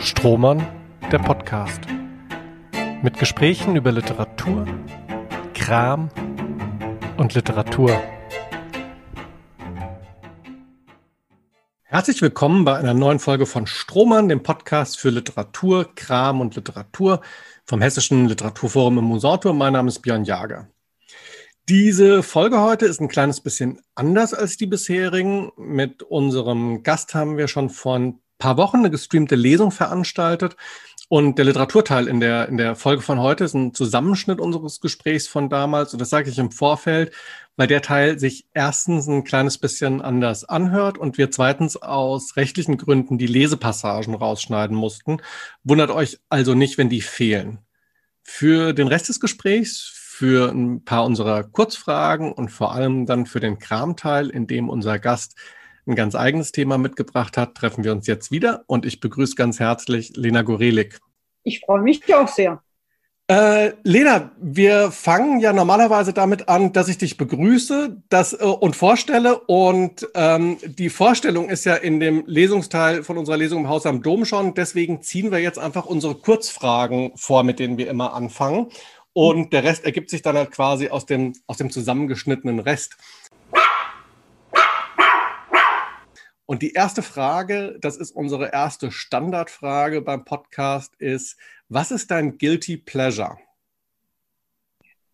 Strohmann, der Podcast. Mit Gesprächen über Literatur, Kram und Literatur. Herzlich willkommen bei einer neuen Folge von Strohmann, dem Podcast für Literatur, Kram und Literatur vom Hessischen Literaturforum im Musortur. Mein Name ist Björn Jager. Diese Folge heute ist ein kleines bisschen anders als die bisherigen. Mit unserem Gast haben wir schon vor ein paar Wochen eine gestreamte Lesung veranstaltet. Und der Literaturteil in der, in der Folge von heute ist ein Zusammenschnitt unseres Gesprächs von damals. Und das sage ich im Vorfeld, weil der Teil sich erstens ein kleines bisschen anders anhört und wir zweitens aus rechtlichen Gründen die Lesepassagen rausschneiden mussten. Wundert euch also nicht, wenn die fehlen. Für den Rest des Gesprächs, für ein paar unserer Kurzfragen und vor allem dann für den Kramteil, in dem unser Gast ein ganz eigenes Thema mitgebracht hat, treffen wir uns jetzt wieder und ich begrüße ganz herzlich Lena Gorelik. Ich freue mich auch sehr. Äh, Lena, wir fangen ja normalerweise damit an, dass ich dich begrüße das, äh, und vorstelle. Und ähm, die Vorstellung ist ja in dem Lesungsteil von unserer Lesung im Haus am Dom schon. Deswegen ziehen wir jetzt einfach unsere Kurzfragen vor, mit denen wir immer anfangen. Und der Rest ergibt sich dann halt quasi aus dem, aus dem zusammengeschnittenen Rest. Und die erste Frage, das ist unsere erste Standardfrage beim Podcast, ist, was ist dein Guilty Pleasure?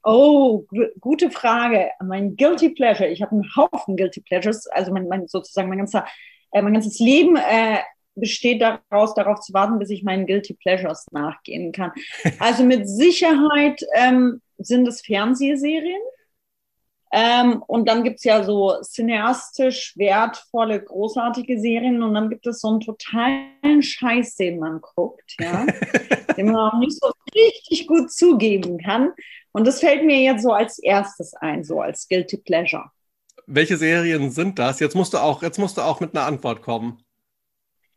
Oh, gute Frage. Mein Guilty Pleasure, ich habe einen Haufen Guilty Pleasures, also mein, mein sozusagen mein, ganzer, äh, mein ganzes Leben äh, besteht daraus, darauf zu warten, bis ich meinen Guilty Pleasures nachgehen kann. Also mit Sicherheit ähm, sind es Fernsehserien. Ähm, und dann gibt es ja so cineastisch wertvolle, großartige Serien und dann gibt es so einen totalen Scheiß, den man guckt, ja, den man auch nicht so richtig gut zugeben kann. Und das fällt mir jetzt so als erstes ein, so als Guilty Pleasure. Welche Serien sind das? Jetzt musst du auch, jetzt musst du auch mit einer Antwort kommen.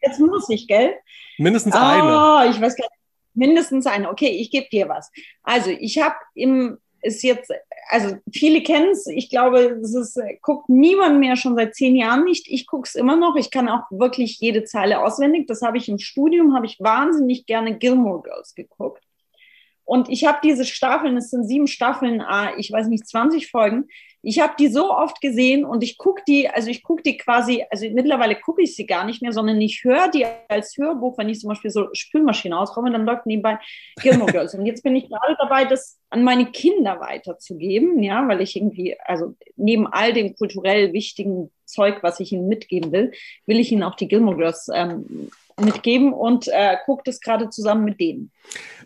Jetzt muss ich, gell? Mindestens oh, eine. Ich weiß gar nicht. Mindestens eine. Okay, ich gebe dir was. Also ich habe im ist jetzt, also viele kennen es, ich glaube, es ist, guckt niemand mehr schon seit zehn Jahren nicht. Ich gucke es immer noch. Ich kann auch wirklich jede Zeile auswendig. Das habe ich im Studium, habe ich wahnsinnig gerne Gilmore Girls geguckt. Und ich habe diese Staffeln, es sind sieben Staffeln, ah, ich weiß nicht, 20 Folgen. Ich habe die so oft gesehen und ich gucke die, also ich gucke die quasi, also mittlerweile gucke ich sie gar nicht mehr, sondern ich höre die als Hörbuch, wenn ich zum Beispiel so Spülmaschine ausräume, dann läuft nebenbei Gilmore Girls. Und jetzt bin ich gerade dabei, das an meine Kinder weiterzugeben, ja, weil ich irgendwie, also neben all dem kulturell wichtigen Zeug, was ich ihnen mitgeben will, will ich ihnen auch die Gilmore Girls ähm, mitgeben und äh, gucke das gerade zusammen mit denen.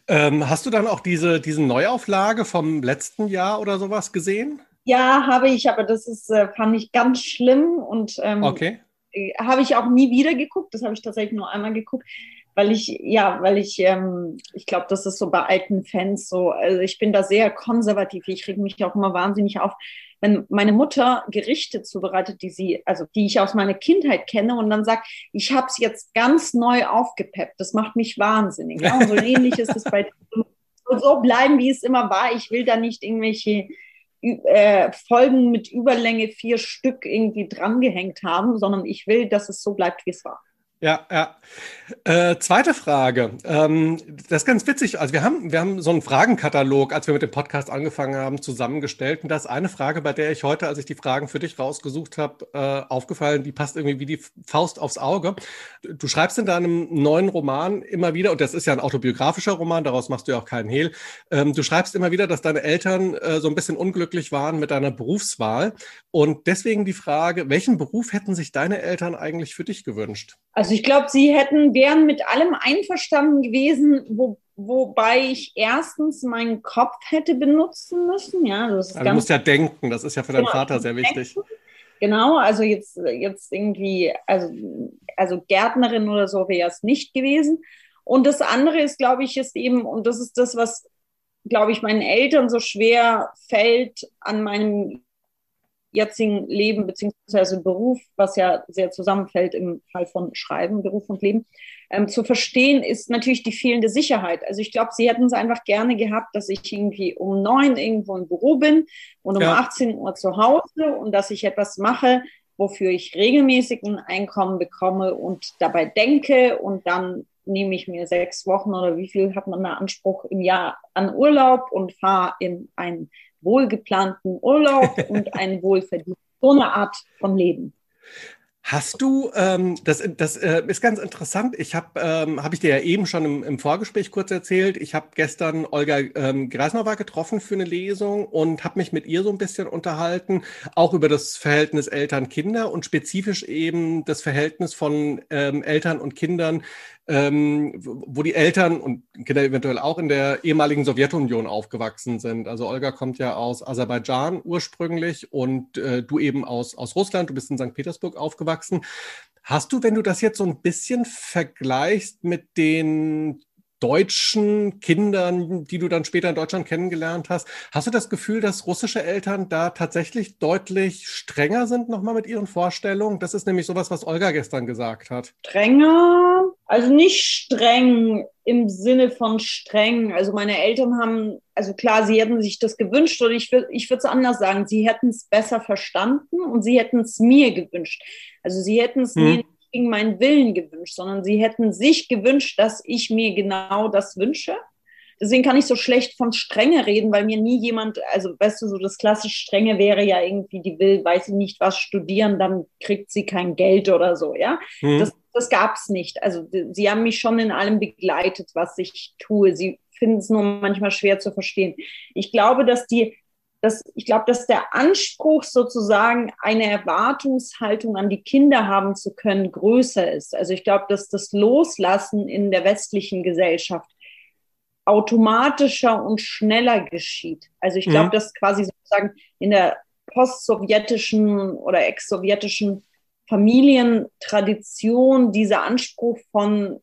Ähm, hast du dann auch diese, diese Neuauflage vom letzten Jahr oder sowas gesehen? Ja, habe ich, aber das ist, äh, fand ich ganz schlimm und ähm, okay. Äh, habe ich auch nie wieder geguckt. Das habe ich tatsächlich nur einmal geguckt, weil ich, ja, weil ich, ähm, ich glaube, das ist so bei alten Fans so, also ich bin da sehr konservativ. Ich reg mich auch immer wahnsinnig auf, wenn meine Mutter Gerichte zubereitet, die sie, also die ich aus meiner Kindheit kenne und dann sagt, ich habe es jetzt ganz neu aufgepeppt. Das macht mich wahnsinnig. Ja? Und so ähnlich ist es bei so bleiben, wie es immer war. Ich will da nicht irgendwelche äh, Folgen mit Überlänge vier Stück irgendwie drangehängt haben, sondern ich will, dass es so bleibt, wie es war. Ja, ja. Äh, zweite Frage. Ähm, das ist ganz witzig. Also wir haben, wir haben so einen Fragenkatalog, als wir mit dem Podcast angefangen haben, zusammengestellt. Und da ist eine Frage, bei der ich heute, als ich die Fragen für dich rausgesucht habe, äh, aufgefallen, die passt irgendwie wie die Faust aufs Auge. Du schreibst in deinem neuen Roman immer wieder, und das ist ja ein autobiografischer Roman, daraus machst du ja auch keinen Hehl, ähm, du schreibst immer wieder, dass deine Eltern äh, so ein bisschen unglücklich waren mit deiner Berufswahl. Und deswegen die Frage, welchen Beruf hätten sich deine Eltern eigentlich für dich gewünscht? Also ich glaube, sie hätten, wären mit allem einverstanden gewesen, wo, wobei ich erstens meinen Kopf hätte benutzen müssen. Ja, das ist also du musst ja denken, das ist ja für deinen genau, Vater sehr wichtig. Genau, also jetzt, jetzt irgendwie, also, also Gärtnerin oder so wäre es nicht gewesen. Und das andere ist, glaube ich, ist eben, und das ist das, was, glaube ich, meinen Eltern so schwer fällt an meinem jetzigen Leben beziehungsweise Beruf, was ja sehr zusammenfällt im Fall von Schreiben, Beruf und Leben, ähm, zu verstehen, ist natürlich die fehlende Sicherheit. Also ich glaube, sie hätten es einfach gerne gehabt, dass ich irgendwie um neun irgendwo im Büro bin und um ja. 18 Uhr zu Hause und dass ich etwas mache, wofür ich regelmäßig ein Einkommen bekomme und dabei denke und dann nehme ich mir sechs Wochen oder wie viel hat man da Anspruch im Jahr an Urlaub und fahre in einen wohlgeplanten Urlaub und einen wohlverdienten. So eine Art von Leben. Hast du, ähm, das, das äh, ist ganz interessant. Ich habe, ähm, habe ich dir ja eben schon im, im Vorgespräch kurz erzählt. Ich habe gestern Olga ähm, Greisnauer getroffen für eine Lesung und habe mich mit ihr so ein bisschen unterhalten, auch über das Verhältnis Eltern-Kinder und spezifisch eben das Verhältnis von ähm, Eltern und Kindern ähm, wo die Eltern und Kinder eventuell auch in der ehemaligen Sowjetunion aufgewachsen sind. Also Olga kommt ja aus Aserbaidschan ursprünglich und äh, du eben aus, aus Russland, du bist in St. Petersburg aufgewachsen. Hast du, wenn du das jetzt so ein bisschen vergleichst mit den deutschen Kindern, die du dann später in Deutschland kennengelernt hast. Hast du das Gefühl, dass russische Eltern da tatsächlich deutlich strenger sind nochmal mit ihren Vorstellungen? Das ist nämlich sowas, was Olga gestern gesagt hat. Strenger? Also nicht streng im Sinne von streng. Also meine Eltern haben, also klar, sie hätten sich das gewünscht oder ich, ich würde es anders sagen, sie hätten es besser verstanden und sie hätten es mir gewünscht. Also sie hätten es hm. mir gegen meinen Willen gewünscht, sondern sie hätten sich gewünscht, dass ich mir genau das wünsche. Deswegen kann ich so schlecht von Strenge reden, weil mir nie jemand, also weißt du, so das klassische Strenge wäre ja irgendwie, die will, weiß ich nicht, was studieren, dann kriegt sie kein Geld oder so, ja. Mhm. Das, das gab es nicht. Also sie haben mich schon in allem begleitet, was ich tue. Sie finden es nur manchmal schwer zu verstehen. Ich glaube, dass die dass ich glaube, dass der Anspruch sozusagen eine Erwartungshaltung an die Kinder haben zu können größer ist. Also ich glaube, dass das Loslassen in der westlichen Gesellschaft automatischer und schneller geschieht. Also ich glaube, mhm. dass quasi sozusagen in der postsowjetischen oder ex-sowjetischen Familientradition dieser Anspruch von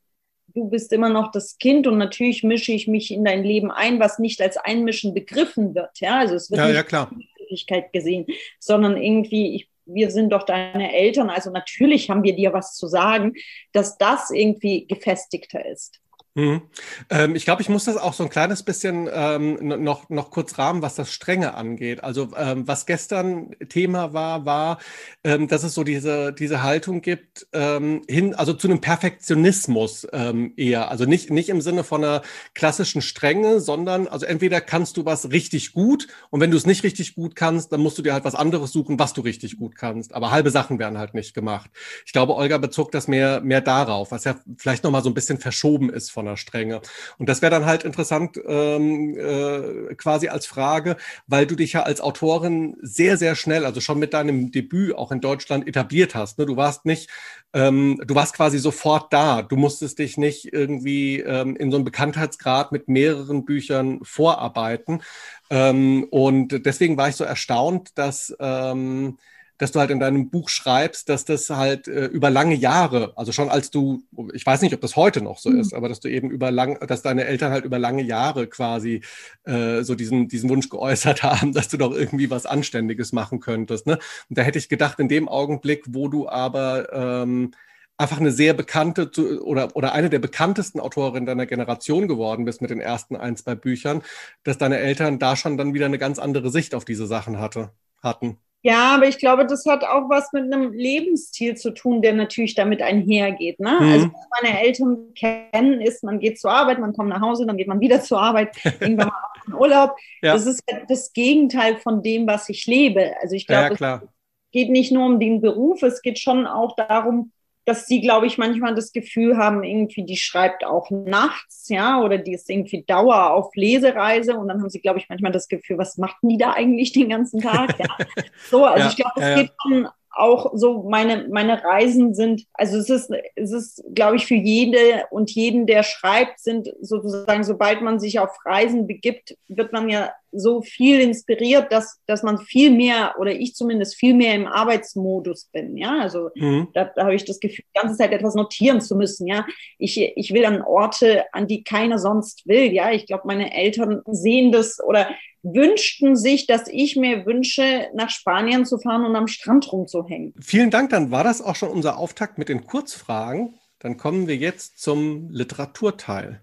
du bist immer noch das Kind und natürlich mische ich mich in dein Leben ein, was nicht als Einmischen begriffen wird. Ja, also es wird ja, nicht ja, klar. Möglichkeit gesehen, sondern irgendwie, ich, wir sind doch deine Eltern, also natürlich haben wir dir was zu sagen, dass das irgendwie gefestigter ist. Mhm. Ähm, ich glaube, ich muss das auch so ein kleines bisschen ähm, noch, noch kurz rahmen, was das Strenge angeht. Also ähm, was gestern Thema war, war, ähm, dass es so diese, diese Haltung gibt, ähm, hin, also zu einem Perfektionismus ähm, eher. Also nicht, nicht im Sinne von einer klassischen Strenge, sondern also entweder kannst du was richtig gut und wenn du es nicht richtig gut kannst, dann musst du dir halt was anderes suchen, was du richtig gut kannst. Aber halbe Sachen werden halt nicht gemacht. Ich glaube, Olga bezog das mehr, mehr darauf, was ja vielleicht nochmal so ein bisschen verschoben ist von der Strenge. Und das wäre dann halt interessant ähm, äh, quasi als Frage, weil du dich ja als Autorin sehr, sehr schnell, also schon mit deinem Debüt auch in Deutschland etabliert hast. Ne? Du warst nicht, ähm, du warst quasi sofort da. Du musstest dich nicht irgendwie ähm, in so einem Bekanntheitsgrad mit mehreren Büchern vorarbeiten. Ähm, und deswegen war ich so erstaunt, dass ähm, dass du halt in deinem Buch schreibst, dass das halt äh, über lange Jahre, also schon als du, ich weiß nicht, ob das heute noch so mhm. ist, aber dass du eben über lang, dass deine Eltern halt über lange Jahre quasi äh, so diesen, diesen Wunsch geäußert haben, dass du doch irgendwie was Anständiges machen könntest. Ne? Und da hätte ich gedacht, in dem Augenblick, wo du aber ähm, einfach eine sehr bekannte oder, oder eine der bekanntesten Autorinnen deiner Generation geworden bist mit den ersten ein, zwei Büchern, dass deine Eltern da schon dann wieder eine ganz andere Sicht auf diese Sachen hatte, hatten. Ja, aber ich glaube, das hat auch was mit einem Lebensstil zu tun, der natürlich damit einhergeht. Ne? Mhm. Also, was meine Eltern kennen, ist, man geht zur Arbeit, man kommt nach Hause, dann geht man wieder zur Arbeit, irgendwann mal auf den Urlaub. Ja. Das ist das Gegenteil von dem, was ich lebe. Also, ich glaube, ja, es geht nicht nur um den Beruf, es geht schon auch darum, dass sie, glaube ich, manchmal das Gefühl haben, irgendwie, die schreibt auch nachts, ja, oder die ist irgendwie Dauer auf Lesereise und dann haben sie, glaube ich, manchmal das Gefühl, was macht die da eigentlich den ganzen Tag? Ja. So, also ja, ich glaube, es ja, geht schon auch so meine, meine Reisen sind, also es ist, es ist, glaube ich, für jede und jeden, der schreibt, sind sozusagen, sobald man sich auf Reisen begibt, wird man ja so viel inspiriert, dass, dass man viel mehr oder ich zumindest viel mehr im Arbeitsmodus bin. Ja, also mhm. da, da habe ich das Gefühl, die ganze Zeit etwas notieren zu müssen. Ja, ich, ich will an Orte, an die keiner sonst will. Ja, ich glaube, meine Eltern sehen das oder wünschten sich, dass ich mir wünsche, nach Spanien zu fahren und am Strand rumzuhängen. Vielen Dank, dann war das auch schon unser Auftakt mit den Kurzfragen. Dann kommen wir jetzt zum Literaturteil.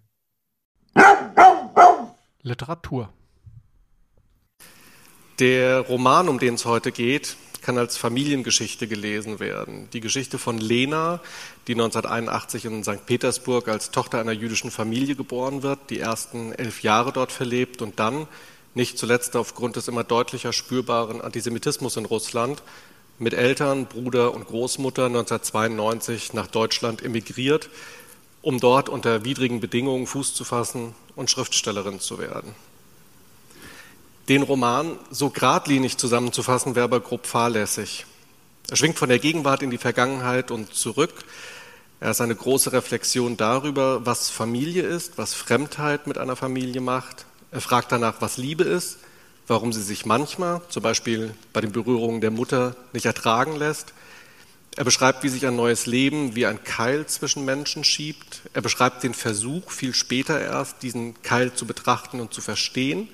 Literatur. Der Roman, um den es heute geht, kann als Familiengeschichte gelesen werden. Die Geschichte von Lena, die 1981 in St. Petersburg als Tochter einer jüdischen Familie geboren wird, die ersten elf Jahre dort verlebt und dann, nicht zuletzt aufgrund des immer deutlicher spürbaren Antisemitismus in Russland, mit Eltern, Bruder und Großmutter 1992 nach Deutschland emigriert, um dort unter widrigen Bedingungen Fuß zu fassen und Schriftstellerin zu werden. Den Roman so geradlinig zusammenzufassen, wäre aber grob fahrlässig. Er schwingt von der Gegenwart in die Vergangenheit und zurück. Er ist eine große Reflexion darüber, was Familie ist, was Fremdheit mit einer Familie macht. Er fragt danach, was Liebe ist, warum sie sich manchmal, zum Beispiel bei den Berührungen der Mutter, nicht ertragen lässt. Er beschreibt, wie sich ein neues Leben wie ein Keil zwischen Menschen schiebt. Er beschreibt den Versuch, viel später erst diesen Keil zu betrachten und zu verstehen.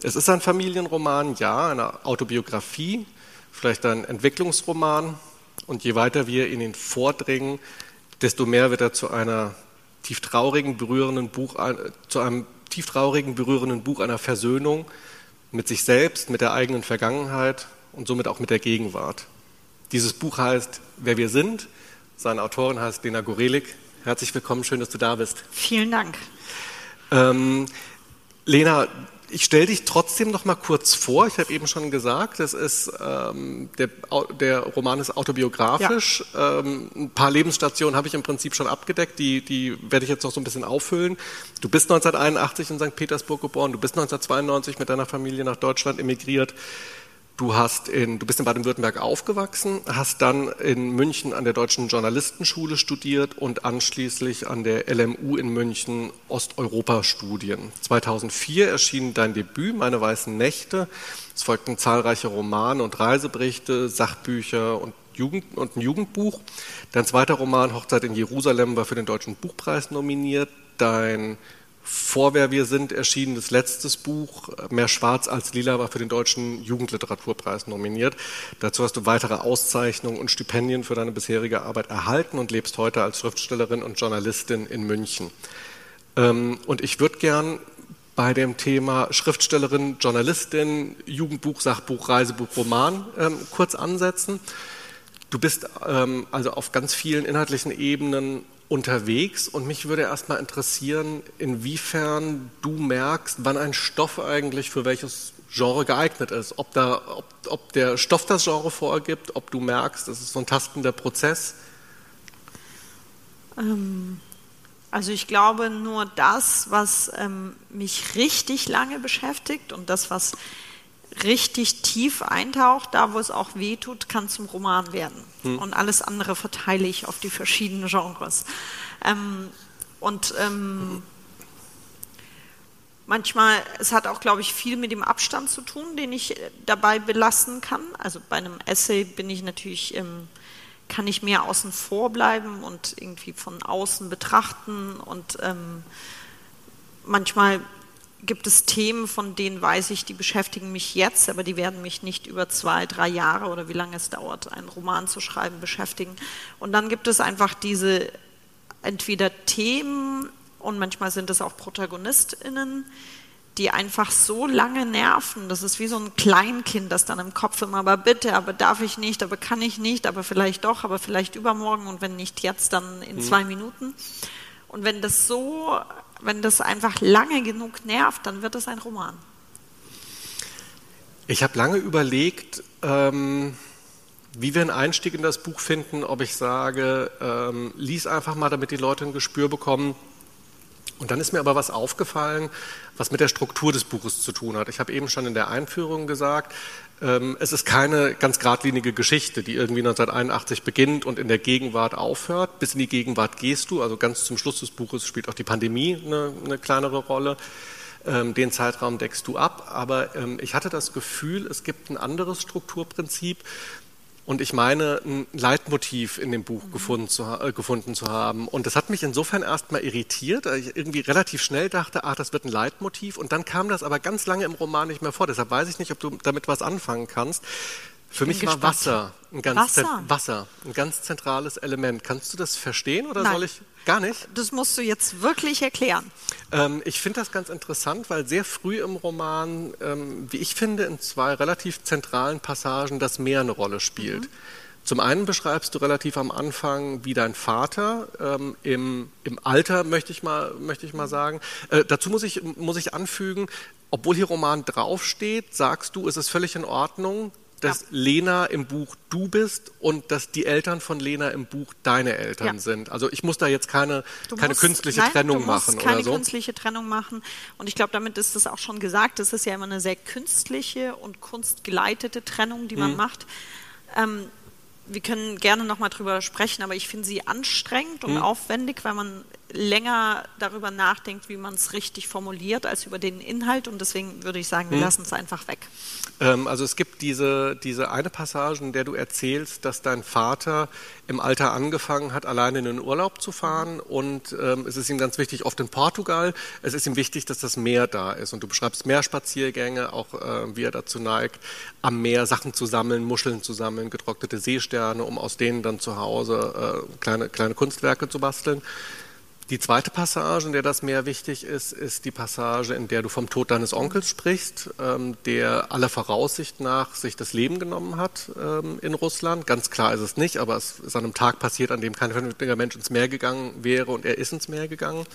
Es ist ein Familienroman, ja, eine Autobiografie, vielleicht ein Entwicklungsroman. Und je weiter wir in ihn vordringen, desto mehr wird er zu einer tief traurigen, berührenden Buch, zu einem tief traurigen, berührenden Buch einer Versöhnung mit sich selbst, mit der eigenen Vergangenheit und somit auch mit der Gegenwart. Dieses Buch heißt Wer wir sind. Seine Autorin heißt Lena Gorelik. Herzlich willkommen, schön, dass du da bist. Vielen Dank. Ähm, Lena, ich stelle dich trotzdem noch mal kurz vor. Ich habe eben schon gesagt, das ist ähm, der, der, Roman ist autobiografisch. Ja. Ähm, ein paar Lebensstationen habe ich im Prinzip schon abgedeckt. Die, die werde ich jetzt noch so ein bisschen auffüllen. Du bist 1981 in St. Petersburg geboren. Du bist 1992 mit deiner Familie nach Deutschland emigriert. Du, hast in, du bist in Baden-Württemberg aufgewachsen, hast dann in München an der Deutschen Journalistenschule studiert und anschließend an der LMU in München Osteuropa-Studien. 2004 erschien dein Debüt, Meine weißen Nächte. Es folgten zahlreiche Romane und Reiseberichte, Sachbücher und, Jugend, und ein Jugendbuch. Dein zweiter Roman, Hochzeit in Jerusalem, war für den Deutschen Buchpreis nominiert. Dein vor Wer wir sind erschienenes letztes Buch, Mehr Schwarz als Lila, war für den Deutschen Jugendliteraturpreis nominiert. Dazu hast du weitere Auszeichnungen und Stipendien für deine bisherige Arbeit erhalten und lebst heute als Schriftstellerin und Journalistin in München. Ähm, und ich würde gern bei dem Thema Schriftstellerin, Journalistin, Jugendbuch, Sachbuch, Reisebuch, Roman ähm, kurz ansetzen. Du bist ähm, also auf ganz vielen inhaltlichen Ebenen unterwegs und mich würde erstmal interessieren, inwiefern du merkst, wann ein Stoff eigentlich für welches Genre geeignet ist. Ob, da, ob, ob der Stoff das Genre vorgibt, ob du merkst, es ist so ein tastender Prozess. Ähm, also ich glaube, nur das, was ähm, mich richtig lange beschäftigt und das, was richtig tief eintaucht, da wo es auch weh tut, kann zum Roman werden. Hm. Und alles andere verteile ich auf die verschiedenen Genres. Ähm, und ähm, manchmal, es hat auch, glaube ich, viel mit dem Abstand zu tun, den ich dabei belassen kann. Also bei einem Essay bin ich natürlich, ähm, kann ich mehr außen vor bleiben und irgendwie von außen betrachten und ähm, manchmal gibt es Themen, von denen weiß ich, die beschäftigen mich jetzt, aber die werden mich nicht über zwei, drei Jahre oder wie lange es dauert, einen Roman zu schreiben, beschäftigen. Und dann gibt es einfach diese entweder Themen und manchmal sind es auch ProtagonistInnen, die einfach so lange nerven. Das ist wie so ein Kleinkind, das dann im Kopf immer, aber bitte, aber darf ich nicht, aber kann ich nicht, aber vielleicht doch, aber vielleicht übermorgen und wenn nicht jetzt, dann in mhm. zwei Minuten. Und wenn das so wenn das einfach lange genug nervt, dann wird es ein Roman. Ich habe lange überlegt, ähm, wie wir einen Einstieg in das Buch finden, ob ich sage, ähm, lies einfach mal, damit die Leute ein Gespür bekommen. Und dann ist mir aber was aufgefallen, was mit der Struktur des Buches zu tun hat. Ich habe eben schon in der Einführung gesagt, es ist keine ganz geradlinige Geschichte, die irgendwie 1981 beginnt und in der Gegenwart aufhört. Bis in die Gegenwart gehst du, also ganz zum Schluss des Buches spielt auch die Pandemie eine, eine kleinere Rolle. Ähm, den Zeitraum deckst du ab, aber ähm, ich hatte das Gefühl, es gibt ein anderes Strukturprinzip, und ich meine, ein Leitmotiv in dem Buch gefunden, zu, äh, gefunden zu haben. Und das hat mich insofern erstmal irritiert, weil ich irgendwie relativ schnell dachte, ach, das wird ein Leitmotiv. Und dann kam das aber ganz lange im Roman nicht mehr vor. Deshalb weiß ich nicht, ob du damit was anfangen kannst. Für mich gespannt. war Wasser ein ganz, Wasser. Wasser ein ganz zentrales Element. Kannst du das verstehen oder Nein. soll ich gar nicht? Das musst du jetzt wirklich erklären. Ähm, ich finde das ganz interessant, weil sehr früh im Roman, ähm, wie ich finde, in zwei relativ zentralen Passagen das Meer eine Rolle spielt. Mhm. Zum einen beschreibst du relativ am Anfang, wie dein Vater ähm, im, im Alter, möchte ich mal, möchte ich mal sagen. Äh, dazu muss ich, muss ich anfügen, obwohl hier Roman draufsteht, sagst du, es ist völlig in Ordnung, dass ja. Lena im Buch du bist und dass die Eltern von Lena im Buch deine Eltern ja. sind. Also ich muss da jetzt keine, keine musst, künstliche nein, Trennung du musst machen keine oder so. künstliche Trennung machen. Und ich glaube, damit ist es auch schon gesagt, es ist ja immer eine sehr künstliche und kunstgeleitete Trennung, die man hm. macht. Ähm, wir können gerne nochmal drüber sprechen, aber ich finde sie anstrengend und hm. aufwendig, weil man länger darüber nachdenkt, wie man es richtig formuliert, als über den Inhalt. Und deswegen würde ich sagen, wir hm. lassen es einfach weg. Ähm, also es gibt diese, diese eine Passage, in der du erzählst, dass dein Vater im Alter angefangen hat, alleine in den Urlaub zu fahren. Und ähm, es ist ihm ganz wichtig, oft in Portugal, es ist ihm wichtig, dass das Meer da ist. Und du beschreibst Meerspaziergänge, auch äh, wie er dazu neigt, am Meer Sachen zu sammeln, Muscheln zu sammeln, getrocknete Seesterne, um aus denen dann zu Hause äh, kleine, kleine Kunstwerke zu basteln. Die zweite Passage, in der das mehr wichtig ist, ist die Passage, in der du vom Tod deines Onkels sprichst, ähm, der aller Voraussicht nach sich das Leben genommen hat ähm, in Russland. Ganz klar ist es nicht, aber es ist an einem Tag passiert, an dem kein vernünftiger Mensch ins Meer gegangen wäre und er ist ins Meer gegangen.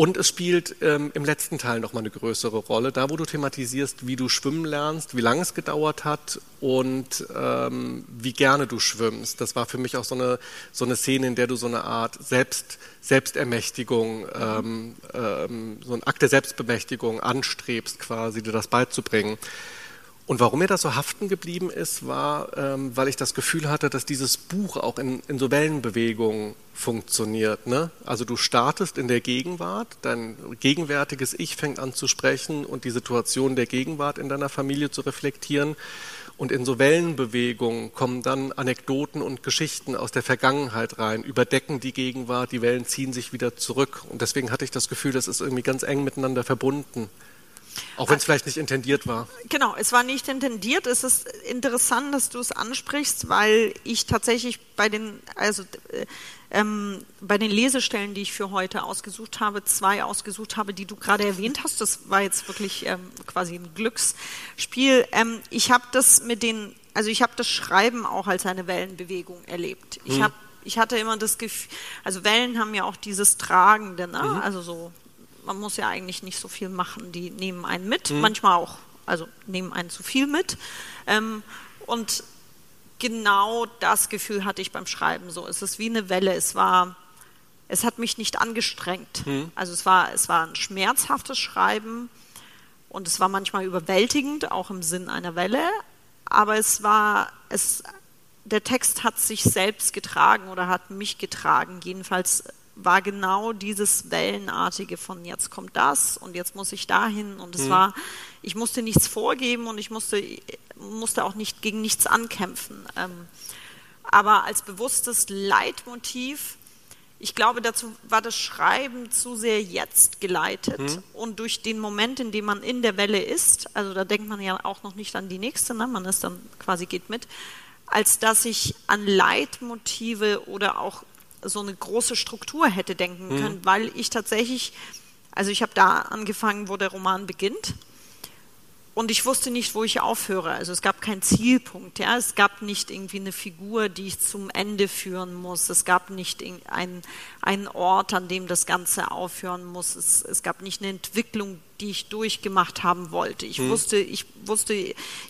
Und es spielt ähm, im letzten Teil nochmal eine größere Rolle, da wo du thematisierst, wie du schwimmen lernst, wie lange es gedauert hat und ähm, wie gerne du schwimmst. Das war für mich auch so eine, so eine Szene, in der du so eine Art Selbst, Selbstermächtigung, ähm, ähm, so ein Akt der Selbstbemächtigung anstrebst, quasi dir das beizubringen. Und warum mir das so haften geblieben ist, war, ähm, weil ich das Gefühl hatte, dass dieses Buch auch in, in so Wellenbewegungen funktioniert. Ne? Also du startest in der Gegenwart, dein gegenwärtiges Ich fängt an zu sprechen und die Situation der Gegenwart in deiner Familie zu reflektieren. Und in so Wellenbewegungen kommen dann Anekdoten und Geschichten aus der Vergangenheit rein, überdecken die Gegenwart, die Wellen ziehen sich wieder zurück. Und deswegen hatte ich das Gefühl, das ist irgendwie ganz eng miteinander verbunden. Auch wenn es vielleicht nicht intendiert war. Genau, es war nicht intendiert. Es ist interessant, dass du es ansprichst, weil ich tatsächlich bei den, also äh, ähm, bei den Lesestellen, die ich für heute ausgesucht habe, zwei ausgesucht habe, die du gerade erwähnt hast. Das war jetzt wirklich ähm, quasi ein Glücksspiel. Ähm, ich habe das mit den, also ich habe das Schreiben auch als eine Wellenbewegung erlebt. Ich hm. habe ich hatte immer das Gefühl, also Wellen haben ja auch dieses Tragende, ne? Mhm. also so man muss ja eigentlich nicht so viel machen. Die nehmen einen mit, mhm. manchmal auch, also nehmen einen zu viel mit. Ähm, und genau das Gefühl hatte ich beim Schreiben. So, es ist wie eine Welle. Es war, es hat mich nicht angestrengt. Mhm. Also es war, es war ein schmerzhaftes Schreiben und es war manchmal überwältigend, auch im Sinn einer Welle. Aber es war, es, der Text hat sich selbst getragen oder hat mich getragen. Jedenfalls war genau dieses Wellenartige von jetzt kommt das und jetzt muss ich dahin und es mhm. war, ich musste nichts vorgeben und ich musste, musste auch nicht gegen nichts ankämpfen. Ähm, aber als bewusstes Leitmotiv, ich glaube, dazu war das Schreiben zu sehr jetzt geleitet mhm. und durch den Moment, in dem man in der Welle ist, also da denkt man ja auch noch nicht an die nächste, ne? man ist dann quasi geht mit, als dass ich an Leitmotive oder auch so eine große Struktur hätte denken mhm. können, weil ich tatsächlich, also ich habe da angefangen, wo der Roman beginnt. Und ich wusste nicht, wo ich aufhöre. Also es gab keinen Zielpunkt. Ja? Es gab nicht irgendwie eine Figur, die ich zum Ende führen muss. Es gab nicht einen, einen Ort, an dem das Ganze aufhören muss. Es, es gab nicht eine Entwicklung, die ich durchgemacht haben wollte. Ich hm. wusste, ich wusste,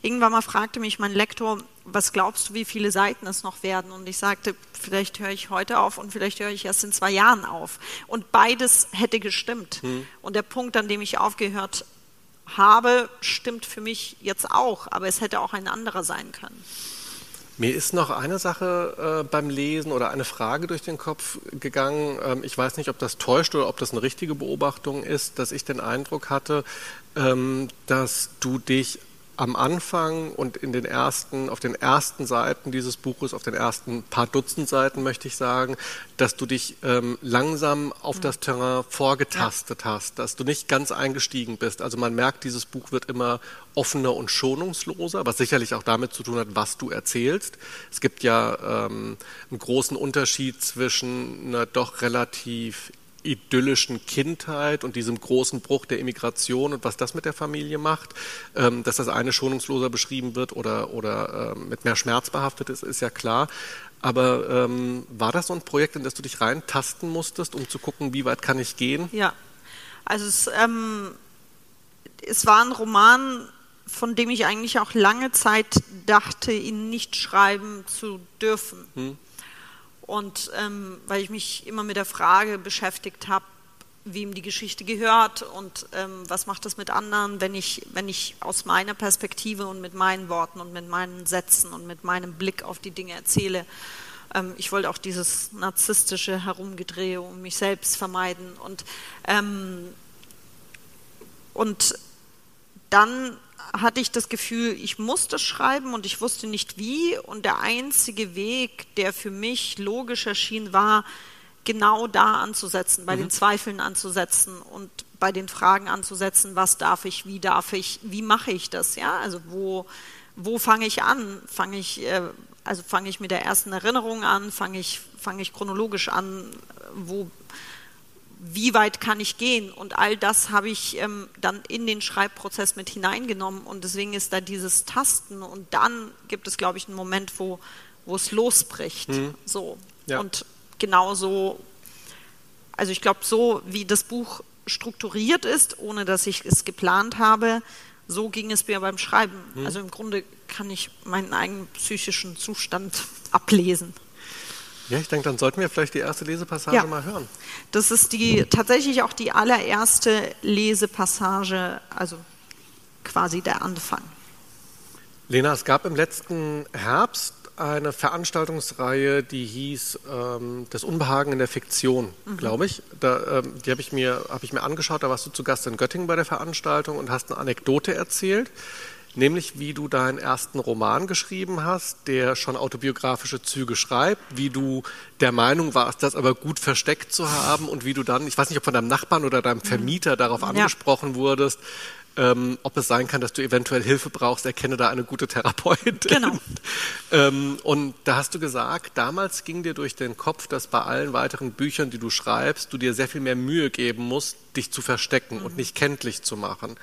irgendwann mal fragte mich mein Lektor, was glaubst du, wie viele Seiten es noch werden? Und ich sagte, vielleicht höre ich heute auf und vielleicht höre ich erst in zwei Jahren auf. Und beides hätte gestimmt. Hm. Und der Punkt, an dem ich aufgehört habe, stimmt für mich jetzt auch, aber es hätte auch ein anderer sein können. Mir ist noch eine Sache äh, beim Lesen oder eine Frage durch den Kopf gegangen. Ähm, ich weiß nicht, ob das täuscht oder ob das eine richtige Beobachtung ist, dass ich den Eindruck hatte, ähm, dass du dich am Anfang und in den ersten, auf den ersten Seiten dieses Buches, auf den ersten paar Dutzend Seiten möchte ich sagen, dass du dich ähm, langsam auf mhm. das Terrain vorgetastet hast, dass du nicht ganz eingestiegen bist. Also man merkt, dieses Buch wird immer offener und schonungsloser, was sicherlich auch damit zu tun hat, was du erzählst. Es gibt ja ähm, einen großen Unterschied zwischen einer doch relativ idyllischen Kindheit und diesem großen Bruch der Immigration und was das mit der Familie macht, ähm, dass das eine schonungsloser beschrieben wird oder, oder ähm, mit mehr Schmerz behaftet ist, ist ja klar. Aber ähm, war das so ein Projekt, in das du dich reintasten musstest, um zu gucken, wie weit kann ich gehen? Ja, also es, ähm, es war ein Roman, von dem ich eigentlich auch lange Zeit dachte, ihn nicht schreiben zu dürfen. Hm. Und ähm, weil ich mich immer mit der Frage beschäftigt habe, wem die Geschichte gehört und ähm, was macht das mit anderen, wenn ich, wenn ich aus meiner Perspektive und mit meinen Worten und mit meinen Sätzen und mit meinem Blick auf die Dinge erzähle. Ähm, ich wollte auch dieses narzisstische Herumgedrehe um mich selbst vermeiden. Und, ähm, und dann hatte ich das Gefühl, ich musste schreiben und ich wusste nicht wie. Und der einzige Weg, der für mich logisch erschien, war, genau da anzusetzen, bei mhm. den Zweifeln anzusetzen und bei den Fragen anzusetzen, was darf ich, wie darf ich, wie mache ich das, ja? Also wo, wo fange ich an? Fange ich, äh, also fange ich mit der ersten Erinnerung an, fange ich, fange ich chronologisch an, wo wie weit kann ich gehen? Und all das habe ich ähm, dann in den Schreibprozess mit hineingenommen. Und deswegen ist da dieses Tasten. Und dann gibt es, glaube ich, einen Moment, wo, wo es losbricht. Mhm. So. Ja. Und genauso, also ich glaube, so wie das Buch strukturiert ist, ohne dass ich es geplant habe, so ging es mir beim Schreiben. Mhm. Also im Grunde kann ich meinen eigenen psychischen Zustand ablesen. Ja, ich denke, dann sollten wir vielleicht die erste Lesepassage ja. mal hören. Das ist die tatsächlich auch die allererste Lesepassage, also quasi der Anfang. Lena, es gab im letzten Herbst eine Veranstaltungsreihe, die hieß ähm, Das Unbehagen in der Fiktion, mhm. glaube ich. Da, ähm, die habe ich, mir, hab ich mir angeschaut, da warst du zu Gast in Göttingen bei der Veranstaltung und hast eine Anekdote erzählt nämlich wie du deinen ersten Roman geschrieben hast, der schon autobiografische Züge schreibt, wie du der Meinung warst, das aber gut versteckt zu haben und wie du dann, ich weiß nicht, ob von deinem Nachbarn oder deinem Vermieter darauf angesprochen ja. wurdest, ähm, ob es sein kann, dass du eventuell Hilfe brauchst, erkenne da eine gute Therapeutin. Genau. ähm, und da hast du gesagt, damals ging dir durch den Kopf, dass bei allen weiteren Büchern, die du schreibst, du dir sehr viel mehr Mühe geben musst, dich zu verstecken mhm. und nicht kenntlich zu machen.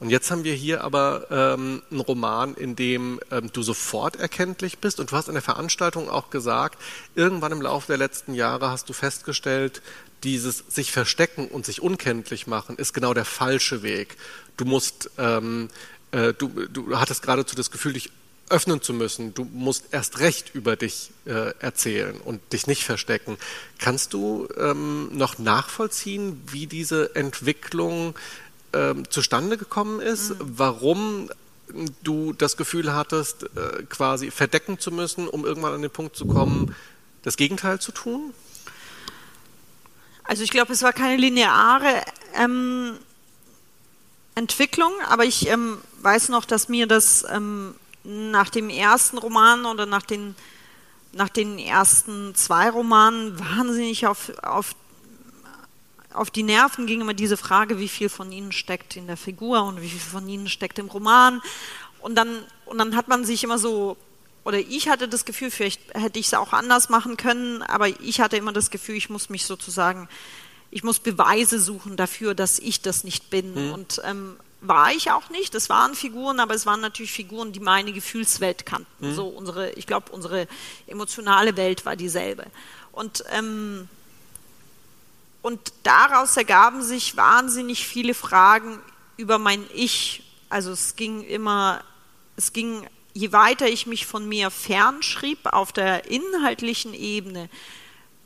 Und jetzt haben wir hier aber ähm, einen Roman, in dem ähm, du sofort erkenntlich bist. Und du hast in der Veranstaltung auch gesagt, irgendwann im Laufe der letzten Jahre hast du festgestellt, dieses sich verstecken und sich unkenntlich machen ist genau der falsche Weg. Du musst, ähm, äh, du, du hattest geradezu das Gefühl, dich öffnen zu müssen. Du musst erst recht über dich äh, erzählen und dich nicht verstecken. Kannst du ähm, noch nachvollziehen, wie diese Entwicklung ähm, zustande gekommen ist, mhm. warum du das Gefühl hattest, äh, quasi verdecken zu müssen, um irgendwann an den Punkt zu kommen, das Gegenteil zu tun? Also ich glaube, es war keine lineare ähm, Entwicklung, aber ich ähm, weiß noch, dass mir das ähm, nach dem ersten Roman oder nach den, nach den ersten zwei Romanen wahnsinnig auf, auf auf die Nerven ging immer diese Frage, wie viel von ihnen steckt in der Figur und wie viel von ihnen steckt im Roman. Und dann, und dann hat man sich immer so, oder ich hatte das Gefühl, vielleicht hätte ich es auch anders machen können, aber ich hatte immer das Gefühl, ich muss mich sozusagen, ich muss Beweise suchen dafür, dass ich das nicht bin. Mhm. Und ähm, war ich auch nicht. Das waren Figuren, aber es waren natürlich Figuren, die meine Gefühlswelt kannten. Mhm. So unsere, ich glaube, unsere emotionale Welt war dieselbe. Und ähm, und daraus ergaben sich wahnsinnig viele Fragen über mein Ich. Also es ging immer, es ging, je weiter ich mich von mir fernschrieb auf der inhaltlichen Ebene,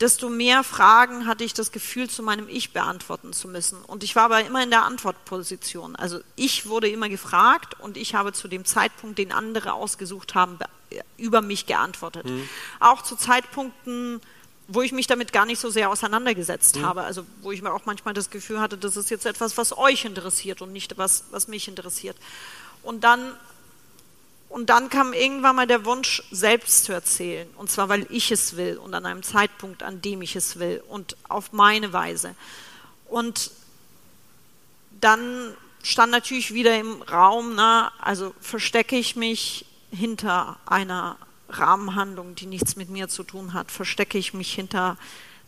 desto mehr Fragen hatte ich das Gefühl, zu meinem Ich beantworten zu müssen. Und ich war aber immer in der Antwortposition. Also ich wurde immer gefragt und ich habe zu dem Zeitpunkt, den andere ausgesucht haben, über mich geantwortet. Mhm. Auch zu Zeitpunkten, wo ich mich damit gar nicht so sehr auseinandergesetzt mhm. habe. Also wo ich mir auch manchmal das Gefühl hatte, das ist jetzt etwas, was euch interessiert und nicht was, was mich interessiert. Und dann, und dann kam irgendwann mal der Wunsch, selbst zu erzählen. Und zwar, weil ich es will und an einem Zeitpunkt, an dem ich es will und auf meine Weise. Und dann stand natürlich wieder im Raum, na, also verstecke ich mich hinter einer Rahmenhandlung, die nichts mit mir zu tun hat, verstecke ich mich hinter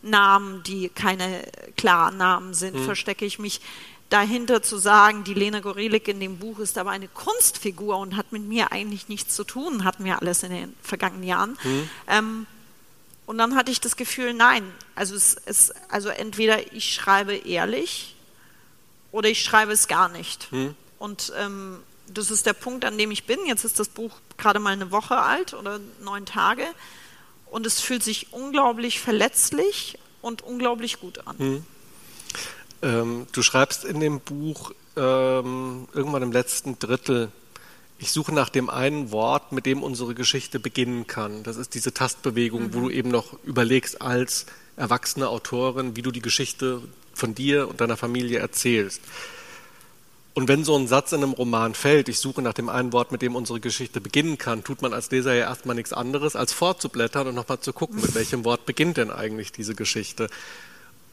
Namen, die keine klaren Namen sind, mhm. verstecke ich mich dahinter zu sagen, die Lena Gorelik in dem Buch ist aber eine Kunstfigur und hat mit mir eigentlich nichts zu tun, hatten wir alles in den vergangenen Jahren. Mhm. Ähm, und dann hatte ich das Gefühl, nein, also es ist, also entweder ich schreibe ehrlich oder ich schreibe es gar nicht. Mhm. Und ähm, das ist der Punkt, an dem ich bin. Jetzt ist das Buch gerade mal eine Woche alt oder neun Tage. Und es fühlt sich unglaublich verletzlich und unglaublich gut an. Mhm. Ähm, du schreibst in dem Buch ähm, irgendwann im letzten Drittel, ich suche nach dem einen Wort, mit dem unsere Geschichte beginnen kann. Das ist diese Tastbewegung, mhm. wo du eben noch überlegst als erwachsene Autorin, wie du die Geschichte von dir und deiner Familie erzählst. Und wenn so ein Satz in einem Roman fällt, ich suche nach dem einen Wort, mit dem unsere Geschichte beginnen kann, tut man als Leser ja erstmal nichts anderes, als vorzublättern und nochmal zu gucken, mit welchem Wort beginnt denn eigentlich diese Geschichte.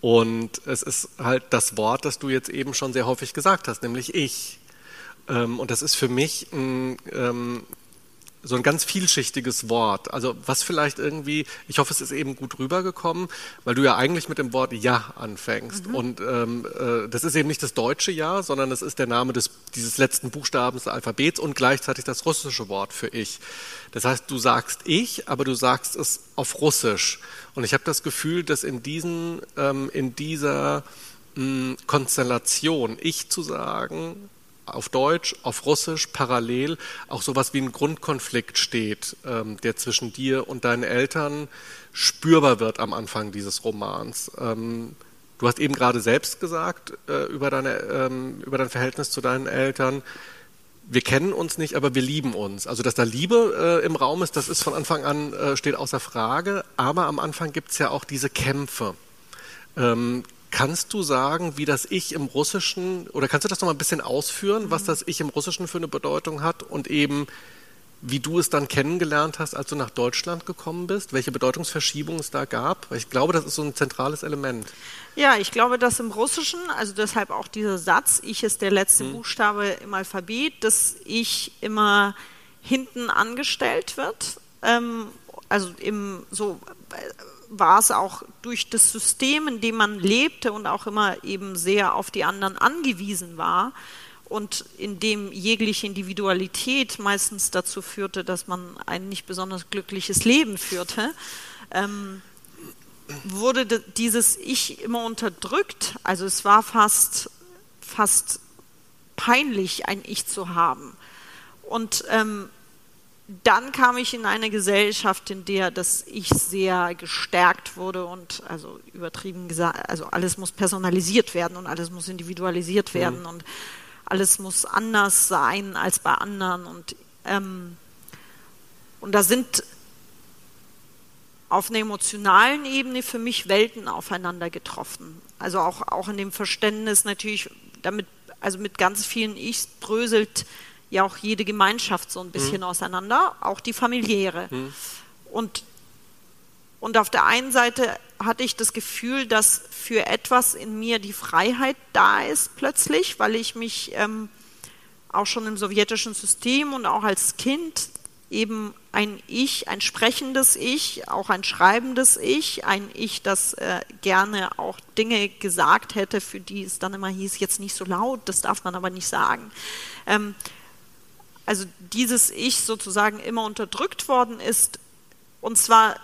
Und es ist halt das Wort, das du jetzt eben schon sehr häufig gesagt hast, nämlich ich. Ähm, und das ist für mich ein, ähm, so ein ganz vielschichtiges Wort. Also was vielleicht irgendwie, ich hoffe, es ist eben gut rübergekommen, weil du ja eigentlich mit dem Wort Ja anfängst. Mhm. Und ähm, äh, das ist eben nicht das deutsche Ja, sondern es ist der Name des, dieses letzten Buchstabens des Alphabets und gleichzeitig das russische Wort für Ich. Das heißt, du sagst Ich, aber du sagst es auf Russisch. Und ich habe das Gefühl, dass in, diesen, ähm, in dieser mh, hm, Konstellation Ich zu sagen, auf Deutsch, auf Russisch parallel auch sowas wie ein Grundkonflikt steht, ähm, der zwischen dir und deinen Eltern spürbar wird am Anfang dieses Romans. Ähm, du hast eben gerade selbst gesagt äh, über, deine, ähm, über dein Verhältnis zu deinen Eltern, wir kennen uns nicht, aber wir lieben uns. Also, dass da Liebe äh, im Raum ist, das ist von Anfang an, äh, steht außer Frage. Aber am Anfang gibt es ja auch diese Kämpfe. Kannst du sagen, wie das Ich im Russischen, oder kannst du das noch mal ein bisschen ausführen, was das Ich im Russischen für eine Bedeutung hat und eben, wie du es dann kennengelernt hast, als du nach Deutschland gekommen bist, welche Bedeutungsverschiebung es da gab? Weil ich glaube, das ist so ein zentrales Element. Ja, ich glaube, dass im Russischen, also deshalb auch dieser Satz, Ich ist der letzte hm. Buchstabe im Alphabet, dass Ich immer hinten angestellt wird. Ähm, also im so war es auch durch das System, in dem man lebte und auch immer eben sehr auf die anderen angewiesen war und in dem jegliche Individualität meistens dazu führte, dass man ein nicht besonders glückliches Leben führte, ähm, wurde dieses Ich immer unterdrückt. Also es war fast, fast peinlich, ein Ich zu haben. Und ähm, dann kam ich in eine Gesellschaft, in der das Ich sehr gestärkt wurde und also übertrieben gesagt, also alles muss personalisiert werden und alles muss individualisiert mhm. werden mhm. und alles muss anders sein als bei anderen und ähm, und da sind auf einer emotionalen Ebene für mich Welten aufeinander getroffen. Also auch, auch in dem Verständnis natürlich, damit, also mit ganz vielen Ichs bröselt ja auch jede Gemeinschaft so ein bisschen mhm. auseinander, auch die familiäre. Mhm. Und, und auf der einen Seite hatte ich das Gefühl, dass für etwas in mir die Freiheit da ist plötzlich, weil ich mich ähm, auch schon im sowjetischen System und auch als Kind eben ein Ich, ein sprechendes Ich, auch ein schreibendes Ich, ein Ich, das äh, gerne auch Dinge gesagt hätte, für die es dann immer hieß, jetzt nicht so laut, das darf man aber nicht sagen. Ähm, also dieses Ich sozusagen immer unterdrückt worden ist, und zwar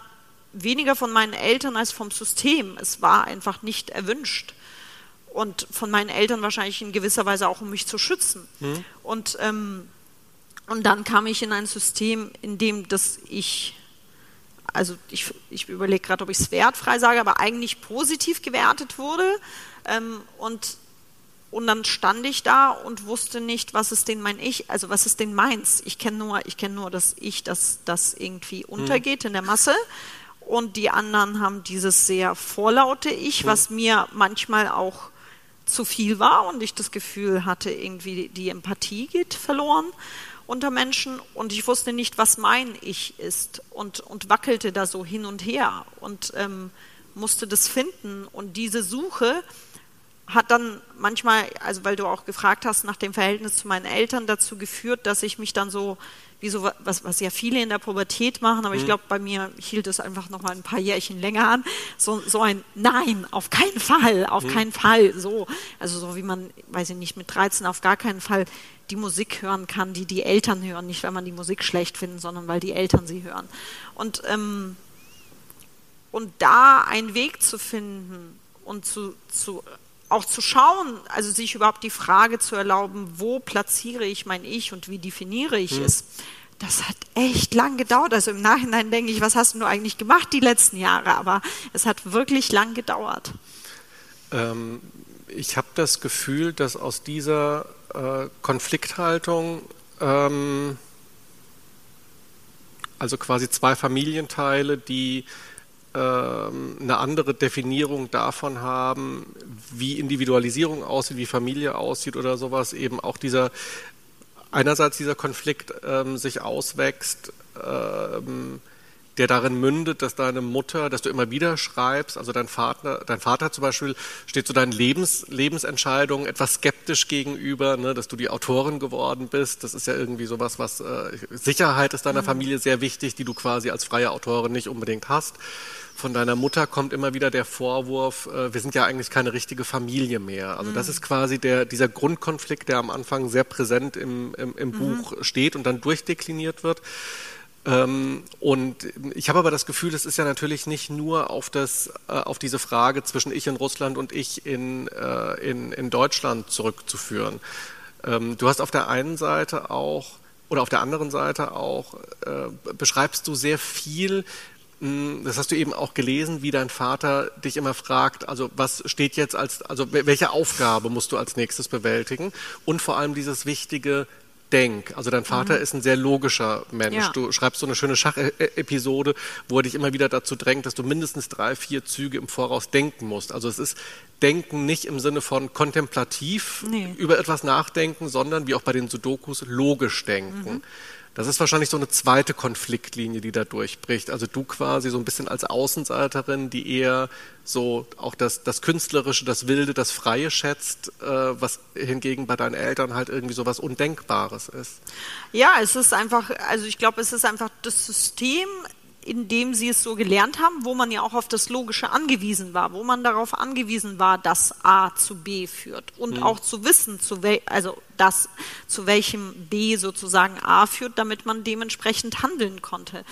weniger von meinen Eltern als vom System. Es war einfach nicht erwünscht. Und von meinen Eltern wahrscheinlich in gewisser Weise auch, um mich zu schützen. Mhm. Und, ähm, und dann kam ich in ein System, in dem das Ich, also ich, ich überlege gerade, ob ich es wertfrei sage, aber eigentlich positiv gewertet wurde. Ähm, und und dann stand ich da und wusste nicht, was ist denn mein Ich, also was ist denn meins. Ich kenne nur, ich kenne nur das Ich, das, das irgendwie hm. untergeht in der Masse. Und die anderen haben dieses sehr vorlaute Ich, hm. was mir manchmal auch zu viel war und ich das Gefühl hatte, irgendwie die Empathie geht verloren unter Menschen und ich wusste nicht, was mein Ich ist und, und wackelte da so hin und her und ähm, musste das finden. Und diese Suche, hat dann manchmal, also weil du auch gefragt hast nach dem Verhältnis zu meinen Eltern, dazu geführt, dass ich mich dann so wie so was, was ja viele in der Pubertät machen, aber mhm. ich glaube, bei mir hielt es einfach noch mal ein paar Jährchen länger an. So, so ein Nein, auf keinen Fall, auf mhm. keinen Fall. So, also so wie man, weiß ich nicht, mit 13 auf gar keinen Fall die Musik hören kann, die die Eltern hören, nicht weil man die Musik schlecht findet, sondern weil die Eltern sie hören. Und ähm, und da einen Weg zu finden und zu, zu auch zu schauen, also sich überhaupt die Frage zu erlauben, wo platziere ich mein Ich und wie definiere ich hm. es, das hat echt lang gedauert. Also im Nachhinein denke ich, was hast du eigentlich gemacht die letzten Jahre? Aber es hat wirklich lang gedauert. Ähm, ich habe das Gefühl, dass aus dieser äh, Konflikthaltung, ähm, also quasi zwei Familienteile, die eine andere Definierung davon haben, wie Individualisierung aussieht, wie Familie aussieht oder sowas, eben auch dieser einerseits dieser Konflikt ähm, sich auswächst, ähm, der darin mündet, dass deine Mutter, dass du immer wieder schreibst, also dein Vater, dein Vater zum Beispiel steht zu deinen Lebens, Lebensentscheidungen etwas skeptisch gegenüber, ne, dass du die Autorin geworden bist. Das ist ja irgendwie sowas, was äh, Sicherheit ist deiner mhm. Familie sehr wichtig, die du quasi als freie Autorin nicht unbedingt hast. Von deiner Mutter kommt immer wieder der Vorwurf, äh, wir sind ja eigentlich keine richtige Familie mehr. Also mhm. das ist quasi der, dieser Grundkonflikt, der am Anfang sehr präsent im, im, im mhm. Buch steht und dann durchdekliniert wird. Ähm, und ich habe aber das Gefühl, es ist ja natürlich nicht nur auf, das, äh, auf diese Frage zwischen ich in Russland und ich in, äh, in, in Deutschland zurückzuführen. Ähm, du hast auf der einen Seite auch oder auf der anderen Seite auch äh, beschreibst du sehr viel, das hast du eben auch gelesen, wie dein Vater dich immer fragt, also was steht jetzt als, also welche Aufgabe musst du als nächstes bewältigen? Und vor allem dieses wichtige denk. Also dein Vater mhm. ist ein sehr logischer Mensch. Ja. Du schreibst so eine schöne Schachepisode, wo er dich immer wieder dazu drängt, dass du mindestens drei, vier Züge im Voraus denken musst. Also es ist Denken nicht im Sinne von kontemplativ nee. über etwas nachdenken, sondern wie auch bei den Sudokus logisch denken. Mhm. Das ist wahrscheinlich so eine zweite Konfliktlinie, die da durchbricht. Also du quasi so ein bisschen als Außenseiterin, die eher so auch das, das Künstlerische, das Wilde, das Freie schätzt, äh, was hingegen bei deinen Eltern halt irgendwie so was Undenkbares ist. Ja, es ist einfach, also ich glaube, es ist einfach das System in dem sie es so gelernt haben, wo man ja auch auf das Logische angewiesen war, wo man darauf angewiesen war, dass A zu B führt und mhm. auch zu wissen, zu wel also das zu welchem B sozusagen A führt, damit man dementsprechend handeln konnte.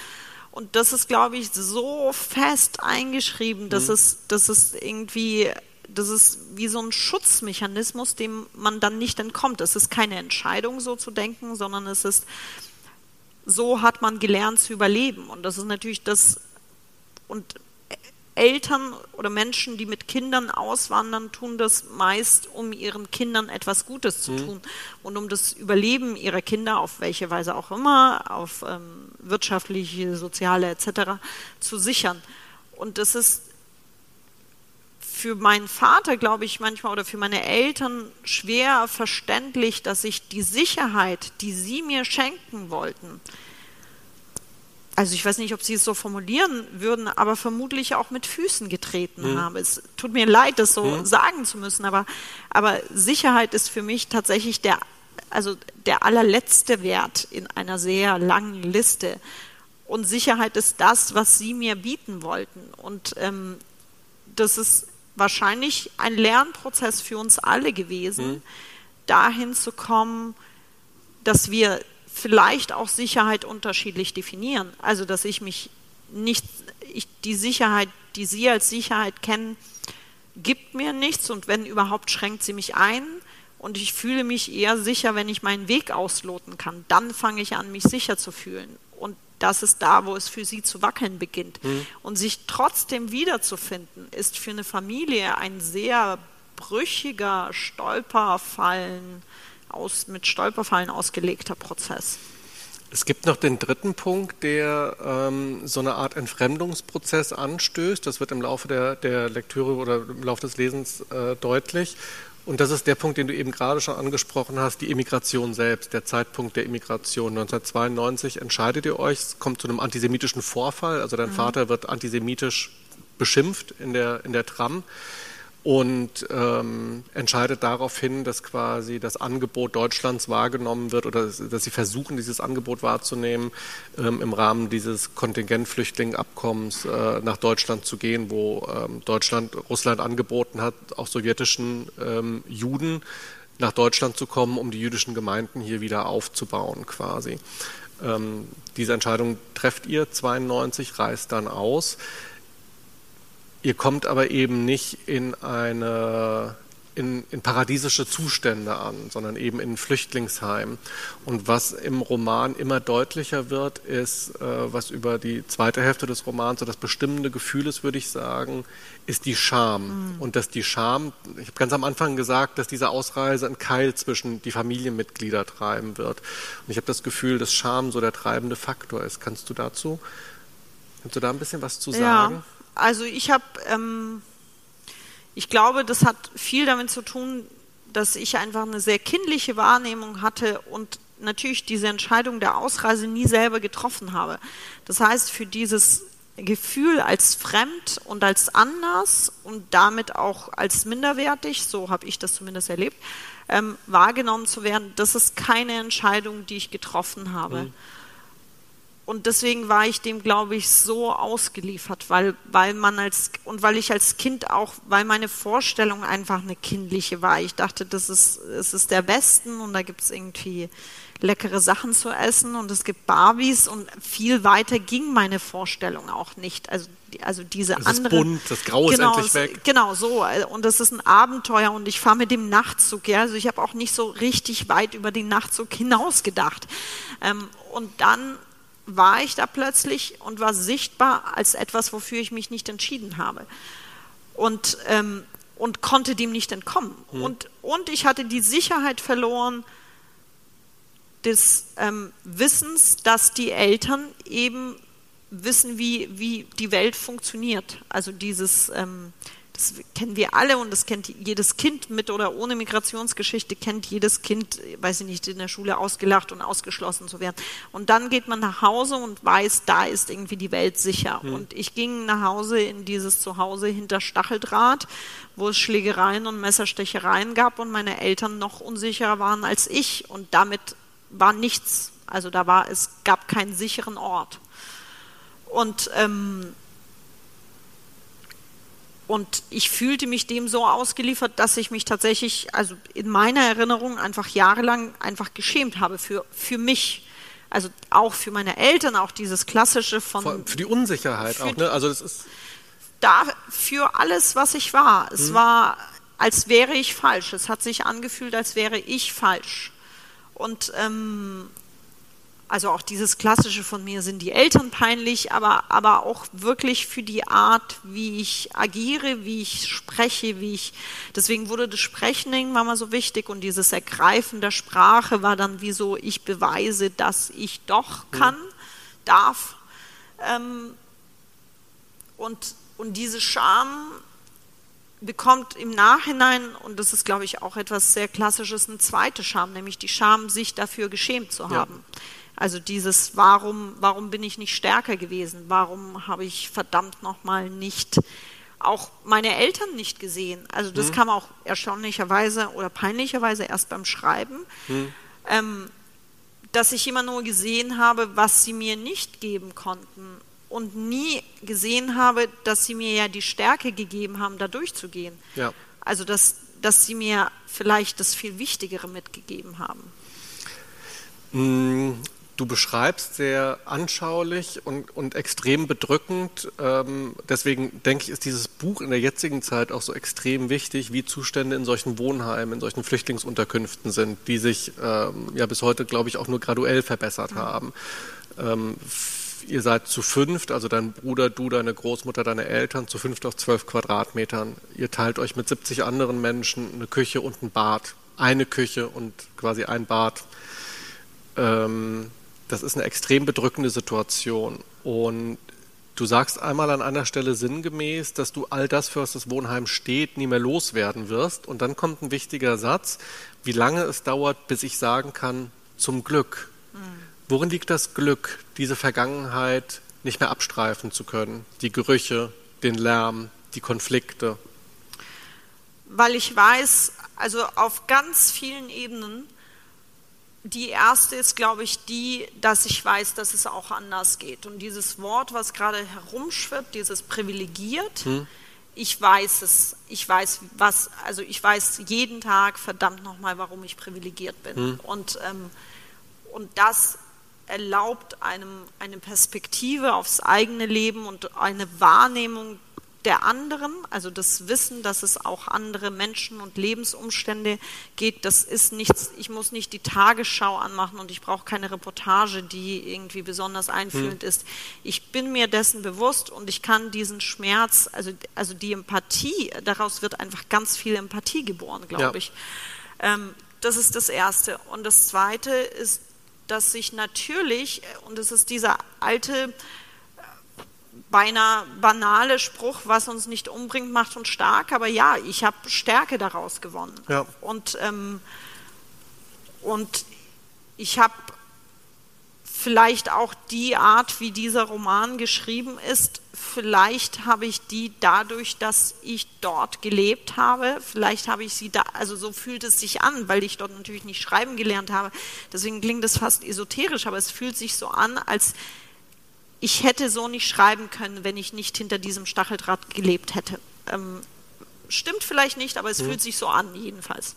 Und das ist, glaube ich, so fest eingeschrieben, dass mhm. es, dass es irgendwie das ist wie so ein Schutzmechanismus, dem man dann nicht entkommt. Es ist keine Entscheidung, so zu denken, sondern es ist so hat man gelernt zu überleben. Und das ist natürlich das, und Eltern oder Menschen, die mit Kindern auswandern, tun das meist, um ihren Kindern etwas Gutes zu mhm. tun und um das Überleben ihrer Kinder, auf welche Weise auch immer, auf ähm, wirtschaftliche, soziale etc., zu sichern. Und das ist für meinen Vater, glaube ich, manchmal oder für meine Eltern schwer verständlich, dass ich die Sicherheit, die sie mir schenken wollten, also ich weiß nicht, ob Sie es so formulieren würden, aber vermutlich auch mit Füßen getreten hm. habe. Es tut mir leid, das so hm. sagen zu müssen, aber, aber Sicherheit ist für mich tatsächlich der, also der allerletzte Wert in einer sehr langen Liste. Und Sicherheit ist das, was Sie mir bieten wollten. Und ähm, das ist wahrscheinlich ein Lernprozess für uns alle gewesen, mhm. dahin zu kommen, dass wir vielleicht auch Sicherheit unterschiedlich definieren. Also dass ich mich nicht, ich, die Sicherheit, die Sie als Sicherheit kennen, gibt mir nichts und wenn überhaupt schränkt sie mich ein und ich fühle mich eher sicher, wenn ich meinen Weg ausloten kann. Dann fange ich an, mich sicher zu fühlen. Das ist da, wo es für sie zu wackeln beginnt. Mhm. Und sich trotzdem wiederzufinden, ist für eine Familie ein sehr brüchiger Stolperfallen, aus, mit Stolperfallen ausgelegter Prozess. Es gibt noch den dritten Punkt, der ähm, so eine Art Entfremdungsprozess anstößt. Das wird im Laufe der, der Lektüre oder im Laufe des Lesens äh, deutlich. Und das ist der Punkt, den du eben gerade schon angesprochen hast, die Immigration selbst, der Zeitpunkt der Immigration. 1992 entscheidet ihr euch, es kommt zu einem antisemitischen Vorfall, also dein mhm. Vater wird antisemitisch beschimpft in der, in der Tram. Und ähm, entscheidet darauf hin, dass quasi das Angebot Deutschlands wahrgenommen wird oder dass sie versuchen, dieses Angebot wahrzunehmen, ähm, im Rahmen dieses Kontingentflüchtlingabkommens äh, nach Deutschland zu gehen, wo ähm, Deutschland Russland angeboten hat, auch sowjetischen ähm, Juden nach Deutschland zu kommen, um die jüdischen Gemeinden hier wieder aufzubauen quasi. Ähm, diese Entscheidung trefft ihr 92, reist dann aus. Ihr kommt aber eben nicht in eine in, in, paradiesische Zustände an, sondern eben in ein Flüchtlingsheim. Und was im Roman immer deutlicher wird, ist, äh, was über die zweite Hälfte des Romans so das bestimmende Gefühl ist, würde ich sagen, ist die Scham. Mhm. Und dass die Scham, ich habe ganz am Anfang gesagt, dass diese Ausreise ein Keil zwischen die Familienmitglieder treiben wird. Und ich habe das Gefühl, dass Scham so der treibende Faktor ist. Kannst du dazu, kannst du da ein bisschen was zu sagen? Ja. Also ich habe, ähm, ich glaube, das hat viel damit zu tun, dass ich einfach eine sehr kindliche Wahrnehmung hatte und natürlich diese Entscheidung der Ausreise nie selber getroffen habe. Das heißt, für dieses Gefühl als fremd und als anders und damit auch als minderwertig, so habe ich das zumindest erlebt, ähm, wahrgenommen zu werden, das ist keine Entscheidung, die ich getroffen habe. Mhm und deswegen war ich dem, glaube ich, so ausgeliefert, weil, weil man als, und weil ich als Kind auch, weil meine Vorstellung einfach eine kindliche war. Ich dachte, das ist, es ist der Westen und da gibt es irgendwie leckere Sachen zu essen und es gibt Barbies und viel weiter ging meine Vorstellung auch nicht. Also, also diese es andere. Ist bunt, das Grau genau, ist endlich weg. Genau, so. Und das ist ein Abenteuer und ich fahre mit dem Nachtzug. Ja? Also ich habe auch nicht so richtig weit über den Nachtzug hinaus gedacht. Ähm, und dann war ich da plötzlich und war sichtbar als etwas, wofür ich mich nicht entschieden habe. Und, ähm, und konnte dem nicht entkommen. Hm. Und, und ich hatte die Sicherheit verloren des ähm, Wissens, dass die Eltern eben wissen, wie, wie die Welt funktioniert. Also dieses, ähm, das kennen wir alle und das kennt jedes Kind mit oder ohne Migrationsgeschichte, kennt jedes Kind, weiß ich nicht, in der Schule ausgelacht und ausgeschlossen zu werden. Und dann geht man nach Hause und weiß, da ist irgendwie die Welt sicher. Mhm. Und ich ging nach Hause in dieses Zuhause hinter Stacheldraht, wo es Schlägereien und Messerstechereien gab und meine Eltern noch unsicherer waren als ich. Und damit war nichts. Also da war, es gab keinen sicheren Ort. Und ähm, und ich fühlte mich dem so ausgeliefert, dass ich mich tatsächlich, also in meiner Erinnerung, einfach jahrelang einfach geschämt habe für, für mich. Also auch für meine Eltern, auch dieses klassische von. Für die Unsicherheit auch, ne? Also das ist. Da für alles, was ich war. Es hm. war, als wäre ich falsch. Es hat sich angefühlt, als wäre ich falsch. Und ähm, also auch dieses klassische von mir sind die Eltern peinlich, aber, aber auch wirklich für die Art, wie ich agiere, wie ich spreche, wie ich, deswegen wurde das Sprechen irgendwann mal so wichtig und dieses Ergreifen der Sprache war dann wie so, ich beweise, dass ich doch kann, mhm. darf. Ähm, und, und diese Scham bekommt im Nachhinein, und das ist, glaube ich, auch etwas sehr Klassisches, eine zweite Scham, nämlich die Scham, sich dafür geschämt zu haben. Ja also dieses, warum, warum bin ich nicht stärker gewesen? Warum habe ich verdammt nochmal nicht auch meine Eltern nicht gesehen? Also das mhm. kam auch erstaunlicherweise oder peinlicherweise erst beim Schreiben, mhm. ähm, dass ich immer nur gesehen habe, was sie mir nicht geben konnten und nie gesehen habe, dass sie mir ja die Stärke gegeben haben, da durchzugehen. Ja. Also dass, dass sie mir vielleicht das viel Wichtigere mitgegeben haben. Du beschreibst sehr anschaulich und, und extrem bedrückend. Ähm, deswegen denke ich, ist dieses Buch in der jetzigen Zeit auch so extrem wichtig, wie Zustände in solchen Wohnheimen, in solchen Flüchtlingsunterkünften sind, die sich ähm, ja bis heute, glaube ich, auch nur graduell verbessert haben. Ähm, ihr seid zu fünft, also dein Bruder, du, deine Großmutter, deine Eltern, zu fünft auf zwölf Quadratmetern. Ihr teilt euch mit 70 anderen Menschen eine Küche und ein Bad. Eine Küche und quasi ein Bad. Ähm, das ist eine extrem bedrückende Situation. Und du sagst einmal an einer Stelle sinngemäß, dass du all das, für was das Wohnheim steht, nie mehr loswerden wirst. Und dann kommt ein wichtiger Satz, wie lange es dauert, bis ich sagen kann, zum Glück. Mhm. Worin liegt das Glück, diese Vergangenheit nicht mehr abstreifen zu können? Die Gerüche, den Lärm, die Konflikte? weil ich weiß, also auf ganz vielen Ebenen, die erste ist, glaube ich, die, dass ich weiß, dass es auch anders geht. Und dieses Wort, was gerade herumschwirrt, dieses privilegiert, hm. ich weiß es, ich weiß was, also ich weiß jeden Tag verdammt nochmal, warum ich privilegiert bin. Hm. Und, ähm, und das erlaubt einem eine Perspektive aufs eigene Leben und eine Wahrnehmung der anderen, also das Wissen, dass es auch andere Menschen und Lebensumstände geht, das ist nichts, ich muss nicht die Tagesschau anmachen und ich brauche keine Reportage, die irgendwie besonders einfühlend hm. ist. Ich bin mir dessen bewusst und ich kann diesen Schmerz, also, also die Empathie, daraus wird einfach ganz viel Empathie geboren, glaube ja. ich. Ähm, das ist das Erste. Und das Zweite ist, dass sich natürlich, und es ist dieser alte, beinahe banale Spruch, was uns nicht umbringt, macht uns stark. Aber ja, ich habe Stärke daraus gewonnen. Ja. Und, ähm, und ich habe vielleicht auch die Art, wie dieser Roman geschrieben ist, vielleicht habe ich die dadurch, dass ich dort gelebt habe, vielleicht habe ich sie da, also so fühlt es sich an, weil ich dort natürlich nicht schreiben gelernt habe. Deswegen klingt es fast esoterisch, aber es fühlt sich so an, als ich hätte so nicht schreiben können, wenn ich nicht hinter diesem Stacheldraht gelebt hätte. Ähm, stimmt vielleicht nicht, aber es hm. fühlt sich so an, jedenfalls.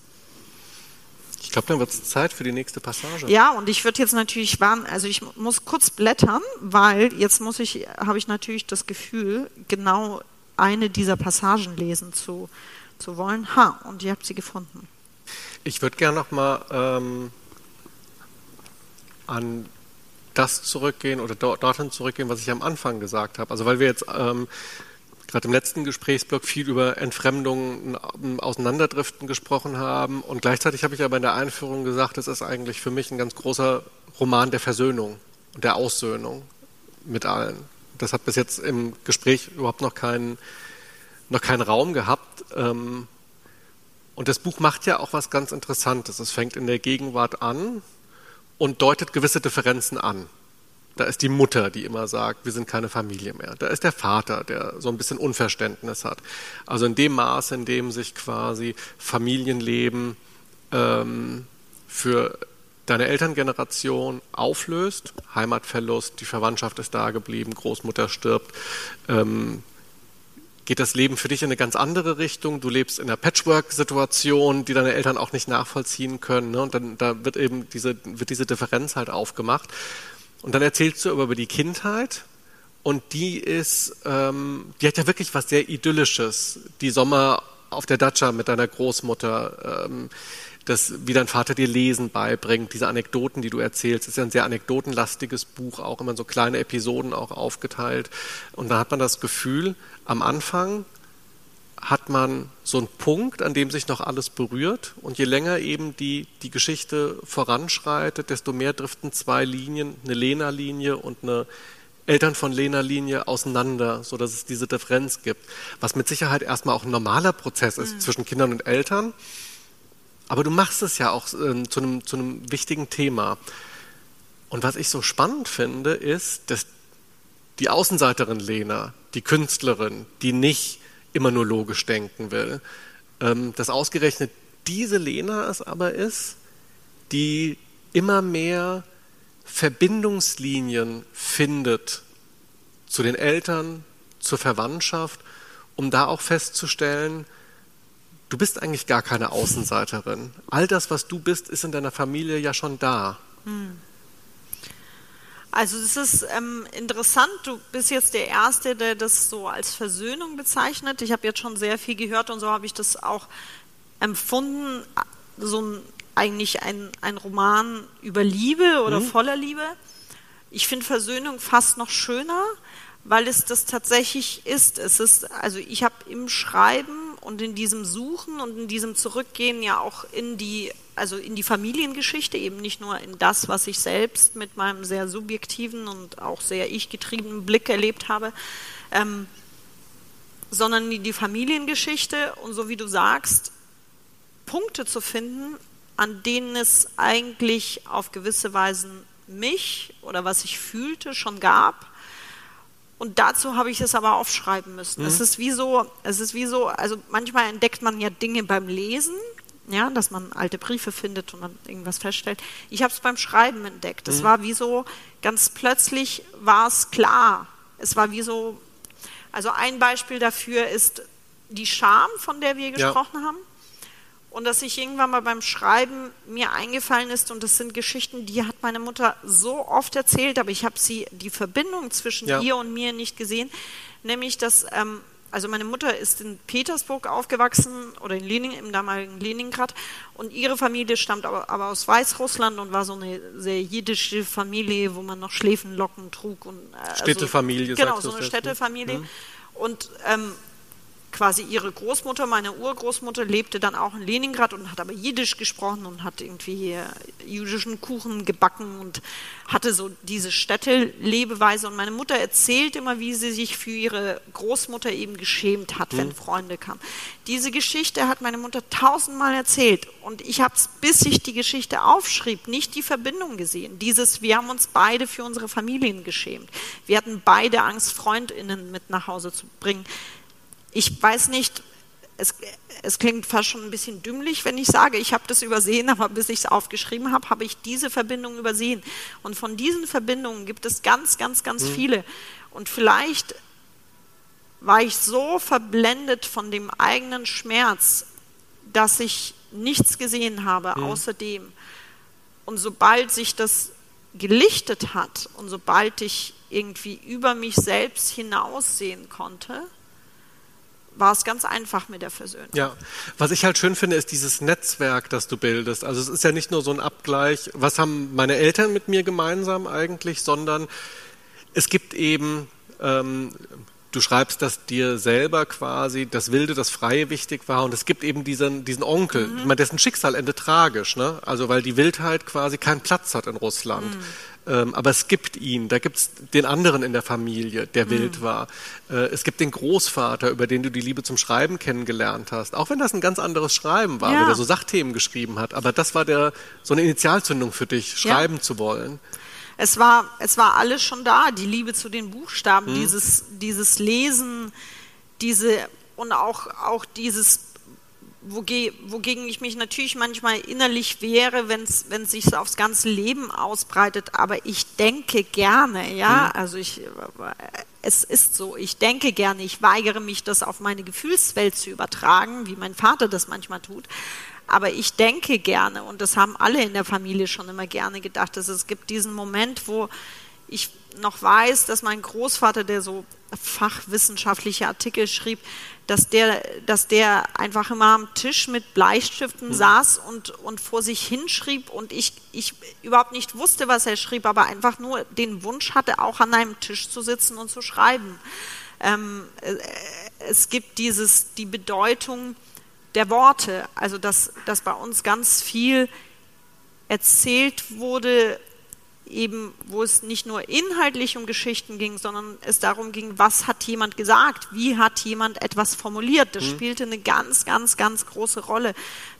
Ich glaube, dann wird es Zeit für die nächste Passage. Ja, und ich würde jetzt natürlich warnen, also ich muss kurz blättern, weil jetzt muss ich, habe ich natürlich das Gefühl, genau eine dieser Passagen lesen zu, zu wollen. Ha, und ihr habt sie gefunden. Ich würde gerne nochmal ähm, an das zurückgehen oder dorthin zurückgehen, was ich am Anfang gesagt habe. Also weil wir jetzt ähm, gerade im letzten Gesprächsblock viel über Entfremdung, Auseinanderdriften gesprochen haben. Und gleichzeitig habe ich aber in der Einführung gesagt, es ist eigentlich für mich ein ganz großer Roman der Versöhnung und der Aussöhnung mit allen. Das hat bis jetzt im Gespräch überhaupt noch keinen, noch keinen Raum gehabt. Ähm, und das Buch macht ja auch was ganz Interessantes. Es fängt in der Gegenwart an und deutet gewisse Differenzen an. Da ist die Mutter, die immer sagt, wir sind keine Familie mehr. Da ist der Vater, der so ein bisschen Unverständnis hat. Also in dem Maße, in dem sich quasi Familienleben ähm, für deine Elterngeneration auflöst, Heimatverlust, die Verwandtschaft ist da geblieben, Großmutter stirbt, ähm, geht das Leben für dich in eine ganz andere Richtung. Du lebst in einer Patchwork-Situation, die deine Eltern auch nicht nachvollziehen können. Ne? Und dann da wird eben diese, wird diese Differenz halt aufgemacht. Und dann erzählst du aber über die Kindheit und die ist, ähm, die hat ja wirklich was sehr Idyllisches. Die Sommer auf der Datscha mit deiner Großmutter, ähm, das, wie dein Vater dir Lesen beibringt, diese Anekdoten, die du erzählst, ist ja ein sehr anekdotenlastiges Buch, auch immer so kleine Episoden auch aufgeteilt. Und da hat man das Gefühl, am Anfang hat man so einen Punkt, an dem sich noch alles berührt. Und je länger eben die, die Geschichte voranschreitet, desto mehr driften zwei Linien, eine Lena-Linie und eine Eltern von Lena-Linie auseinander, sodass es diese Differenz gibt. Was mit Sicherheit erstmal auch ein normaler Prozess ist mhm. zwischen Kindern und Eltern. Aber du machst es ja auch äh, zu, einem, zu einem wichtigen Thema. Und was ich so spannend finde, ist, dass die Außenseiterin Lena, die Künstlerin, die nicht immer nur logisch denken will. Ähm, dass ausgerechnet diese Lena es aber ist, die immer mehr Verbindungslinien findet zu den Eltern, zur Verwandtschaft, um da auch festzustellen, du bist eigentlich gar keine Außenseiterin. All das, was du bist, ist in deiner Familie ja schon da. Hm. Also es ist ähm, interessant, du bist jetzt der Erste, der das so als Versöhnung bezeichnet. Ich habe jetzt schon sehr viel gehört und so habe ich das auch empfunden, so ein, eigentlich ein, ein Roman über Liebe oder mhm. voller Liebe. Ich finde Versöhnung fast noch schöner, weil es das tatsächlich ist. Es ist, also ich habe im Schreiben und in diesem Suchen und in diesem Zurückgehen ja auch in die, also in die Familiengeschichte, eben nicht nur in das, was ich selbst mit meinem sehr subjektiven und auch sehr ich-getriebenen Blick erlebt habe, ähm, sondern in die Familiengeschichte und so wie du sagst, Punkte zu finden, an denen es eigentlich auf gewisse Weisen mich oder was ich fühlte schon gab Und dazu habe ich es aber aufschreiben müssen. Mhm. Es ist wie so, es ist wie so, also manchmal entdeckt man ja Dinge beim Lesen, ja, dass man alte Briefe findet und dann irgendwas feststellt. Ich habe es beim Schreiben entdeckt. Es mhm. war wie so, ganz plötzlich war es klar. Es war wie so, also ein Beispiel dafür ist die Scham, von der wir gesprochen ja. haben. Und dass ich irgendwann mal beim Schreiben mir eingefallen ist, und das sind Geschichten, die hat meine Mutter so oft erzählt, aber ich habe sie, die Verbindung zwischen ja. ihr und mir nicht gesehen, nämlich dass, ähm, also meine Mutter ist in Petersburg aufgewachsen oder in Lenin, im damaligen Leningrad und ihre Familie stammt aber, aber aus Weißrussland und war so eine sehr jiddische Familie, wo man noch Schläfenlocken trug. Und, äh, also Städtefamilie, Genau, so eine ne? Städtefamilie. Mhm. Und ähm, quasi ihre Großmutter, meine Urgroßmutter, lebte dann auch in Leningrad und hat aber Jiddisch gesprochen und hat irgendwie jüdischen Kuchen gebacken und hatte so diese Städtelebeweise. Und meine Mutter erzählt immer, wie sie sich für ihre Großmutter eben geschämt hat, mhm. wenn Freunde kamen. Diese Geschichte hat meine Mutter tausendmal erzählt und ich habe es, bis ich die Geschichte aufschrieb, nicht die Verbindung gesehen. Dieses, wir haben uns beide für unsere Familien geschämt. Wir hatten beide Angst, Freundinnen mit nach Hause zu bringen ich weiß nicht, es, es, klingt fast schon ein bisschen dümmlich, wenn ich sage, ich habe das übersehen, aber bis ich es aufgeschrieben habe, habe ich diese Verbindung übersehen. Und von diesen Verbindungen gibt es ganz, ganz, ganz mhm. viele. Und vielleicht war ich so verblendet von dem eigenen Schmerz, dass ich nichts gesehen habe mhm. außerdem. Und sobald sich das gelichtet hat und sobald ich irgendwie über mich selbst hinaussehen konnte, war es ganz einfach mit der Versöhnung. Ja, was ich halt schön finde, ist dieses Netzwerk, das du bildest. Also es ist ja nicht nur so ein Abgleich, was haben meine Eltern mit mir gemeinsam eigentlich, sondern es gibt eben, ähm, du schreibst, dass dir selber quasi das Wilde, das Freie wichtig war und es gibt eben diesen, diesen Onkel, mhm. dessen Schicksal endet tragisch, ne? also weil die Wildheit quasi keinen Platz hat in Russland. Mhm. Ähm, aber es gibt ihn, da gibt es den anderen in der Familie, der mhm. wild war. Äh, es gibt den Großvater, über den du die Liebe zum Schreiben kennengelernt hast. Auch wenn das ein ganz anderes Schreiben war, ja. wo er so Sachthemen geschrieben hat. Aber das war der, so eine Initialzündung für dich, schreiben ja. zu wollen. Es war, es war alles schon da, die Liebe zu den Buchstaben, hm. dieses, dieses Lesen, diese und auch, auch dieses wogegen ich mich natürlich manchmal innerlich wehre, wenn es sich aufs ganze Leben ausbreitet, aber ich denke gerne, ja, mhm. also ich, es ist so, ich denke gerne, ich weigere mich, das auf meine Gefühlswelt zu übertragen, wie mein Vater das manchmal tut, aber ich denke gerne und das haben alle in der Familie schon immer gerne gedacht, dass es gibt diesen Moment, wo ich noch weiß, dass mein Großvater, der so fachwissenschaftliche Artikel schrieb, dass der, dass der einfach immer am Tisch mit Bleistiften mhm. saß und, und vor sich hinschrieb und ich, ich überhaupt nicht wusste, was er schrieb, aber einfach nur den Wunsch hatte, auch an einem Tisch zu sitzen und zu schreiben. Ähm, äh, es gibt dieses, die Bedeutung der Worte, also dass, dass bei uns ganz viel erzählt wurde eben, wo es nicht nur inhaltlich um Geschichten ging, sondern es darum ging, was hat jemand gesagt, wie hat jemand etwas formuliert. Das mhm. spielte eine ganz, ganz, ganz große Rolle.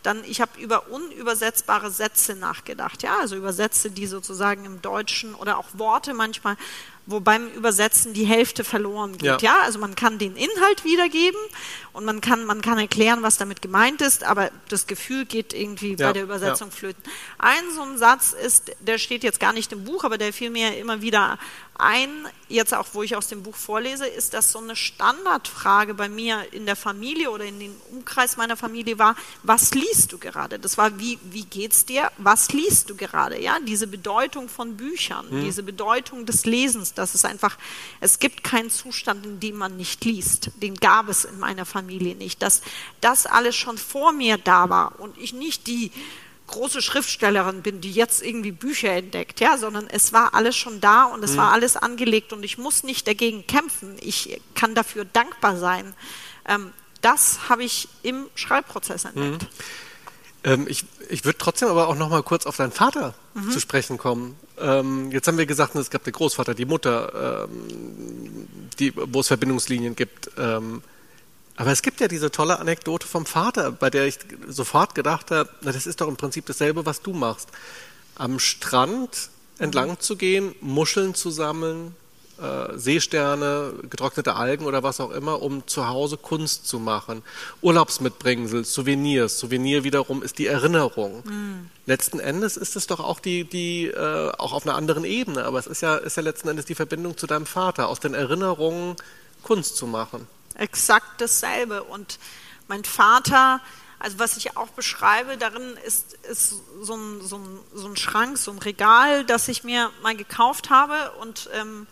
Dann, ich habe über unübersetzbare Sätze nachgedacht, ja, also über Sätze, die sozusagen im Deutschen oder auch Worte manchmal wo beim Übersetzen die Hälfte verloren geht. Ja. ja. also man kann den Inhalt wiedergeben und man kann, man kann erklären, was damit gemeint ist, aber das Gefühl geht irgendwie ja. bei der Übersetzung ja. flöten. Ein so ein Satz ist, der steht jetzt gar nicht im Buch, aber der fiel mir immer wieder ein, jetzt auch, wo ich aus dem Buch vorlese, ist, dass so eine Standardfrage bei mir in der Familie oder in dem Umkreis meiner Familie war, was liest du gerade? Das war, wie, wie geht's dir? Was liest du gerade? Ja, diese Bedeutung von Büchern, hm. diese Bedeutung des Lesens, dass es einfach, es gibt keinen Zustand, in dem man nicht liest. Den gab es in meiner Familie nicht. Dass das alles schon vor mir da war und ich nicht die große Schriftstellerin bin, die jetzt irgendwie Bücher entdeckt, ja, sondern es war alles schon da und es mhm. war alles angelegt und ich muss nicht dagegen kämpfen. Ich kann dafür dankbar sein. Ähm, das habe ich im Schreibprozess entdeckt. Mhm. Ähm, ich ich würde trotzdem aber auch noch mal kurz auf deinen Vater mhm. zu sprechen kommen. Ähm, jetzt haben wir gesagt, es gab den Großvater, die Mutter, ähm, die, wo es Verbindungslinien gibt. Aber es gibt ja diese tolle Anekdote vom Vater, bei der ich sofort gedacht habe, na, das ist doch im Prinzip dasselbe, was du machst. Am Strand entlang zu gehen, Muscheln zu sammeln, äh, Seesterne, getrocknete Algen oder was auch immer, um zu Hause Kunst zu machen. Urlaubsmitbringsel, Souvenirs. Souvenir wiederum ist die Erinnerung. Mhm. Letzten Endes ist es doch auch die, die äh, auch auf einer anderen Ebene, aber es ist ja, ist ja letzten Endes die Verbindung zu deinem Vater, aus den Erinnerungen Kunst zu machen. Exakt dasselbe. Und mein Vater, also was ich auch beschreibe, darin ist, ist so, ein, so, ein, so ein Schrank, so ein Regal, das ich mir mal gekauft habe und ähm,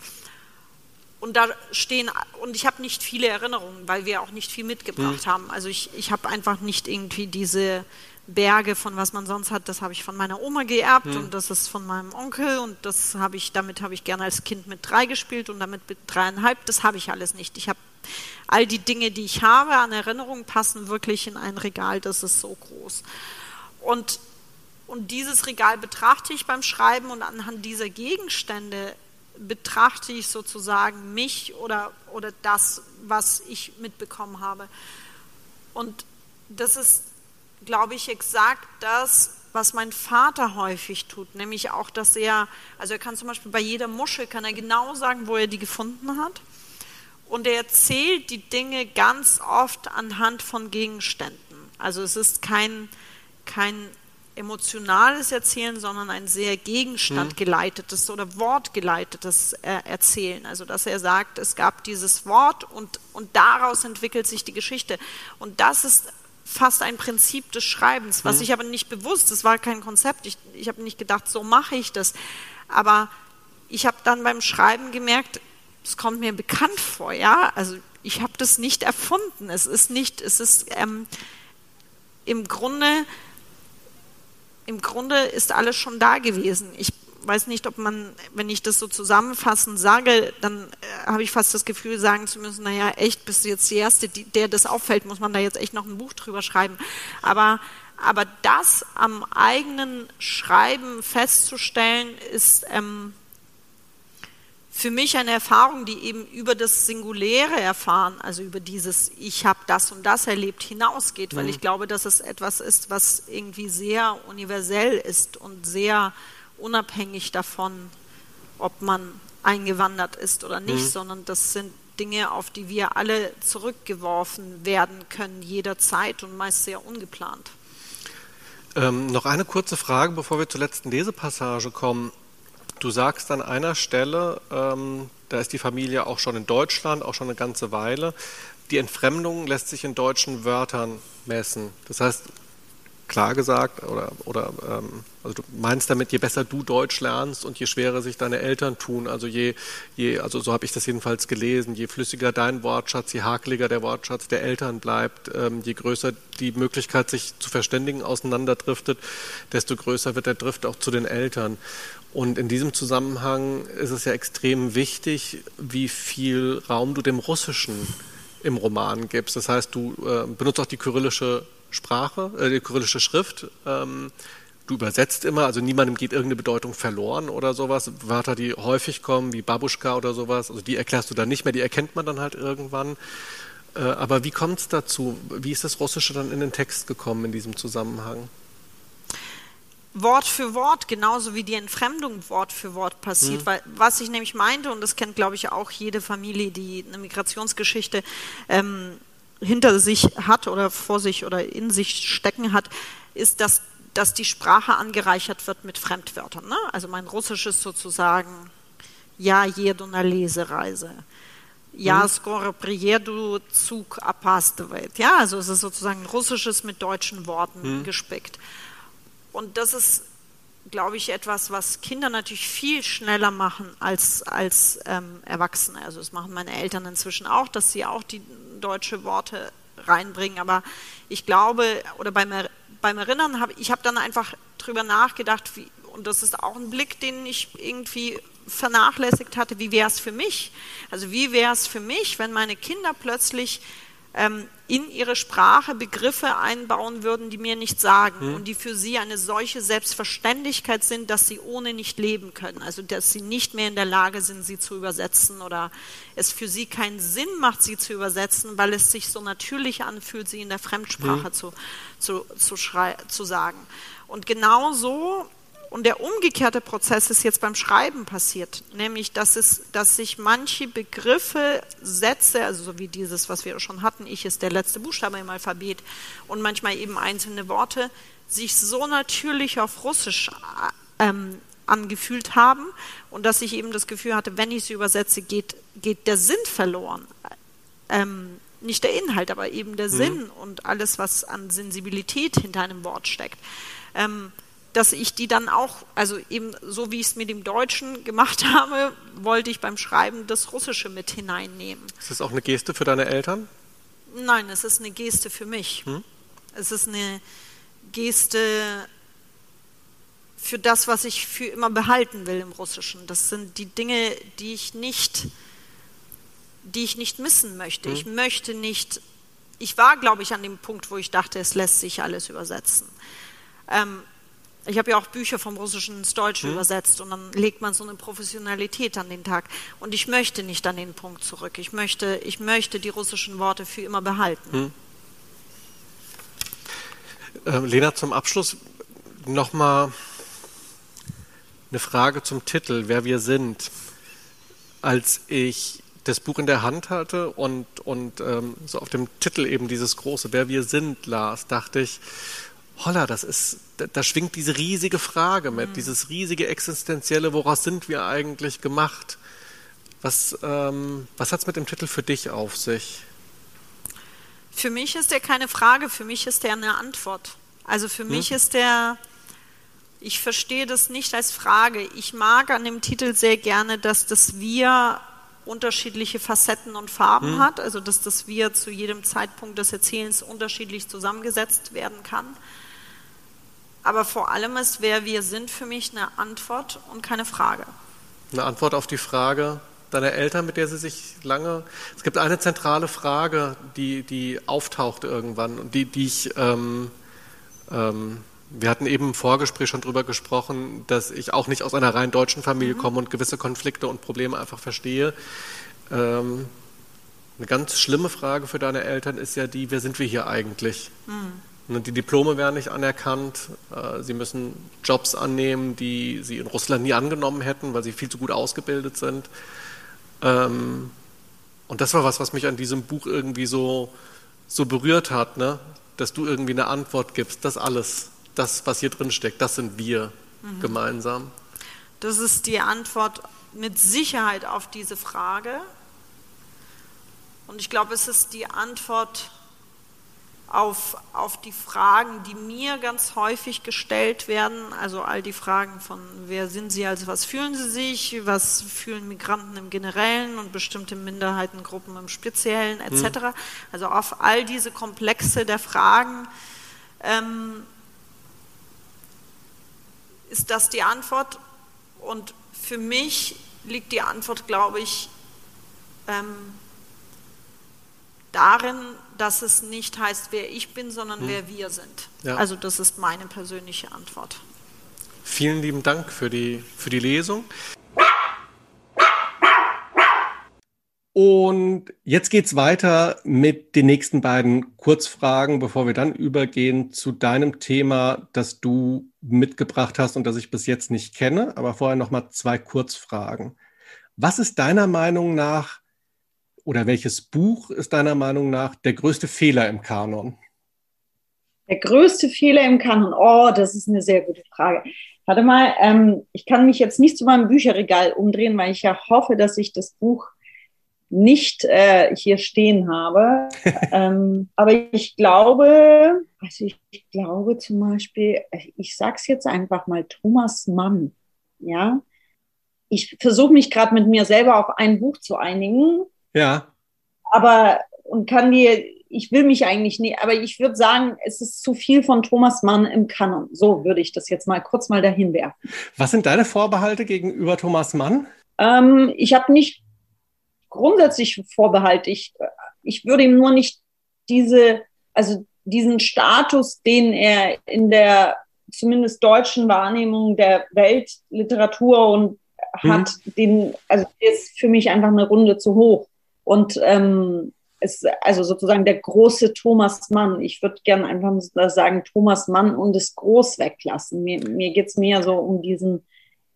und da stehen, und ich habe nicht viele Erinnerungen, weil wir auch nicht viel mitgebracht mhm. haben. Also ich, ich habe einfach nicht irgendwie diese Berge von was man sonst hat, das habe ich von meiner Oma geerbt mhm. und das ist von meinem Onkel und das habe ich, damit habe ich gerne als Kind mit drei gespielt und damit mit dreieinhalb, das habe ich alles nicht. Ich habe all die Dinge, die ich habe an Erinnerungen, passen wirklich in ein Regal, das ist so groß. Und, und dieses Regal betrachte ich beim Schreiben und anhand dieser Gegenstände betrachte ich sozusagen mich oder, oder das, was ich mitbekommen habe. Und das ist, glaube ich, exakt das, was mein Vater häufig tut, nämlich auch, dass er, also er kann zum Beispiel bei jeder Muschel, kann er genau sagen, wo er die gefunden hat. Und er erzählt die Dinge ganz oft anhand von Gegenständen. Also es ist kein, kein emotionales Erzählen, sondern ein sehr gegenstandgeleitetes oder wortgeleitetes Erzählen. Also dass er sagt, es gab dieses Wort und, und daraus entwickelt sich die Geschichte. Und das ist fast ein Prinzip des Schreibens, was mhm. ich aber nicht bewusst, das war kein Konzept, ich, ich habe nicht gedacht, so mache ich das. Aber ich habe dann beim Schreiben gemerkt, es kommt mir bekannt vor, ja, also ich habe das nicht erfunden, es ist nicht, es ist ähm, im Grunde im Grunde ist alles schon da gewesen. Ich weiß nicht, ob man, wenn ich das so zusammenfassend sage, dann äh, habe ich fast das Gefühl, sagen zu müssen, naja, echt, bist du jetzt die Erste, die, der das auffällt, muss man da jetzt echt noch ein Buch drüber schreiben. Aber, aber das am eigenen Schreiben festzustellen, ist, ähm, für mich eine Erfahrung, die eben über das Singuläre erfahren, also über dieses Ich habe das und das erlebt hinausgeht, weil mhm. ich glaube, dass es etwas ist, was irgendwie sehr universell ist und sehr unabhängig davon, ob man eingewandert ist oder nicht, mhm. sondern das sind Dinge, auf die wir alle zurückgeworfen werden können, jederzeit und meist sehr ungeplant. Ähm, noch eine kurze Frage, bevor wir zur letzten Lesepassage kommen. Du sagst an einer Stelle, ähm, da ist die Familie auch schon in Deutschland, auch schon eine ganze Weile. Die Entfremdung lässt sich in deutschen Wörtern messen. Das heißt, klar gesagt, oder, oder ähm, also du meinst damit, je besser du Deutsch lernst und je schwerer sich deine Eltern tun, also je, je also so habe ich das jedenfalls gelesen, je flüssiger dein Wortschatz, je hakeliger der Wortschatz der Eltern bleibt, ähm, je größer die Möglichkeit, sich zu verständigen, auseinanderdriftet, desto größer wird der Drift auch zu den Eltern. Und in diesem Zusammenhang ist es ja extrem wichtig, wie viel Raum du dem Russischen im Roman gibst. Das heißt, du äh, benutzt auch die kyrillische Sprache, äh, die kyrillische Schrift. Ähm, du übersetzt immer, also niemandem geht irgendeine Bedeutung verloren oder sowas. Wörter, die häufig kommen, wie Babuschka oder sowas, also die erklärst du dann nicht mehr, die erkennt man dann halt irgendwann. Äh, aber wie kommt es dazu? Wie ist das Russische dann in den Text gekommen in diesem Zusammenhang? Wort für Wort, genauso wie die Entfremdung Wort für Wort passiert. Mhm. Weil was ich nämlich meinte, und das kennt, glaube ich, auch jede Familie, die eine Migrationsgeschichte ähm, hinter sich hat oder vor sich oder in sich stecken hat, ist, dass, dass die Sprache angereichert wird mit Fremdwörtern. Ne? Also mein Russisch ist sozusagen Ja, jedu na Lesereise. Ja, mhm. skoro приеду, Zug опаздывает. Ja, also es ist sozusagen Russisches mit deutschen Worten mhm. gespickt. Und das ist, glaube ich, etwas, was Kinder natürlich viel schneller machen als, als ähm, Erwachsene. Also das machen meine Eltern inzwischen auch, dass sie auch die deutsche Worte reinbringen. Aber ich glaube, oder beim, beim Erinnern habe ich habe dann einfach drüber nachgedacht, wie, und das ist auch ein Blick, den ich irgendwie vernachlässigt hatte, wie wäre es für mich? Also wie wäre es für mich, wenn meine Kinder plötzlich in ihre Sprache Begriffe einbauen würden, die mir nicht sagen hm. und die für sie eine solche Selbstverständlichkeit sind, dass sie ohne nicht leben können. Also dass sie nicht mehr in der Lage sind, sie zu übersetzen oder es für sie keinen Sinn macht, sie zu übersetzen, weil es sich so natürlich anfühlt, sie in der Fremdsprache hm. zu, zu, zu, zu sagen. Und genau so Und der umgekehrte Prozess ist jetzt beim Schreiben passiert, nämlich dass, es, dass sich manche Begriffe, Sätze, also so wie dieses, was wir schon hatten, ich ist der letzte Buchstabe im Alphabet und manchmal eben einzelne Worte, sich so natürlich auf Russisch ähm, angefühlt haben und dass ich eben das Gefühl hatte, wenn ich sie übersetze, geht, geht der Sinn verloren. Ähm, nicht der Inhalt, aber eben der mhm. Sinn und alles, was an Sensibilität hinter einem Wort steckt. Ähm, dass ich die dann auch, also eben so wie ich es mit dem Deutschen gemacht habe, wollte ich beim Schreiben das Russische mit hineinnehmen. Ist das auch eine Geste für deine Eltern? Nein, es ist eine Geste für mich. Hm? Es ist eine Geste für das, was ich für immer behalten will im Russischen. Das sind die Dinge, die ich nicht, die ich nicht missen möchte. Hm. Ich möchte nicht, ich war, glaube ich, an dem Punkt, wo ich dachte, es lässt sich alles übersetzen. Ähm, ich habe ja auch Bücher vom Russischen ins Deutsche hm. übersetzt und dann legt man so eine Professionalität an den Tag. Und ich möchte nicht an den Punkt zurück. Ich möchte, ich möchte die russischen Worte für immer behalten. Hm. Äh, Lena, zum Abschluss nochmal eine Frage zum Titel, wer wir sind. Als ich das Buch in der Hand hatte und, und ähm, so auf dem Titel eben dieses große Wer wir sind las, dachte ich, holla, das ist, da, da schwingt diese riesige Frage mit, mhm. dieses riesige existenzielle, woraus sind wir eigentlich gemacht? Was, ähm, was hat es mit dem Titel für dich auf sich? Für mich ist der keine Frage, für mich ist der eine Antwort. Also für hm? mich ist der, ich verstehe das nicht als Frage. Ich mag an dem Titel sehr gerne, dass das Wir unterschiedliche Facetten und Farben hm. hat, also dass das Wir zu jedem Zeitpunkt des Erzählens unterschiedlich zusammengesetzt werden kann. Aber vor allem ist, wer wir sind, für mich eine Antwort und keine Frage. Eine Antwort auf die Frage deiner Eltern, mit der sie sich lange. Es gibt eine zentrale Frage, die, die auftaucht irgendwann und die, die ich. Ähm, ähm, wir hatten eben im Vorgespräch schon darüber gesprochen, dass ich auch nicht aus einer rein deutschen Familie mhm. komme und gewisse Konflikte und Probleme einfach verstehe. Ähm, eine ganz schlimme Frage für deine Eltern ist ja die, wer sind wir hier eigentlich? Mhm. Die Diplome werden nicht anerkannt. Äh, sie müssen Jobs annehmen, die sie in Russland nie angenommen hätten, weil sie viel zu gut ausgebildet sind. Ähm, und das war was, was mich an diesem Buch irgendwie so, so berührt hat, ne? dass du irgendwie eine Antwort gibst. Das alles, das, was hier drin steckt, das sind wir mhm. gemeinsam. Das ist die Antwort mit Sicherheit auf diese Frage. Und ich glaube, es ist die Antwort auf, auf die Fragen, die mir ganz häufig gestellt werden, also all die Fragen von wer sind Sie, also was fühlen Sie sich, was fühlen Migranten im Generellen und bestimmte Minderheitengruppen im Speziellen etc. Mhm. Also auf all diese Komplexe der Fragen ähm, ist das die Antwort und für mich liegt die Antwort, glaube ich, ähm, darin, dass es nicht heißt, wer ich bin, sondern hm. wer wir sind. Ja. Also das ist meine persönliche Antwort. Vielen lieben Dank für die, für die Lesung. Und jetzt geht es weiter mit den nächsten beiden Kurzfragen, bevor wir dann übergehen zu deinem Thema, das du mitgebracht hast und das ich bis jetzt nicht kenne. Aber vorher nochmal zwei Kurzfragen. Was ist deiner Meinung nach oder welches Buch ist deiner Meinung nach der größte Fehler im Kanon? Der größte Fehler im Kanon? Oh, das ist eine sehr gute Frage. Warte mal, ähm, ich kann mich jetzt nicht zu meinem Bücherregal umdrehen, weil ich ja hoffe, dass ich das Buch nicht äh, hier stehen habe. ähm, aber ich glaube, also ich, ich, glaube zum Beispiel, ich sag's jetzt einfach mal, Thomas Mann, ja. Ich versuche mich gerade mit mir selber auf ein Buch zu einigen, ja. Aber und kann dir, ich will mich eigentlich nicht, aber ich würde sagen, es ist zu viel von Thomas Mann im Kanon. So würde ich das jetzt mal kurz mal dahin werfen. Was sind deine Vorbehalte gegenüber Thomas Mann? Ähm, ich habe nicht grundsätzlich Vorbehalte. Ich, ich würde ihm nur nicht diese, also diesen Status, den er in der zumindest deutschen Wahrnehmung der Weltliteratur und hat, mhm. den, also ist für mich einfach eine Runde zu hoch. Und ähm, ist also sozusagen der große Thomas Mann. Ich würde gerne einfach sagen, Thomas Mann und das Groß weglassen. Mir, mir geht es mehr so um diesen,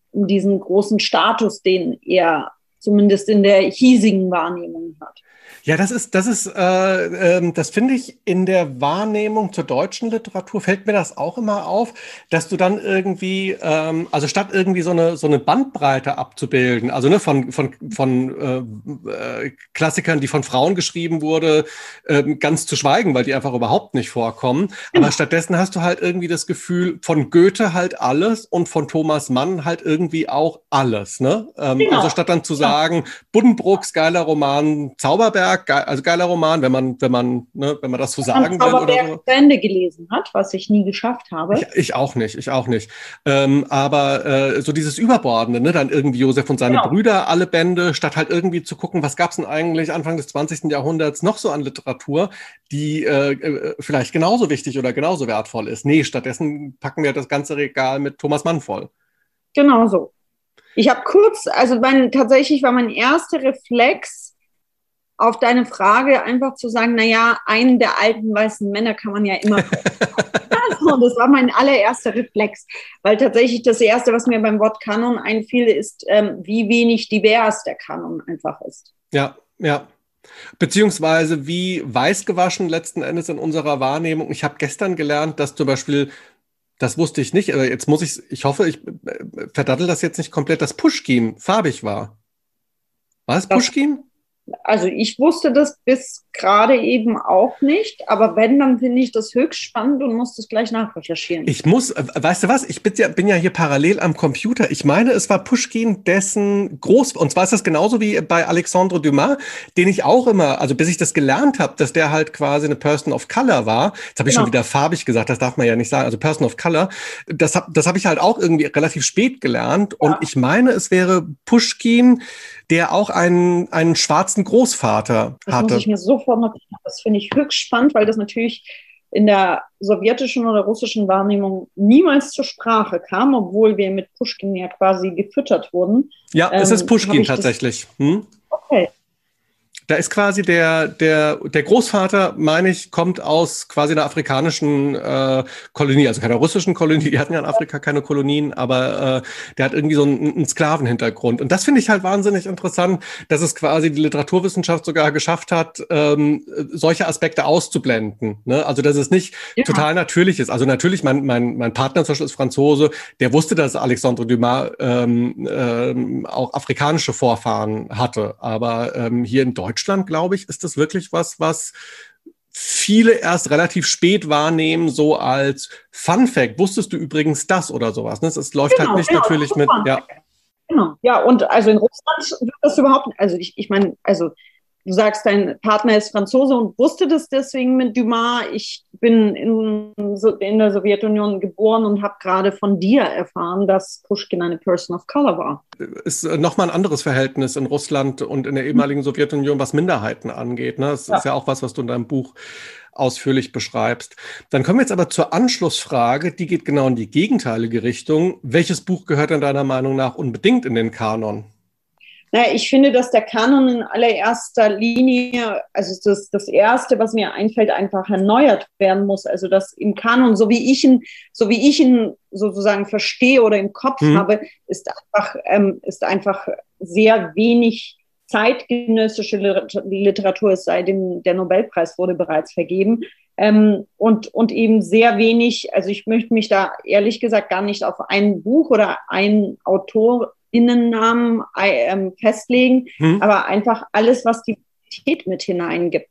um diesen großen Status, den er zumindest in der hiesigen Wahrnehmung hat. Ja, das ist, das ist, äh, äh, das finde ich in der Wahrnehmung zur deutschen Literatur fällt mir das auch immer auf, dass du dann irgendwie, ähm, also statt irgendwie so eine so eine Bandbreite abzubilden, also ne von von von äh, äh, Klassikern, die von Frauen geschrieben wurde, äh, ganz zu schweigen, weil die einfach überhaupt nicht vorkommen. Aber mhm. stattdessen hast du halt irgendwie das Gefühl von Goethe halt alles und von Thomas Mann halt irgendwie auch alles, ne? Ähm, genau. Also statt dann zu sagen, Buddenbrooks geiler Roman, Zauberberg Zauberberg, also geiler Roman, wenn man, wenn man, ne, wenn man das so sagen will. Oder so. zu Ende gelesen hat, was ich nie geschafft habe. Ich, ich auch nicht, ich auch nicht. Ähm, aber äh, so dieses Überbordende, ne, dann irgendwie Josef und seine genau. Brüder, alle Bände, statt halt irgendwie zu gucken, was gab es denn eigentlich Anfang des 20. Jahrhunderts noch so an Literatur, die äh, äh, vielleicht genauso wichtig oder genauso wertvoll ist. Nee, stattdessen packen wir das ganze Regal mit Thomas Mann voll. Genau so. Ich habe kurz, also mein, tatsächlich war mein erster Reflex, auf deine Frage einfach zu sagen, naja, einen der alten weißen Männer kann man ja immer. also, das war mein allererster Reflex, weil tatsächlich das Erste, was mir beim Wort Kanon einfiel, ist, ähm, wie wenig divers der Kanon einfach ist. Ja, ja. Beziehungsweise wie weiß gewaschen letzten Endes in unserer Wahrnehmung. Ich habe gestern gelernt, dass zum Beispiel das wusste ich nicht, aber jetzt muss ich, ich hoffe, ich äh, verdattel das jetzt nicht komplett, dass Pushkin farbig war. War es Pushkin? Also ich wusste das bis gerade eben auch nicht, aber wenn, dann finde ich das höchst spannend und muss das gleich nachrecherchieren. Ich muss, äh, weißt du was, ich bin ja, bin ja hier parallel am Computer. Ich meine, es war Pushkin, dessen Groß, und zwar ist das genauso wie bei Alexandre Dumas, den ich auch immer, also bis ich das gelernt habe, dass der halt quasi eine Person of Color war. Jetzt habe ich genau. schon wieder farbig gesagt, das darf man ja nicht sagen, also Person of Color. Das habe das hab ich halt auch irgendwie relativ spät gelernt. Ja. Und ich meine, es wäre Pushkin, der auch einen, einen schwarzen Großvater das hatte. Das muss ich mir sofort notieren. Das finde ich höchst spannend, weil das natürlich in der sowjetischen oder russischen Wahrnehmung niemals zur Sprache kam, obwohl wir mit Pushkin ja quasi gefüttert wurden. Ja, es ähm, ist Pushkin tatsächlich. Hm? Okay. Da ist quasi der, der, der Großvater, meine ich, kommt aus quasi einer afrikanischen äh, Kolonie, also keiner russischen Kolonie. Die hatten ja in Afrika keine Kolonien, aber äh, der hat irgendwie so einen, einen Sklavenhintergrund. Und das finde ich halt wahnsinnig interessant, dass es quasi die Literaturwissenschaft sogar geschafft hat, ähm, solche Aspekte auszublenden. Ne? Also, dass es nicht ja. total natürlich ist. Also natürlich, mein, mein, mein Partner zum Beispiel ist Franzose, der wusste, dass Alexandre Dumas ähm, ähm, auch afrikanische Vorfahren hatte. Aber ähm, hier in Deutschland Deutschland, glaube ich, ist das wirklich was, was viele erst relativ spät wahrnehmen, so als Fun Fact. Wusstest du übrigens das oder sowas? Ne? Es läuft halt genau, halt nicht genau, natürlich mit. Ja. Genau. Ja, und also in Russland wird das überhaupt, also ich, ich meine, also du sagst, dein Partner ist Franzose und wusste das deswegen mit Dumas. Ich bin in, in der Sowjetunion geboren und habe gerade von dir erfahren, dass Pushkin eine Person of Color war. Ist äh, nochmal ein anderes Verhältnis in Russland und in der ehemaligen Sowjetunion, was Minderheiten angeht. Ne? Das ja. ist ja auch was, was du in deinem Buch ausführlich beschreibst. Dann kommen wir jetzt aber zur Anschlussfrage, die geht genau in die gegenteilige Richtung. Welches Buch gehört denn deiner Meinung nach unbedingt in den Kanon? Naja, ich finde, dass der Kanon in allererster Linie, also das, das Erste, was mir einfällt, einfach erneuert werden muss. Also dass im Kanon, so wie ich ihn, so wie ich ihn sozusagen verstehe oder im Kopf mhm. habe, ist einfach, ähm, ist einfach sehr wenig zeitgenössische Literatur, es sei denn, der Nobelpreis wurde bereits vergeben. Ähm, und, und eben sehr wenig, also ich möchte mich da ehrlich gesagt gar nicht auf ein Buch oder einen Autor Innennamen äh, festlegen, hm. aber einfach alles, was die Qualität mit hineinbringt.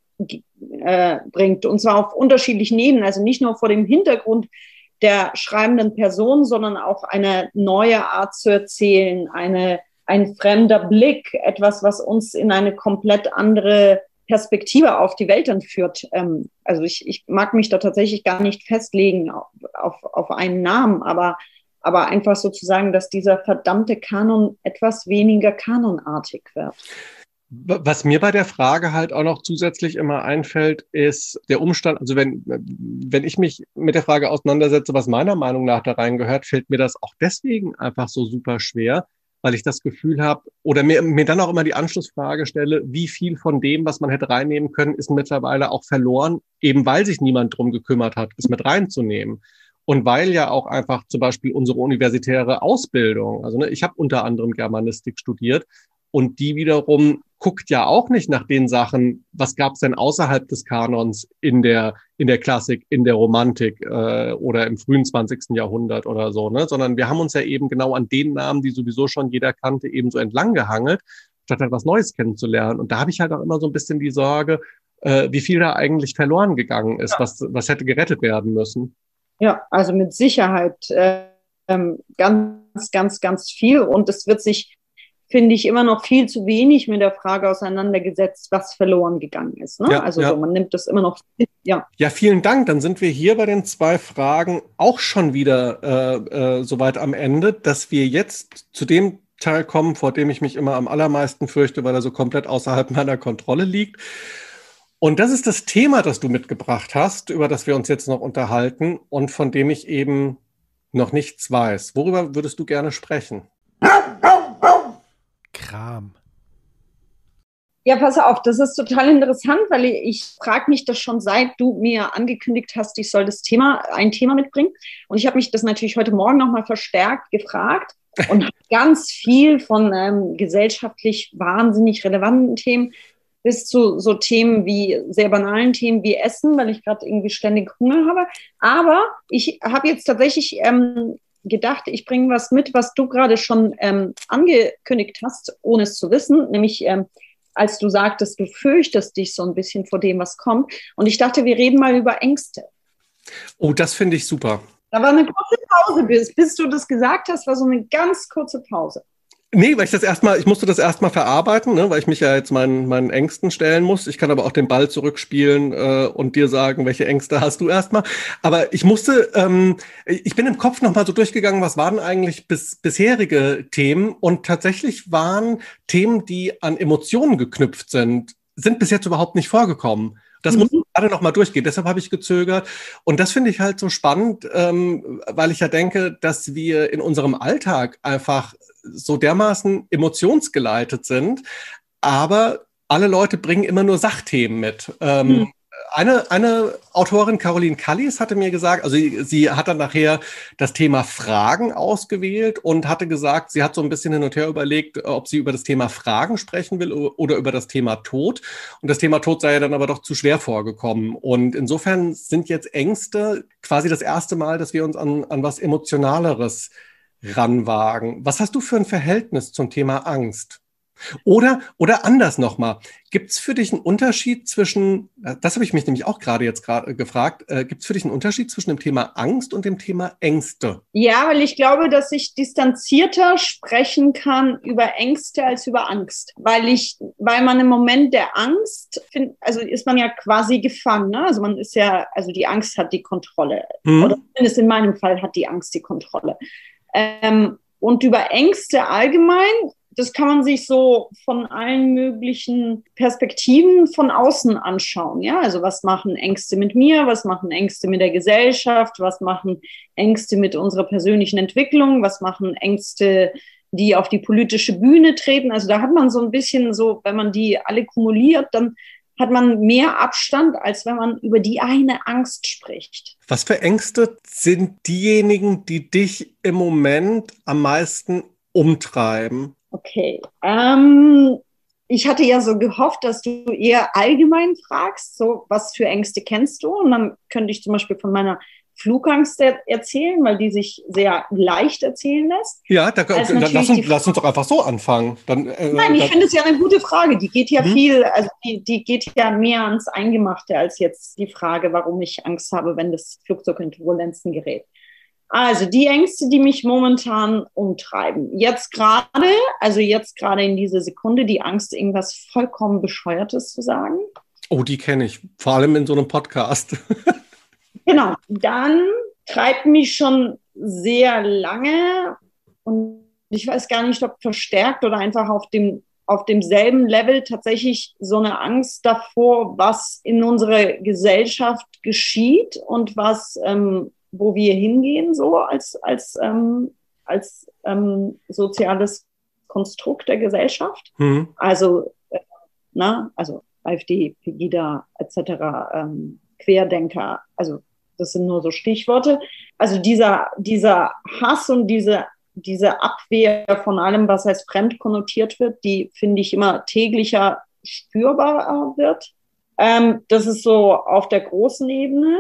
Äh, und zwar auf unterschiedlichen Ebenen, also nicht nur vor dem Hintergrund der schreibenden Person, sondern auch eine neue Art zu erzählen, eine, ein fremder Blick, etwas, was uns in eine komplett andere Perspektive auf die Welt entführt. Ähm, also ich, ich mag mich da tatsächlich gar nicht festlegen auf, auf, auf einen Namen, aber aber einfach sozusagen, dass dieser verdammte Kanon etwas weniger kanonartig wird. Was mir bei der Frage halt auch noch zusätzlich immer einfällt, ist der Umstand, also wenn, wenn ich mich mit der Frage auseinandersetze, was meiner Meinung nach da reingehört, fällt mir das auch deswegen einfach so super schwer, weil ich das Gefühl habe oder mir, mir dann auch immer die Anschlussfrage stelle, wie viel von dem, was man hätte reinnehmen können, ist mittlerweile auch verloren, eben weil sich niemand drum gekümmert hat, es mit reinzunehmen. Und weil ja auch einfach zum Beispiel unsere universitäre Ausbildung, also ne, ich habe unter anderem Germanistik studiert und die wiederum guckt ja auch nicht nach den Sachen, was gab es denn außerhalb des Kanons in der, in der Klassik, in der Romantik äh, oder im frühen 20. Jahrhundert oder so, ne? sondern wir haben uns ja eben genau an den Namen, die sowieso schon jeder kannte, eben so entlang gehangelt, statt etwas Neues kennenzulernen. Und da habe ich halt auch immer so ein bisschen die Sorge, äh, wie viel da eigentlich verloren gegangen ist, ja. was, was hätte gerettet werden müssen. Ja, also mit Sicherheit äh, ganz, ganz, ganz viel. Und es wird sich finde ich, immer noch viel zu wenig mit der Frage auseinandergesetzt, was verloren gegangen ist. Ne? Ja, also ja. So, man nimmt das immer noch. Ja. ja, vielen Dank. Dann sind wir hier bei den zwei Fragen auch schon wieder äh, äh, soweit am Ende, dass wir jetzt zu dem Teil kommen, vor dem ich mich immer am allermeisten fürchte, weil er so komplett außerhalb meiner Kontrolle liegt. Und das ist das Thema, das du mitgebracht hast, über das wir uns jetzt noch unterhalten und von dem ich eben noch nichts weiß. Worüber würdest du gerne sprechen? Kram. Ja, pass auf, das ist total interessant, weil ich, ich frage mich das schon seit du mir angekündigt hast, ich soll das Thema, ein Thema mitbringen. Und ich habe mich das natürlich heute Morgen nochmal verstärkt gefragt und ganz viel von ähm, gesellschaftlich wahnsinnig relevanten Themen bis zu so Themen wie sehr banalen Themen wie Essen, weil ich gerade irgendwie ständig Hunger habe. Aber ich habe jetzt tatsächlich ähm, gedacht, ich bringe was mit, was du gerade schon ähm, angekündigt hast, ohne es zu wissen, nämlich ähm, als du sagtest, du fürchtest dich so ein bisschen vor dem, was kommt. Und ich dachte, wir reden mal über Ängste. Oh, das finde ich super. Da war eine kurze Pause, bis, bis du das gesagt hast, war so eine ganz kurze Pause. Nee, weil ich das erstmal, ich musste das erstmal verarbeiten, ne, weil ich mich ja jetzt meinen, meinen Ängsten stellen muss. Ich kann aber auch den Ball zurückspielen äh, und dir sagen, welche Ängste hast du erstmal. Aber ich musste, ähm, ich bin im Kopf nochmal so durchgegangen, was waren eigentlich bis, bisherige Themen und tatsächlich waren Themen, die an Emotionen geknüpft sind, sind bis jetzt überhaupt nicht vorgekommen. Das mhm. muss ich gerade noch mal durchgehen. Deshalb habe ich gezögert. Und das finde ich halt so spannend, ähm, weil ich ja denke, dass wir in unserem Alltag einfach so dermaßen emotionsgeleitet sind, aber alle Leute bringen immer nur Sachthemen mit. Ähm, hm. Eine, eine Autorin, Caroline Kallis, hatte mir gesagt, also sie, sie, hat dann nachher das Thema Fragen ausgewählt und hatte gesagt, sie hat so ein bisschen hin und her überlegt, ob sie über das Thema Fragen sprechen will oder über das Thema Tod. Und das Thema Tod sei ja dann aber doch zu schwer vorgekommen. Und insofern sind jetzt Ängste quasi das erste Mal, dass wir uns an, an was Emotionaleres ranwagen. Was hast du für ein Verhältnis zum Thema Angst? Oder, oder anders nochmal, gibt es für dich einen Unterschied zwischen, äh, das habe ich mich nämlich auch gerade jetzt gerade gefragt, äh, gibt es für dich einen Unterschied zwischen dem Thema Angst und dem Thema Ängste? Ja, weil ich glaube, dass ich distanzierter sprechen kann über Ängste als über Angst. Weil ich, weil man im Moment der Angst, find, also ist man ja quasi gefangen. Ne? Also man ist ja, also die Angst hat die Kontrolle. Hm. Oder zumindest in meinem Fall hat die Angst die Kontrolle. Ähm, und über Ängste allgemein, das kann man sich so von allen möglichen Perspektiven von außen anschauen. Ja, also was machen Ängste mit mir? Was machen Ängste mit der Gesellschaft? Was machen Ängste mit unserer persönlichen Entwicklung? Was machen Ängste, die auf die politische Bühne treten? Also da hat man so ein bisschen so, wenn man die alle kumuliert, dann hat man mehr Abstand, als wenn man über die eine Angst spricht. Was für Ängste sind diejenigen, die dich im Moment am meisten umtreiben? Okay. Ähm, ich hatte ja so gehofft, dass du eher allgemein fragst, so was für Ängste kennst du? Und dann könnte ich zum Beispiel von meiner Flugangst erzählen, weil die sich sehr leicht erzählen lässt. Ja, da, da, lass, uns, lass, uns, doch einfach so anfangen. Dann, äh, Nein, ich finde es ja eine gute Frage. Die geht ja hm? viel, also die, die geht ja mehr ans Eingemachte als jetzt die Frage, warum ich Angst habe, wenn das Flugzeug in Turbulenzen gerät. Also die Ängste, die mich momentan umtreiben. Jetzt gerade, also jetzt gerade in dieser Sekunde, die Angst, irgendwas vollkommen Bescheuertes zu sagen. Oh, die kenne ich. Vor allem in so einem Podcast. Genau, dann treibt mich schon sehr lange und ich weiß gar nicht, ob verstärkt oder einfach auf dem auf demselben Level tatsächlich so eine Angst davor, was in unserer Gesellschaft geschieht und was, ähm, wo wir hingehen, so als, als, ähm, als ähm, soziales Konstrukt der Gesellschaft. Mhm. Also, äh, na, also AfD, Pegida etc., ähm, Querdenker, also das sind nur so Stichworte. Also dieser, dieser Hass und diese, diese Abwehr von allem, was als fremd konnotiert wird, die finde ich immer täglicher spürbar wird. Ähm, das ist so auf der großen Ebene.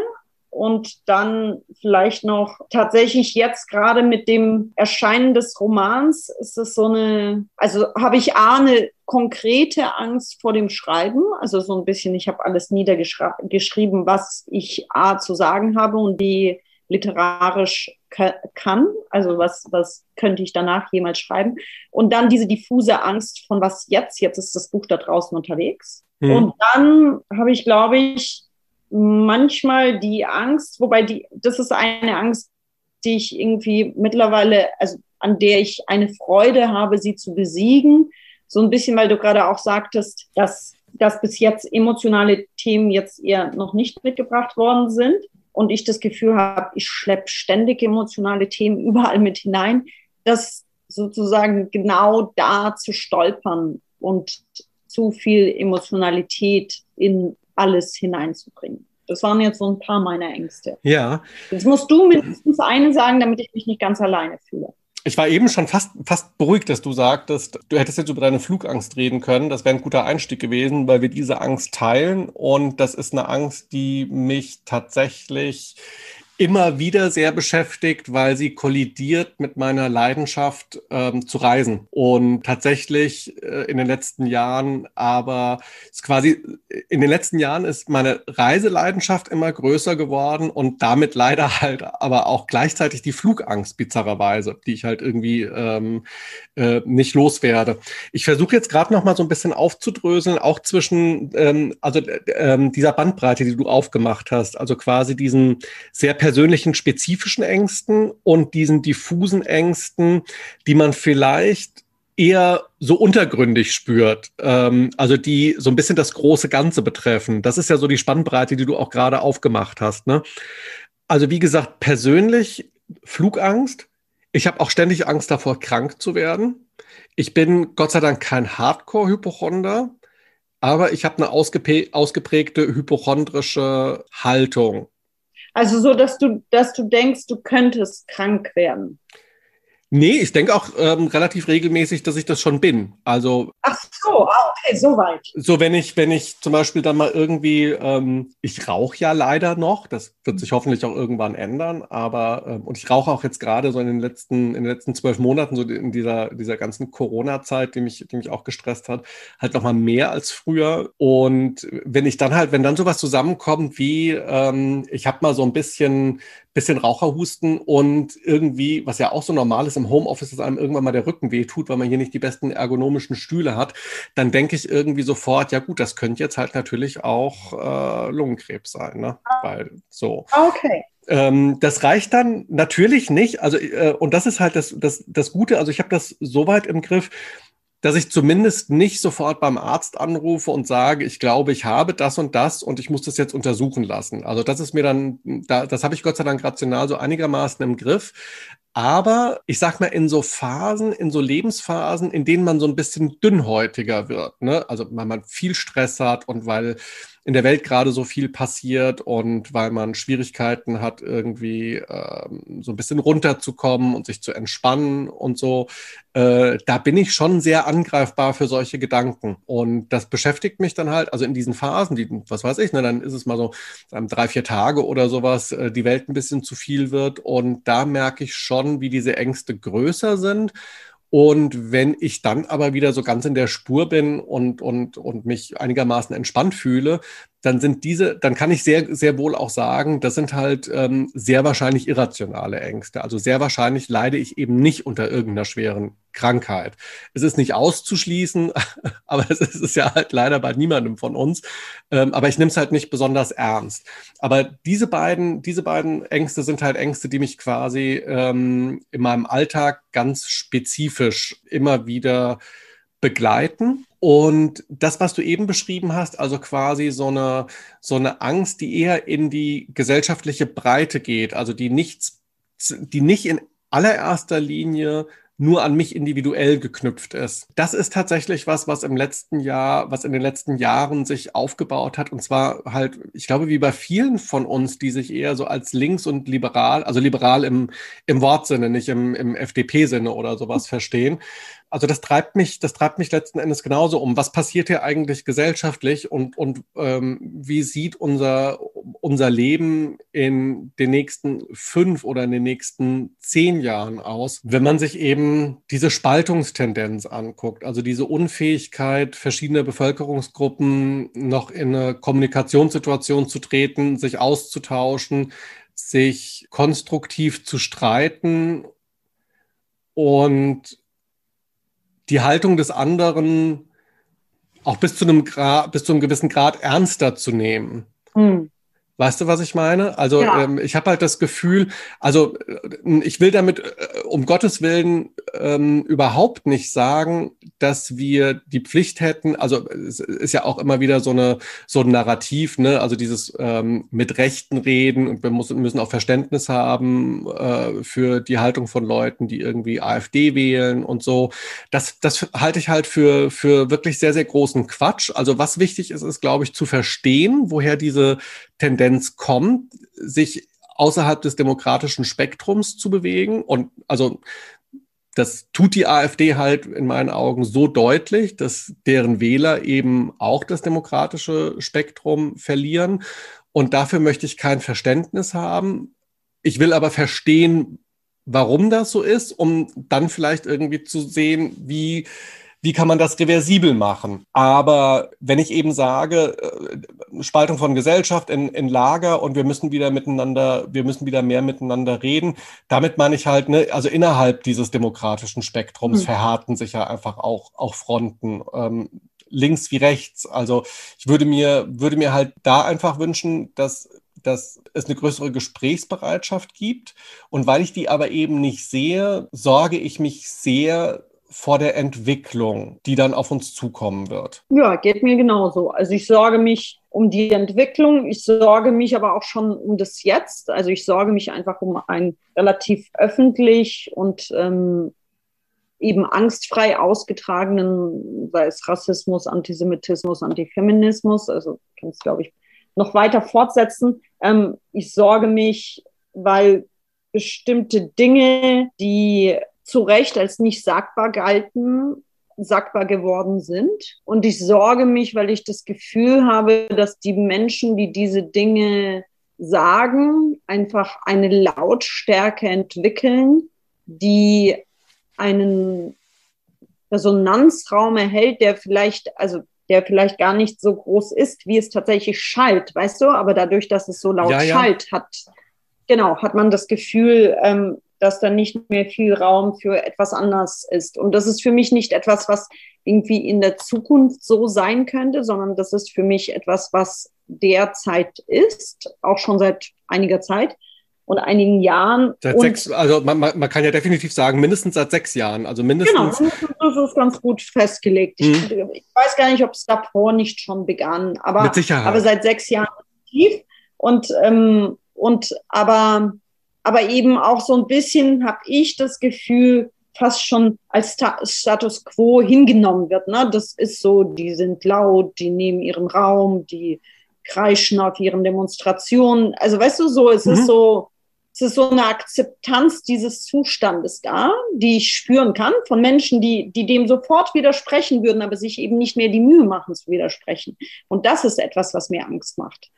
Und dann vielleicht noch tatsächlich jetzt gerade mit dem Erscheinen des Romans ist es so eine, also habe ich A, eine konkrete Angst vor dem Schreiben, also so ein bisschen, ich habe alles niedergeschrieben, was ich A zu sagen habe und B literarisch kann, also was, was könnte ich danach jemals schreiben. Und dann diese diffuse Angst von was jetzt, jetzt ist das Buch da draußen unterwegs. Mhm. Und dann habe ich, glaube ich, manchmal die Angst, wobei die, das ist eine Angst, die ich irgendwie mittlerweile, also an der ich eine Freude habe, sie zu besiegen. So ein bisschen, weil du gerade auch sagtest, dass, dass bis jetzt emotionale Themen jetzt eher noch nicht mitgebracht worden sind und ich das Gefühl habe, ich schleppe ständig emotionale Themen überall mit hinein, das sozusagen genau da zu stolpern und zu viel Emotionalität in alles hineinzubringen. Das waren jetzt so ein paar meiner Ängste. Ja. Jetzt musst du mindestens eine sagen, damit ich mich nicht ganz alleine fühle. Ich war eben schon fast, fast beruhigt, dass du sagtest, du hättest jetzt über deine Flugangst reden können. Das wäre ein guter Einstieg gewesen, weil wir diese Angst teilen. Und das ist eine Angst, die mich tatsächlich immer wieder sehr beschäftigt, weil sie kollidiert mit meiner Leidenschaft ähm, zu reisen. Und tatsächlich äh, in den letzten Jahren, aber ist quasi in den letzten Jahren ist meine Reiseleidenschaft immer größer geworden und damit leider halt aber auch gleichzeitig die Flugangst bizarrerweise, die ich halt irgendwie ähm, äh, nicht loswerde. Ich versuche jetzt gerade noch mal so ein bisschen aufzudröseln, auch zwischen ähm, also äh, dieser Bandbreite, die du aufgemacht hast, also quasi diesen sehr persönlichen persönlichen spezifischen Ängsten und diesen diffusen Ängsten, die man vielleicht eher so untergründig spürt, ähm, also die so ein bisschen das große Ganze betreffen. Das ist ja so die Spannbreite, die du auch gerade aufgemacht hast. Ne? Also wie gesagt, persönlich Flugangst. Ich habe auch ständig Angst davor, krank zu werden. Ich bin Gott sei Dank kein Hardcore-Hypochonder, aber ich habe eine ausgeprägte hypochondrische Haltung. Also so, dass du, dass du denkst, du könntest krank werden. Nee, ich denke auch ähm, relativ regelmäßig, dass ich das schon bin. Also. Ach so, ah, okay, so weit. So, wenn ich, wenn ich zum Beispiel dann mal irgendwie, ähm, ich rauche ja leider noch, das wird sich hoffentlich auch irgendwann ändern, aber, ähm, und ich rauche auch jetzt gerade so in den letzten, in den letzten zwölf Monaten, so in dieser, dieser ganzen Corona-Zeit, die mich, die mich auch gestresst hat, halt nochmal mehr als früher. Und wenn ich dann halt, wenn dann sowas zusammenkommt wie, ähm, ich habe mal so ein bisschen, bisschen Raucherhusten und irgendwie, was ja auch so normal ist im Homeoffice, dass einem irgendwann mal der Rücken wehtut, weil man hier nicht die besten ergonomischen Stühle hat, dann denke ich irgendwie sofort, ja gut, das könnte jetzt halt natürlich auch äh, Lungenkrebs sein, ne? Weil so. Okay. Ähm, das reicht dann natürlich nicht. Also, äh, und das ist halt das, das, das Gute. Also, ich habe das so weit im Griff, dass ich zumindest nicht sofort beim Arzt anrufe und sage, ich glaube, ich habe das und das und ich muss das jetzt untersuchen lassen. Also das ist mir dann, da, das habe ich Gott sei Dank rational so einigermaßen im Griff. Aber ich sag mal, in so Phasen, in so Lebensphasen, in denen man so ein bisschen dünnhäutiger wird, ne? also weil man viel Stress hat und weil in der Welt gerade so viel passiert und weil man Schwierigkeiten hat, irgendwie ähm, so ein bisschen runterzukommen und sich zu entspannen und so, äh, da bin ich schon sehr angreifbar für solche Gedanken. Und das beschäftigt mich dann halt, also in diesen Phasen, die, was weiß ich, ne, dann ist es mal so ähm, drei, vier Tage oder sowas, äh, die Welt ein bisschen zu viel wird. Und da merke ich schon, wie diese Ängste größer sind. Und wenn ich dann aber wieder so ganz in der Spur bin und, und, und mich einigermaßen entspannt fühle, dann sind diese, dann kann ich sehr, sehr wohl auch sagen, das sind halt ähm, sehr wahrscheinlich irrationale Ängste. Also sehr wahrscheinlich leide ich eben nicht unter irgendeiner schweren Krankheit. Es ist nicht auszuschließen, aber es ist ja halt leider bei niemandem von uns. Ähm, aber ich nehme es halt nicht besonders ernst. Aber diese beiden, diese beiden Ängste sind halt Ängste, die mich quasi ähm, in meinem Alltag ganz spezifisch immer wieder begleiten. Und das, was du eben beschrieben hast, also quasi so eine, so eine Angst, die eher in die gesellschaftliche Breite geht, also die nichts, die nicht in allererster Linie nur an mich individuell geknüpft ist. Das ist tatsächlich was, was im letzten Jahr, was in den letzten Jahren sich aufgebaut hat. Und zwar halt, ich glaube, wie bei vielen von uns, die sich eher so als links und liberal, also liberal im, im Wortsinne, nicht im, im FDP-Sinne oder sowas verstehen, also das treibt mich, das treibt mich letzten Endes genauso um. Was passiert hier eigentlich gesellschaftlich und, und ähm, wie sieht unser, unser Leben in den nächsten fünf oder in den nächsten zehn Jahren aus, wenn man sich eben diese Spaltungstendenz anguckt, also diese Unfähigkeit verschiedener Bevölkerungsgruppen noch in eine Kommunikationssituation zu treten, sich auszutauschen, sich konstruktiv zu streiten und die Haltung des anderen auch bis zu einem, Grad, bis zu einem gewissen Grad ernster zu nehmen. Hm. Weißt du, was ich meine? Also ja. ähm, ich habe halt das Gefühl, also äh, ich will damit äh, um Gottes Willen ähm, überhaupt nicht sagen, dass wir die Pflicht hätten. Also es ist ja auch immer wieder so eine so ein Narrativ, ne? Also dieses ähm, mit Rechten reden und wir müssen, müssen auch Verständnis haben äh, für die Haltung von Leuten, die irgendwie AfD wählen und so. Das das halte ich halt für für wirklich sehr sehr großen Quatsch. Also was wichtig ist, ist glaube ich zu verstehen, woher diese Tendenz kommt, sich außerhalb des demokratischen Spektrums zu bewegen. Und also das tut die AfD halt in meinen Augen so deutlich, dass deren Wähler eben auch das demokratische Spektrum verlieren. Und dafür möchte ich kein Verständnis haben. Ich will aber verstehen, warum das so ist, um dann vielleicht irgendwie zu sehen, wie wie kann man das reversibel machen? Aber wenn ich eben sage, äh, Spaltung von Gesellschaft in, in Lager und wir müssen wieder miteinander, wir müssen wieder mehr miteinander reden, damit meine ich halt, ne, also innerhalb dieses demokratischen Spektrums mhm. verhärten sich ja einfach auch, auch Fronten. Ähm, links wie rechts. Also ich würde mir, würde mir halt da einfach wünschen, dass dass es eine größere Gesprächsbereitschaft gibt. Und weil ich die aber eben nicht sehe, sorge ich mich sehr vor der Entwicklung, die dann auf uns zukommen wird? Ja, geht mir genauso. Also ich sorge mich um die Entwicklung, ich sorge mich aber auch schon um das Jetzt. Also ich sorge mich einfach um ein relativ öffentlich und ähm, eben angstfrei ausgetragenen, sei es Rassismus, Antisemitismus, Antifeminismus, also kann es, glaube ich, noch weiter fortsetzen. Ähm, ich sorge mich, weil bestimmte Dinge, die zu Recht als nicht sagbar galten, sagbar geworden sind. Und ich sorge mich, weil ich das Gefühl habe, dass die Menschen, die diese Dinge sagen, einfach eine Lautstärke entwickeln, die einen Resonanzraum erhält, der vielleicht, also der vielleicht gar nicht so groß ist, wie es tatsächlich schallt, weißt du? Aber dadurch, dass es so laut ja, ja. schallt, hat genau hat man das Gefühl, ähm, dass dann nicht mehr viel Raum für etwas anders ist. Und das ist für mich nicht etwas, was irgendwie in der Zukunft so sein könnte, sondern das ist für mich etwas, was derzeit ist, auch schon seit einiger Zeit und einigen Jahren. Seit sechs, also man, man, kann ja definitiv sagen, mindestens seit sechs Jahren. Also mindestens. Genau, das ist ganz gut festgelegt. Hm. Ich, ich, weiß gar nicht, ob es davor nicht schon begann, aber, Mit Sicherheit. aber seit sechs Jahren aktiv. Und, ähm, und aber aber eben auch so ein bisschen habe ich das Gefühl, fast schon als Status quo hingenommen wird. Ne? Das ist so, die sind laut, die nehmen ihren Raum, die kreischen auf ihren Demonstrationen. Also weißt du, so, es mhm. ist so, es ist so eine Akzeptanz dieses Zustandes da, die ich spüren kann von Menschen, die, die dem sofort widersprechen würden, aber sich eben nicht mehr die Mühe machen zu widersprechen. Und das ist etwas, was mir Angst macht.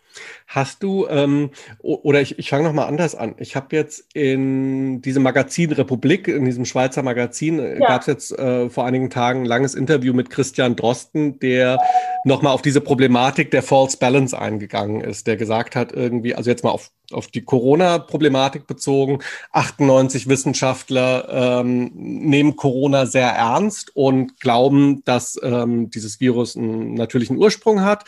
Hast du, ähm, oder ich, ich fange nochmal anders an. Ich habe jetzt in diesem Magazin Republik, in diesem Schweizer Magazin, äh, ja. gab es jetzt äh, vor einigen Tagen ein langes Interview mit Christian Drosten, der nochmal auf diese Problematik der False Balance eingegangen ist, der gesagt hat, irgendwie, also jetzt mal auf, auf die Corona-Problematik bezogen, 98 Wissenschaftler ähm, nehmen Corona sehr ernst und glauben, dass ähm, dieses Virus einen natürlichen Ursprung hat.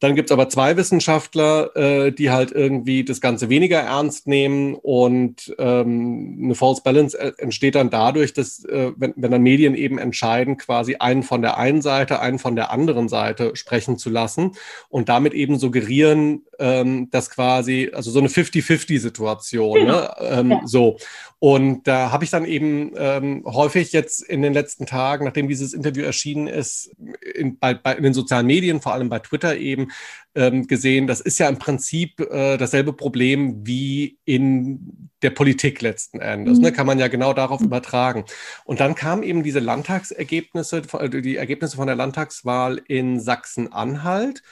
Dann gibt es aber zwei Wissenschaftler, äh, die halt irgendwie das Ganze weniger ernst nehmen und ähm, eine False Balance äh, entsteht dann dadurch, dass äh, wenn, wenn dann Medien eben entscheiden, quasi einen von der einen Seite, einen von der anderen Seite sprechen zu lassen und damit eben suggerieren, ähm, dass quasi, also so eine 50-50-Situation, genau. ne? ähm, ja. so. Und da habe ich dann eben ähm, häufig jetzt in den letzten Tagen, nachdem dieses Interview erschienen ist, in, bei, bei, in den sozialen Medien, vor allem bei Twitter eben, ähm, gesehen, das ist ja im Prinzip äh, dasselbe Problem wie in der Politik letzten Endes. Ne? Mhm. Ne? Kann man ja genau darauf mhm. übertragen. Und dann kamen eben diese Landtagsergebnisse, die Ergebnisse von der Landtagswahl in Sachsen-Anhalt.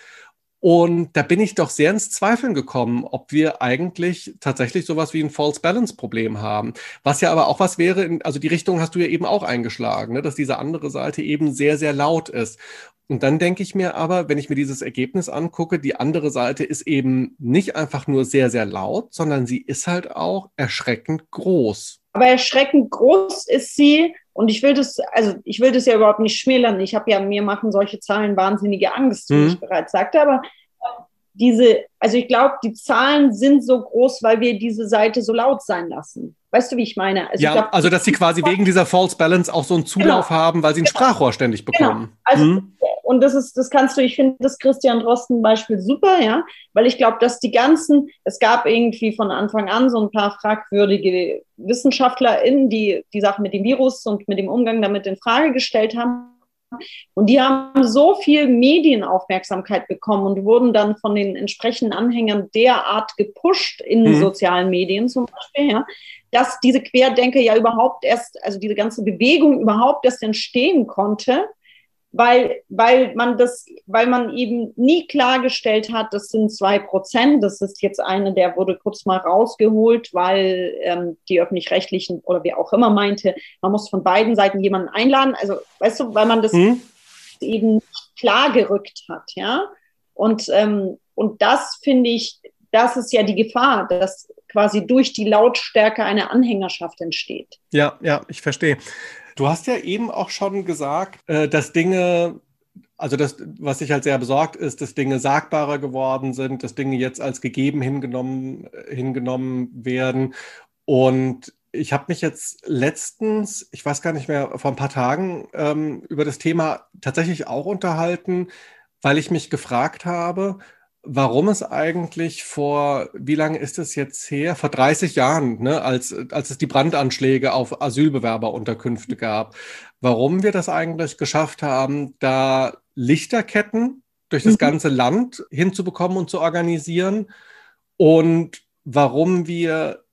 Und da bin ich doch sehr ins Zweifeln gekommen, ob wir eigentlich tatsächlich sowas wie ein False Balance Problem haben. Was ja aber auch was wäre, also die Richtung hast du ja eben auch eingeschlagen, ne, dass diese andere Seite eben sehr, sehr laut ist. Und dann denke ich mir aber, wenn ich mir dieses Ergebnis angucke, die andere Seite ist eben nicht einfach nur sehr, sehr laut, sondern sie ist halt auch erschreckend groß. Aber erschreckend groß ist sie, und ich will das, also ich will das ja überhaupt nicht schmälern. Ich habe ja, mir machen solche Zahlen wahnsinnige Angst, wie mhm. ich bereits sagte. Aber diese, also ich glaube, die Zahlen sind so groß, weil wir diese Seite so laut sein lassen. Weißt du, wie ich meine? Also ja, ich glaub, also dass sie quasi wegen dieser False Balance auch so einen Zulauf genau. haben, weil sie ein genau. Sprachrohr ständig genau. bekommen. Genau. Also, mhm. Und das ist, das kannst du, ich finde das Christian Drosten Beispiel super, ja, weil ich glaube, dass die ganzen, es gab irgendwie von Anfang an so ein paar fragwürdige WissenschaftlerInnen, die die Sache mit dem Virus und mit dem Umgang damit in Frage gestellt haben. Und die haben so viel Medienaufmerksamkeit bekommen und wurden dann von den entsprechenden Anhängern derart gepusht in mhm. sozialen Medien zum Beispiel, ja, dass diese Querdenker ja überhaupt erst, also diese ganze Bewegung überhaupt erst entstehen konnte, weil, weil man das, weil man eben nie klargestellt hat, das sind zwei Prozent. Das ist jetzt eine, der wurde kurz mal rausgeholt, weil ähm, die öffentlich-rechtlichen oder wer auch immer meinte, man muss von beiden Seiten jemanden einladen. Also, weißt du, weil man das mhm. eben klar gerückt hat, ja. Und, ähm, und das finde ich, das ist ja die Gefahr, dass quasi durch die Lautstärke eine Anhängerschaft entsteht. Ja, ja, ich verstehe. Du hast ja eben auch schon gesagt, äh, dass Dinge, also das, was sich halt sehr besorgt ist, dass Dinge sagbarer geworden sind, dass Dinge jetzt als gegeben hingenommen, hingenommen werden. Und ich habe mich jetzt letztens, ich weiß gar nicht mehr, vor ein paar Tagen ähm, über das Thema tatsächlich auch unterhalten, weil ich mich gefragt habe, warum es eigentlich vor, wie lange ist es jetzt her? Vor 30 Jahren, ne, als, als es die Brandanschläge auf Asylbewerberunterkünfte gab, warum wir das eigentlich geschafft haben, da Lichterketten durch das mhm. ganze Land hinzubekommen und zu organisieren und warum wir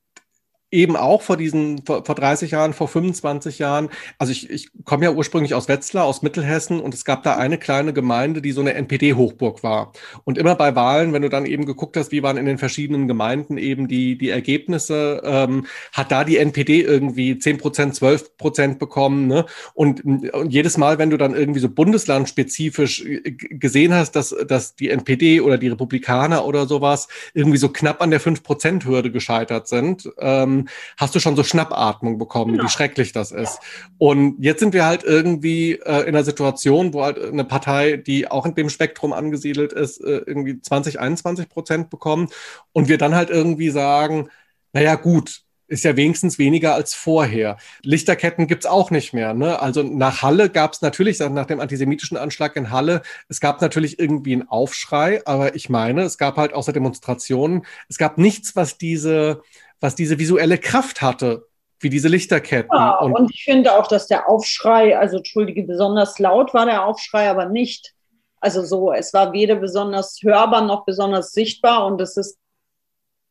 eben auch vor diesen, vor, vor 30 Jahren, vor 25 Jahren, also ich, ich komme ja ursprünglich aus Wetzlar, aus Mittelhessen und es gab da eine kleine Gemeinde, die so eine NPD-Hochburg war. Und immer bei Wahlen, wenn du dann eben geguckt hast, wie waren in den verschiedenen Gemeinden eben die, die Ergebnisse, ähm, hat da die NPD irgendwie 10 Prozent, 12 Prozent bekommen. Ne? Und, und jedes Mal, wenn du dann irgendwie so bundeslandspezifisch äh, gesehen hast, dass, dass die NPD oder die Republikaner oder sowas irgendwie so knapp an der 5-Prozent-Hürde gescheitert sind, ähm, hast du schon so Schnappatmung bekommen, genau. wie schrecklich das ist. Und jetzt sind wir halt irgendwie äh, in einer Situation, wo halt eine Partei, die auch in dem Spektrum angesiedelt ist, äh, irgendwie 20, 21 Prozent bekommen und wir dann halt irgendwie sagen, naja gut, ist ja wenigstens weniger als vorher. Lichterketten gibt's auch nicht mehr. Ne? Also nach Halle gab's natürlich, nach dem antisemitischen Anschlag in Halle, es gab natürlich irgendwie einen Aufschrei, aber ich meine, es gab halt außer Demonstrationen, es gab nichts, was diese, was diese visuelle Kraft hatte, wie diese Lichterketten. Ja, und, und, ich finde auch, dass der Aufschrei, also entschuldige, besonders laut war der Aufschrei, aber nicht. Also so, es war weder besonders hörbar noch besonders sichtbar und es ist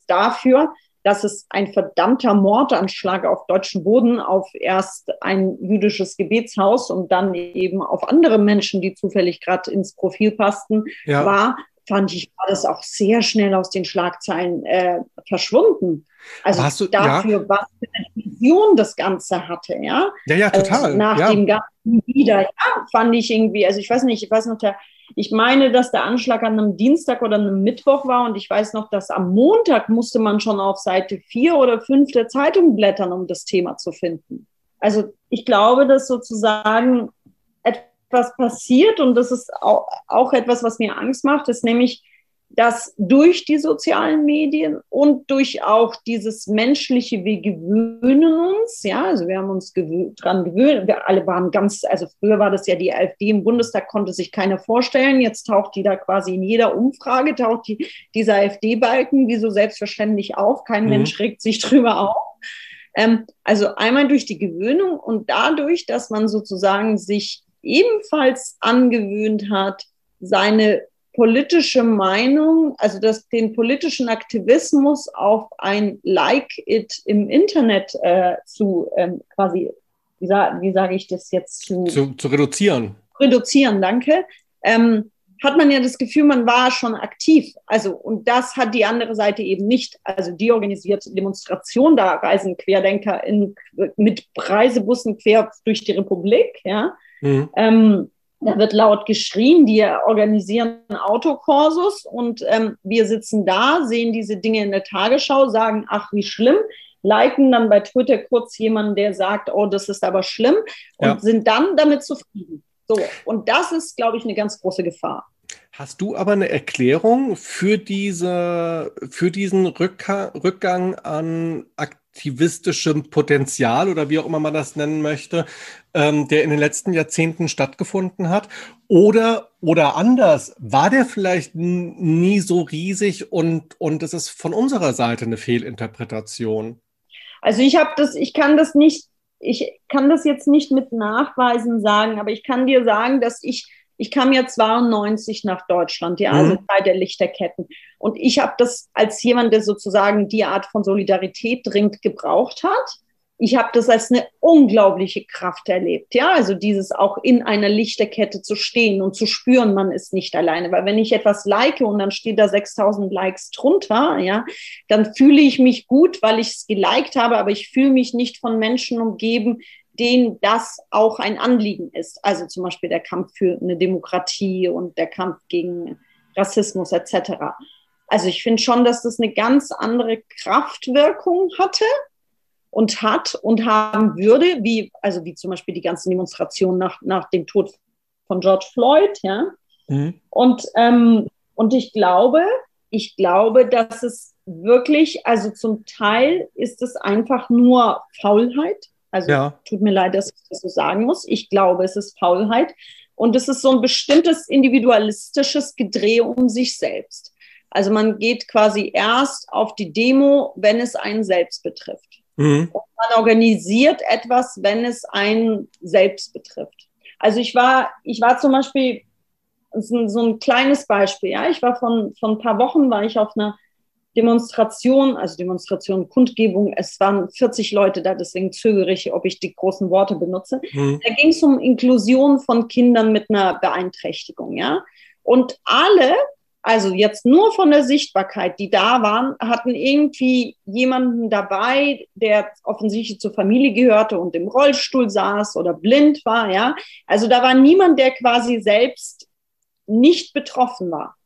dafür, dass es ein verdammter Mordanschlag auf deutschen Boden auf erst ein jüdisches Gebetshaus und dann eben auf andere Menschen, die zufällig gerade ins Profil passten, ja. war, fand ich, war das auch sehr schnell aus den Schlagzeilen äh, verschwunden. Also du, dafür, ja? was für eine Vision das Ganze hatte, ja. Ja, ja, total. Also nach ja. dem ganzen wieder, ja, fand ich irgendwie, also ich weiß nicht, ich weiß noch, der, ich meine, dass der Anschlag an einem Dienstag oder einem Mittwoch war und ich weiß noch, dass am Montag musste man schon auf Seite 4 oder 5 der Zeitung blättern, um das Thema zu finden. Also ich glaube, dass sozusagen etwas passiert und das ist auch, auch etwas, was mir Angst macht, ist nämlich, dass durch die sozialen Medien und durch auch dieses menschliche, wir gewöhnen uns, ja, also wir haben uns gewö dran gewöhnt, wir alle waren ganz, also früher war das ja die AfD im Bundestag, konnte sich keiner vorstellen, jetzt taucht die da quasi in jeder Umfrage, taucht die, dieser AfD-Balken wie so selbstverständlich auf, kein mhm. Mensch regt sich drüber auf. Ähm, also einmal durch die Gewöhnung und dadurch, dass man sozusagen sich ebenfalls angewöhnt hat, seine politische Meinung, also das, den politischen Aktivismus auf ein Like-It im Internet äh, zu ähm, quasi, wie, sa wie sage ich das jetzt, zu, zu, zu reduzieren. Reduzieren, danke. Ähm, hat man ja das Gefühl, man war schon aktiv. Also, und das hat die andere Seite eben nicht. Also, die organisiert Demonstrationen, da reisen Querdenker in, mit Reisebussen quer durch die Republik, ja. Mhm. Ähm, da wird laut geschrien, die organisieren Autokorsus und ähm, wir sitzen da, sehen diese Dinge in der Tagesschau, sagen, ach, wie schlimm, liken dann bei Twitter kurz jemanden, der sagt, oh, das ist aber schlimm und ja. sind dann damit zufrieden. So, und das ist, glaube ich, eine ganz große Gefahr. Hast du aber eine Erklärung für, diese, für diesen Rückgang an aktivistischem Potenzial oder wie auch immer man das nennen möchte, ähm, der in den letzten Jahrzehnten stattgefunden hat? Oder, oder anders, war der vielleicht nie so riesig und, und es ist von unserer Seite eine Fehlinterpretation? Also ich habe das, ich kann das nicht ich kann das jetzt nicht mit Nachweisen sagen, aber ich kann dir sagen, dass ich, ich kam ja 92 nach Deutschland, ja, also mhm. Zeit der Lichterketten. Und ich habe das als jemand, der sozusagen die Art von Solidarität dringend gebraucht hat, ich habe das als eine unglaubliche Kraft erlebt. Ja, also dieses auch in einer Lichterkette zu stehen und zu spüren, man ist nicht alleine. Weil wenn ich etwas like und dann steht da 6000 Likes drunter, ja, dann fühle ich mich gut, weil ich es geliked habe, aber ich fühle mich nicht von Menschen umgeben, denen das auch ein Anliegen ist. Also zum Beispiel der Kampf für eine Demokratie und der Kampf gegen Rassismus etc. Also ich finde schon, dass das eine ganz andere Kraftwirkung hatte und hat und haben würde, wie, also wie zum Beispiel die ganzen Demonstrationen nach, nach dem Tod von George Floyd, ja. Mhm. Und, ähm, und ich glaube, ich glaube, dass es wirklich, also zum Teil ist es einfach nur Faulheit. Also ja. tut mir leid, dass ich das so sagen muss. Ich glaube, es ist Faulheit. Und es ist so ein bestimmtes individualistisches Gedreh um sich selbst. Also man geht quasi erst auf die Demo, wenn es einen selbst betrifft. Mhm. Und man organisiert etwas, wenn es einen selbst betrifft. Also ich war, ich war zum Beispiel, so, so ein kleines Beispiel, ja, ich war von, von ein paar Wochen, war ich auf einer Demonstration, also Demonstration, Kundgebung, es waren 40 Leute da, deswegen zögere ich, ob ich die großen Worte benutze. Mhm. Da ging es um Inklusion von Kindern mit einer Beeinträchtigung, ja. Und alle also jetzt nur von der Sichtbarkeit, die da waren, hatten irgendwie jemanden dabei, der offensichtlich zur Familie gehörte und im Rollstuhl saß oder blind war, ja. Also da war niemand, der quasi selbst nicht betroffen war.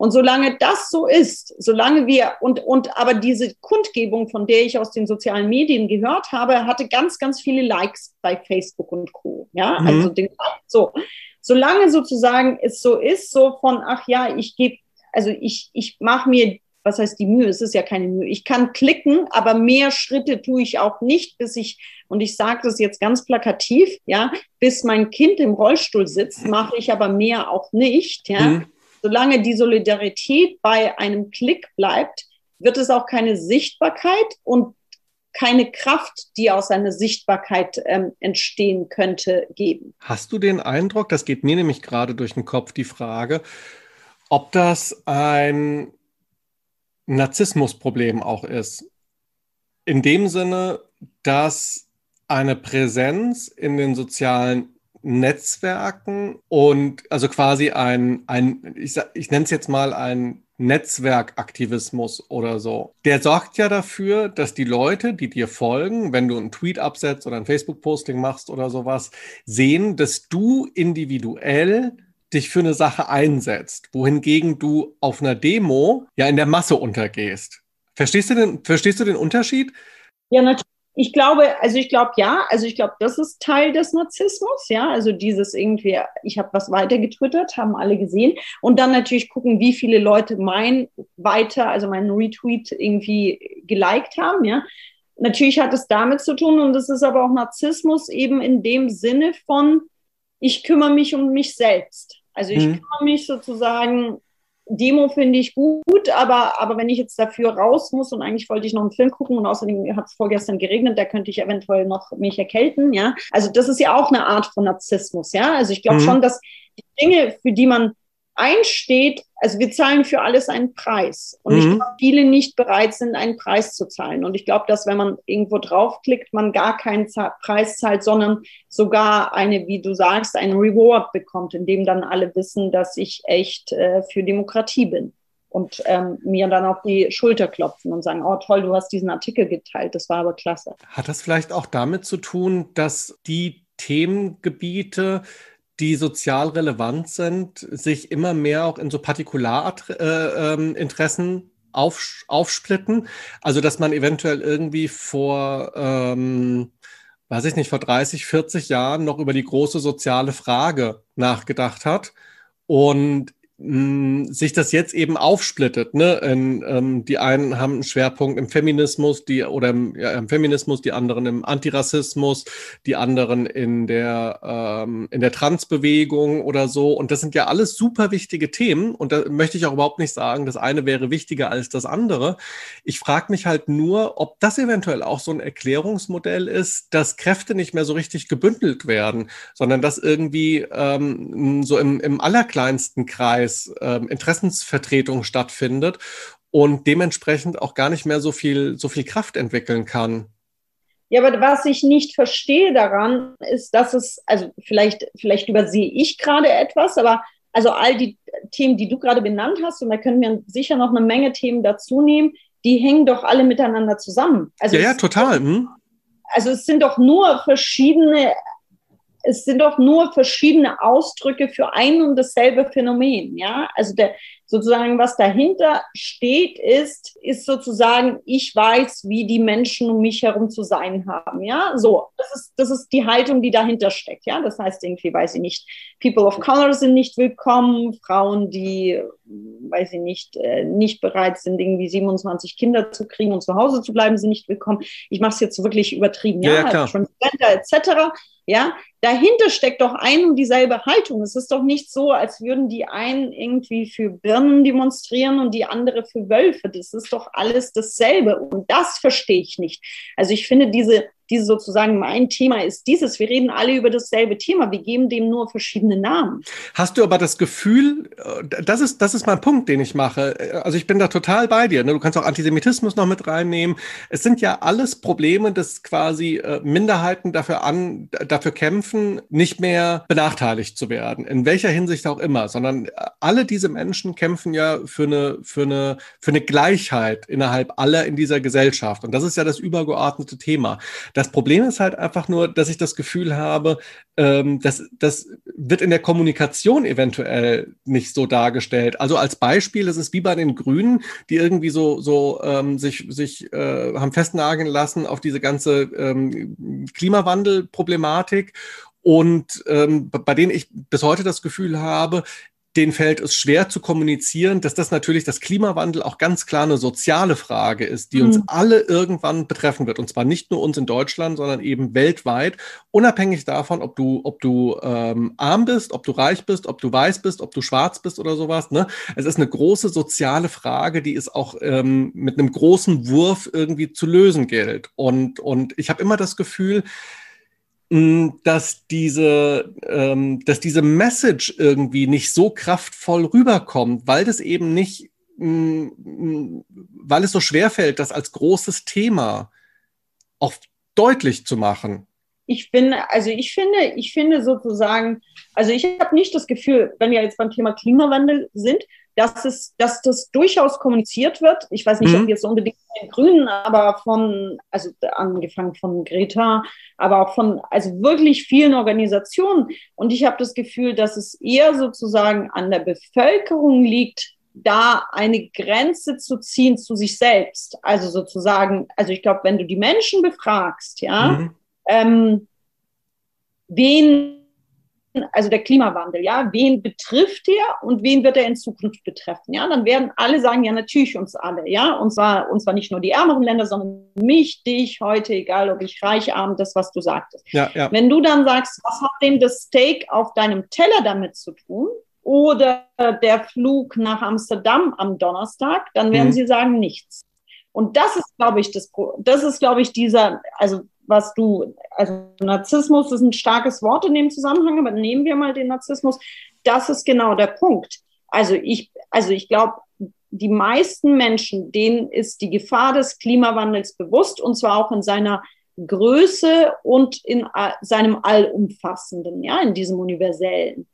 Und solange das so ist, solange wir, und, und aber diese Kundgebung, von der ich aus den sozialen Medien gehört habe, hatte ganz, ganz viele Likes bei Facebook und Co. Ja, mhm. also den, so solange sozusagen es so ist, so von, ach ja, ich gebe, also ich, ich mache mir, was heißt die Mühe? Es ist ja keine Mühe. Ich kann klicken, aber mehr Schritte tue ich auch nicht, bis ich, und ich sage das jetzt ganz plakativ, ja, bis mein Kind im Rollstuhl sitzt, mache ich aber mehr auch nicht, ja. Mhm. Solange die Solidarität bei einem Klick bleibt, wird es auch keine Sichtbarkeit und keine Kraft, die aus einer Sichtbarkeit ähm, entstehen könnte, geben. Hast du den Eindruck, das geht mir nämlich gerade durch den Kopf, die Frage, ob das ein Narzissmusproblem auch ist? In dem Sinne, dass eine Präsenz in den sozialen Netzwerken und also quasi ein, ein ich, ich nenne es jetzt mal ein Netzwerkaktivismus oder so. Der sorgt ja dafür, dass die Leute, die dir folgen, wenn du einen Tweet absetzt oder ein Facebook-Posting machst oder sowas, sehen, dass du individuell dich für eine Sache einsetzt, wohingegen du auf einer Demo ja in der Masse untergehst. Verstehst du den, verstehst du den Unterschied? Ja, natürlich. Ich glaube, also ich glaube ja, also ich glaube, das ist Teil des Narzissmus, ja, also dieses irgendwie, ich habe was weitergetwittert, haben alle gesehen und dann natürlich gucken, wie viele Leute mein weiter, also meinen Retweet irgendwie geliked haben, ja. Natürlich hat es damit zu tun und es ist aber auch Narzissmus eben in dem Sinne von, ich kümmere mich um mich selbst. Also ich mhm. kümmere mich sozusagen Demo finde ich gut, aber, aber wenn ich jetzt dafür raus muss und eigentlich wollte ich noch einen Film gucken und außerdem hat es vorgestern geregnet, da könnte ich eventuell noch mich erkälten, ja. Also das ist ja auch eine Art von Narzissmus, ja. Also ich glaube mhm. schon, dass die Dinge, für die man einsteht, also wir zahlen für alles einen Preis. Und mhm. ich glaube, viele nicht bereit sind, einen Preis zu zahlen. Und ich glaube, dass wenn man irgendwo draufklickt, man gar keinen Preis zahlt, sondern sogar eine, wie du sagst, einen Reward bekommt, in dem dann alle wissen, dass ich echt äh, für Demokratie bin. Und ähm, mir dann auf die Schulter klopfen und sagen, oh toll, du hast diesen Artikel geteilt, das war aber klasse. Hat das vielleicht auch damit zu tun, dass die Themengebiete, die sozial relevant sind, sich immer mehr auch in so Partikularinteressen äh, ähm, auf, aufsplitten. Also, dass man eventuell irgendwie vor, ähm, weiß ich nicht, vor 30, 40 Jahren noch über die große soziale Frage nachgedacht hat und sich das jetzt eben aufsplittet. Ne? In, ähm, die einen haben einen Schwerpunkt im Feminismus, die oder im, ja, im Feminismus, die anderen im Antirassismus, die anderen in der ähm, in der Transbewegung oder so. Und das sind ja alles super wichtige Themen. Und da möchte ich auch überhaupt nicht sagen, das eine wäre wichtiger als das andere. Ich frage mich halt nur, ob das eventuell auch so ein Erklärungsmodell ist, dass Kräfte nicht mehr so richtig gebündelt werden, sondern dass irgendwie ähm, so im, im allerkleinsten Kreis Kreis äh, Interessensvertretung stattfindet und dementsprechend auch gar nicht mehr so viel, so viel Kraft entwickeln kann. Ja, aber was ich nicht verstehe daran, ist, dass es, also vielleicht, vielleicht übersehe ich gerade etwas, aber also all die Themen, die du gerade benannt hast, und da können wir sicher noch eine Menge Themen dazu nehmen, die hängen doch alle miteinander zusammen. Also ja, ja, total. Hm. Also es sind doch nur verschiedene es sind doch nur verschiedene Ausdrücke für ein und dasselbe Phänomen, ja. Also der, sozusagen, was dahinter steht, ist, ist sozusagen, ich weiß, wie die Menschen um mich herum zu sein haben, ja. So, das ist, das ist die Haltung, die dahinter steckt, ja. Das heißt irgendwie, weiß ich nicht, People of Color sind nicht willkommen, Frauen, die, weiß ich nicht, äh, nicht bereit sind, irgendwie 27 Kinder zu kriegen und zu Hause zu bleiben, sind nicht willkommen. Ich mache es jetzt wirklich übertrieben, ja, ja, ja klar. Transgender etc. Ja, dahinter steckt doch ein und dieselbe Haltung. Es ist doch nicht so, als würden die einen irgendwie für Birnen demonstrieren und die andere für Wölfe. Das ist doch alles dasselbe. Und das verstehe ich nicht. Also ich finde diese diese sozusagen mein Thema ist dieses. Wir reden alle über dasselbe Thema. Wir geben dem nur verschiedene Namen. Hast du aber das Gefühl, äh, das ist, das ist mein Punkt, den ich mache. Also ich bin da total bei dir. Ne? Du kannst auch Antisemitismus noch mit reinnehmen. Es sind ja alles Probleme, dass quasi äh, Minderheiten dafür an, dafür kämpfen, nicht mehr benachteiligt zu werden. In welcher Hinsicht auch immer, sondern äh, alle diese Menschen kämpfen ja für eine, für eine, für eine Gleichheit innerhalb aller in dieser Gesellschaft. Und das ist ja das übergeordnete Thema. Das Problem ist halt einfach nur, dass ich das Gefühl habe, ähm, dass das wird in der Kommunikation eventuell nicht so dargestellt. Also als Beispiel, es ist wie bei den Grünen, die irgendwie so, so ähm, sich, sich äh, haben festnageln lassen auf diese ganze ähm, Klimawandelproblematik und ähm, bei denen ich bis heute das Gefühl habe, denen fällt es schwer zu kommunizieren, dass das natürlich das Klimawandel auch ganz klar eine soziale Frage ist, die mhm. uns alle irgendwann betreffen wird. Und zwar nicht nur uns in Deutschland, sondern eben weltweit, unabhängig davon, ob du, ob du ähm, arm bist, ob du reich bist, ob du weiß bist, ob du schwarz bist oder sowas. Ne? Es ist eine große soziale Frage, die es auch ähm, mit einem großen Wurf irgendwie zu lösen gilt. Und, und ich habe immer das Gefühl, dass diese, ähm, dass diese Message irgendwie nicht so kraftvoll rüberkommt, weil das eben nicht, mh, weil es so schwer fällt, das als großes Thema auch deutlich zu machen. Ich bin, also ich finde, ich finde sozusagen, also ich habe nicht das Gefühl, wenn wir jetzt beim Thema Klimawandel sind, dass, es, dass das durchaus kommuniziert wird. Ich weiß nicht, mhm. ob jetzt unbedingt von den Grünen, aber von, also angefangen von Greta, aber auch von, also wirklich vielen Organisationen. Und ich habe das Gefühl, dass es eher sozusagen an der Bevölkerung liegt, da eine Grenze zu ziehen zu sich selbst. Also sozusagen, also ich glaube, wenn du die Menschen befragst, ja, mhm. ähm, wen also der Klimawandel, ja, wen betrifft er und wen wird er in Zukunft betreffen? Ja, dann werden alle sagen, ja, natürlich uns alle, ja, und zwar, und zwar nicht nur die ärmeren Länder, sondern mich, dich heute, egal ob ich reich, arm, das, was du sagtest. Ja, ja. Wenn du dann sagst, was hat denn das Steak auf deinem Teller damit zu tun? Oder der Flug nach Amsterdam am Donnerstag, dann werden mhm. sie sagen nichts. Und das ist, glaube ich, das, das ist, glaube ich, dieser, also was du, also Narzissmus ist ein starkes Wort in dem Zusammenhang, aber nehmen wir mal den Narzissmus. Das ist genau der Punkt. Also ich, also ich glaube, die meisten Menschen, denen ist die Gefahr des Klimawandels bewusst und zwar auch in seiner Größe und in seinem Allumfassenden, ja, in diesem Universellen.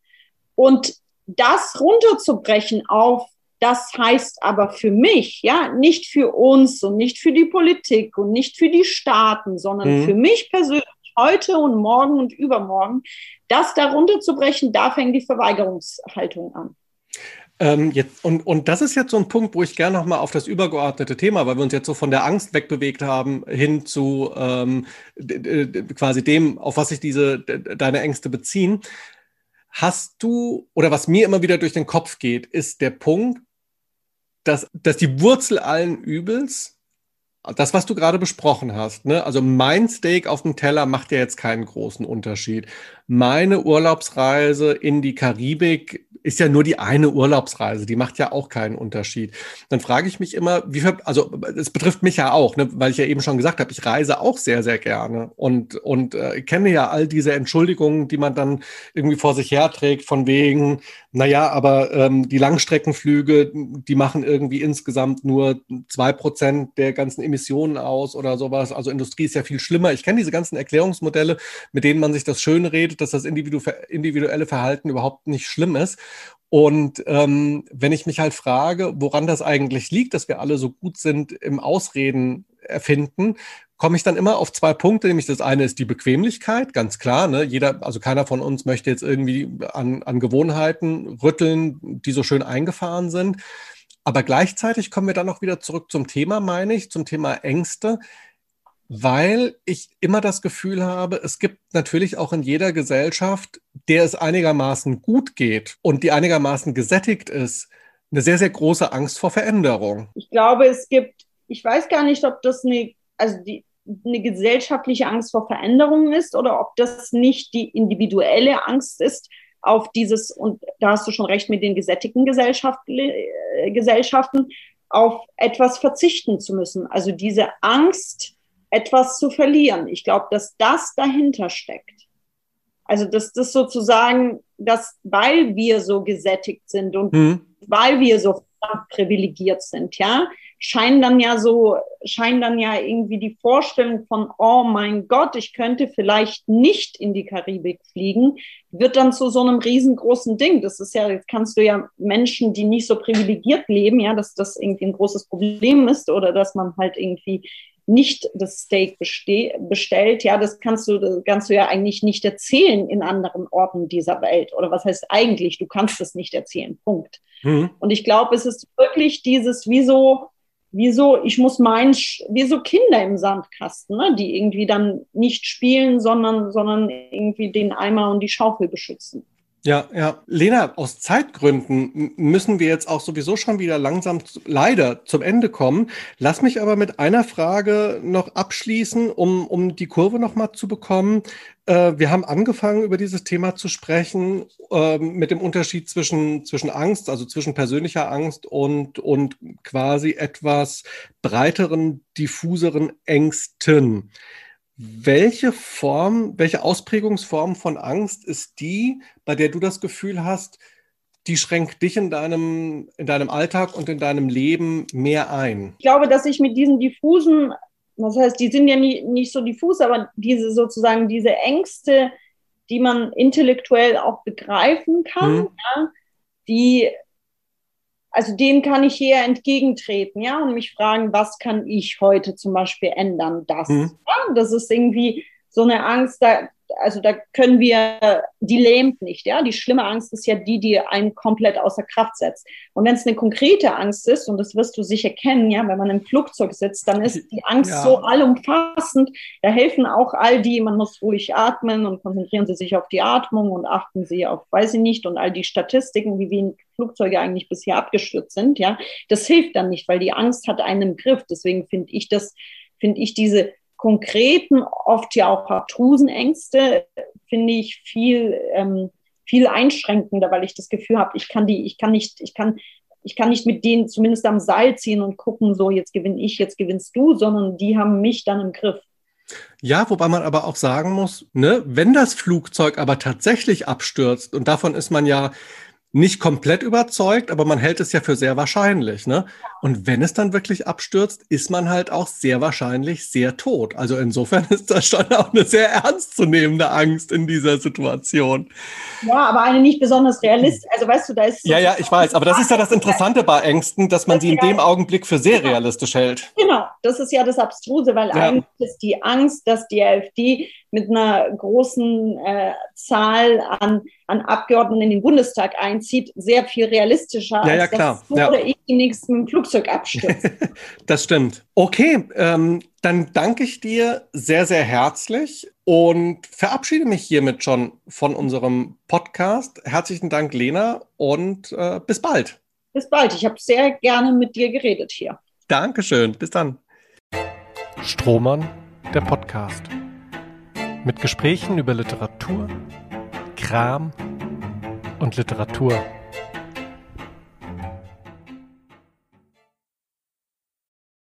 Und das runterzubrechen auf das heißt aber für mich, ja, nicht für uns und nicht für die Politik und nicht für die Staaten, sondern mhm. für mich persönlich heute und morgen und übermorgen, das darunter zu brechen, da fängt die Verweigerungshaltung an. Ähm, jetzt, und, und das ist jetzt so ein Punkt, wo ich gerne nochmal auf das übergeordnete Thema, weil wir uns jetzt so von der Angst wegbewegt haben, hin zu ähm, quasi dem, auf was sich diese deine Ängste beziehen. Hast du, oder was mir immer wieder durch den Kopf geht, ist der Punkt, dass, dass die Wurzel allen Übels, das, was du gerade besprochen hast, ne? also mein Steak auf dem Teller macht ja jetzt keinen großen Unterschied. Meine Urlaubsreise in die Karibik ist ja nur die eine Urlaubsreise, die macht ja auch keinen Unterschied. Dann frage ich mich immer, wie also es betrifft mich ja auch, ne, weil ich ja eben schon gesagt habe, ich reise auch sehr, sehr gerne und, und äh, kenne ja all diese Entschuldigungen, die man dann irgendwie vor sich herträgt, von wegen, naja, aber ähm, die Langstreckenflüge, die machen irgendwie insgesamt nur zwei Prozent der ganzen Emissionen aus oder sowas. Also Industrie ist ja viel schlimmer. Ich kenne diese ganzen Erklärungsmodelle, mit denen man sich das schön redet, dass das individuelle Verhalten überhaupt nicht schlimm ist. Und ähm, wenn ich mich halt frage, woran das eigentlich liegt, dass wir alle so gut sind im Ausreden erfinden, komme ich dann immer auf zwei Punkte, nämlich das eine ist die Bequemlichkeit, ganz klar. Ne? Jeder, also keiner von uns möchte jetzt irgendwie an, an Gewohnheiten rütteln, die so schön eingefahren sind. Aber gleichzeitig kommen wir dann auch wieder zurück zum Thema, meine ich, zum Thema Ängste weil ich immer das Gefühl habe, es gibt natürlich auch in jeder Gesellschaft, der es einigermaßen gut geht und die einigermaßen gesättigt ist, eine sehr, sehr große Angst vor Veränderung. Ich glaube, es gibt, ich weiß gar nicht, ob das eine, also die, eine gesellschaftliche Angst vor Veränderung ist oder ob das nicht die individuelle Angst ist auf dieses, und da hast du schon recht mit den gesättigten Gesellschaften, äh, Gesellschaften auf etwas verzichten zu müssen. Also diese Angst, etwas zu verlieren. Ich glaube, dass das dahinter steckt. Also, dass das sozusagen, dass weil wir so gesättigt sind und mhm. weil wir so privilegiert sind, ja, scheinen dann ja so, scheinen dann ja irgendwie die Vorstellung von, oh mein Gott, ich könnte vielleicht nicht in die Karibik fliegen, wird dann zu so einem riesengroßen Ding. Das ist ja, jetzt kannst du ja Menschen, die nicht so privilegiert leben, ja, dass das irgendwie ein großes Problem ist oder dass man halt irgendwie nicht das Steak bestellt, ja, das kannst du, das kannst du ja eigentlich nicht erzählen in anderen Orten dieser Welt. Oder was heißt eigentlich, du kannst es nicht erzählen. Punkt. Mhm. Und ich glaube, es ist wirklich dieses, wieso, wieso, ich muss meinen, wie so Kinder im Sandkasten, ne, die irgendwie dann nicht spielen, sondern, sondern irgendwie den Eimer und die Schaufel beschützen. Ja, ja. Lena, aus Zeitgründen müssen wir jetzt auch sowieso schon wieder langsam leider zum Ende kommen. Lass mich aber mit einer Frage noch abschließen, um, um die Kurve nochmal zu bekommen. Äh, wir haben angefangen, über dieses Thema zu sprechen, äh, mit dem Unterschied zwischen, zwischen Angst, also zwischen persönlicher Angst und, und quasi etwas breiteren, diffuseren Ängsten. Welche Form, welche Ausprägungsform von Angst ist die, bei der du das Gefühl hast, die schränkt dich in deinem, in deinem Alltag und in deinem Leben mehr ein? Ich glaube, dass ich mit diesen diffusen, das heißt, die sind ja nie, nicht so diffus, aber diese sozusagen diese Ängste, die man intellektuell auch begreifen kann, hm. ja, die also denen kann ich eher entgegentreten, ja, und mich fragen, was kann ich heute zum Beispiel ändern? Das, mhm. ja, das ist irgendwie so eine Angst, da, also da können wir, die lähmt nicht, ja. Die schlimme Angst ist ja die, die einen komplett außer Kraft setzt. Und wenn es eine konkrete Angst ist, und das wirst du sicher kennen, ja, wenn man im Flugzeug sitzt, dann ist die Angst ja. so allumfassend. Da helfen auch all die, man muss ruhig atmen und konzentrieren Sie sich auf die Atmung und achten Sie auf, weiß ich nicht, und all die Statistiken, wie wenig Flugzeuge eigentlich bisher abgestürzt sind, ja. Das hilft dann nicht, weil die Angst hat einen im Griff. Deswegen finde ich das, finde ich diese konkreten, oft ja auch Arthrusenängste, finde ich viel, ähm, viel einschränkender, weil ich das Gefühl habe, ich kann die, ich kann nicht, ich kann, ich kann nicht mit denen zumindest am Seil ziehen und gucken, so jetzt gewinne ich, jetzt gewinnst du, sondern die haben mich dann im Griff. Ja, wobei man aber auch sagen muss, ne, wenn das Flugzeug aber tatsächlich abstürzt, und davon ist man ja nicht komplett überzeugt, aber man hält es ja für sehr wahrscheinlich. Ne? Und wenn es dann wirklich abstürzt, ist man halt auch sehr wahrscheinlich sehr tot. Also insofern ist das schon auch eine sehr ernstzunehmende Angst in dieser Situation. Ja, aber eine nicht besonders realistisch. Also weißt du, da ist. Ja, ja, ich weiß. Aber das ist ja das Interessante bei Ängsten, dass man sie in dem Augenblick für sehr realistisch hält. Genau, das ist ja das Abstruse, weil ja. eigentlich ist die Angst, dass die AfD mit einer großen äh, Zahl an, an Abgeordneten in den Bundestag einzieht, sehr viel realistischer, ja, ja, klar. dass ja. oder ich demnächst mit dem Flugzeug abstürze. das stimmt. Okay, ähm, dann danke ich dir sehr, sehr herzlich und verabschiede mich hiermit schon von unserem Podcast. Herzlichen Dank, Lena, und äh, bis bald. Bis bald. Ich habe sehr gerne mit dir geredet hier. Dankeschön. Bis dann. Strohmann, der Podcast mit Gesprächen über Literatur, Kram und Literatur.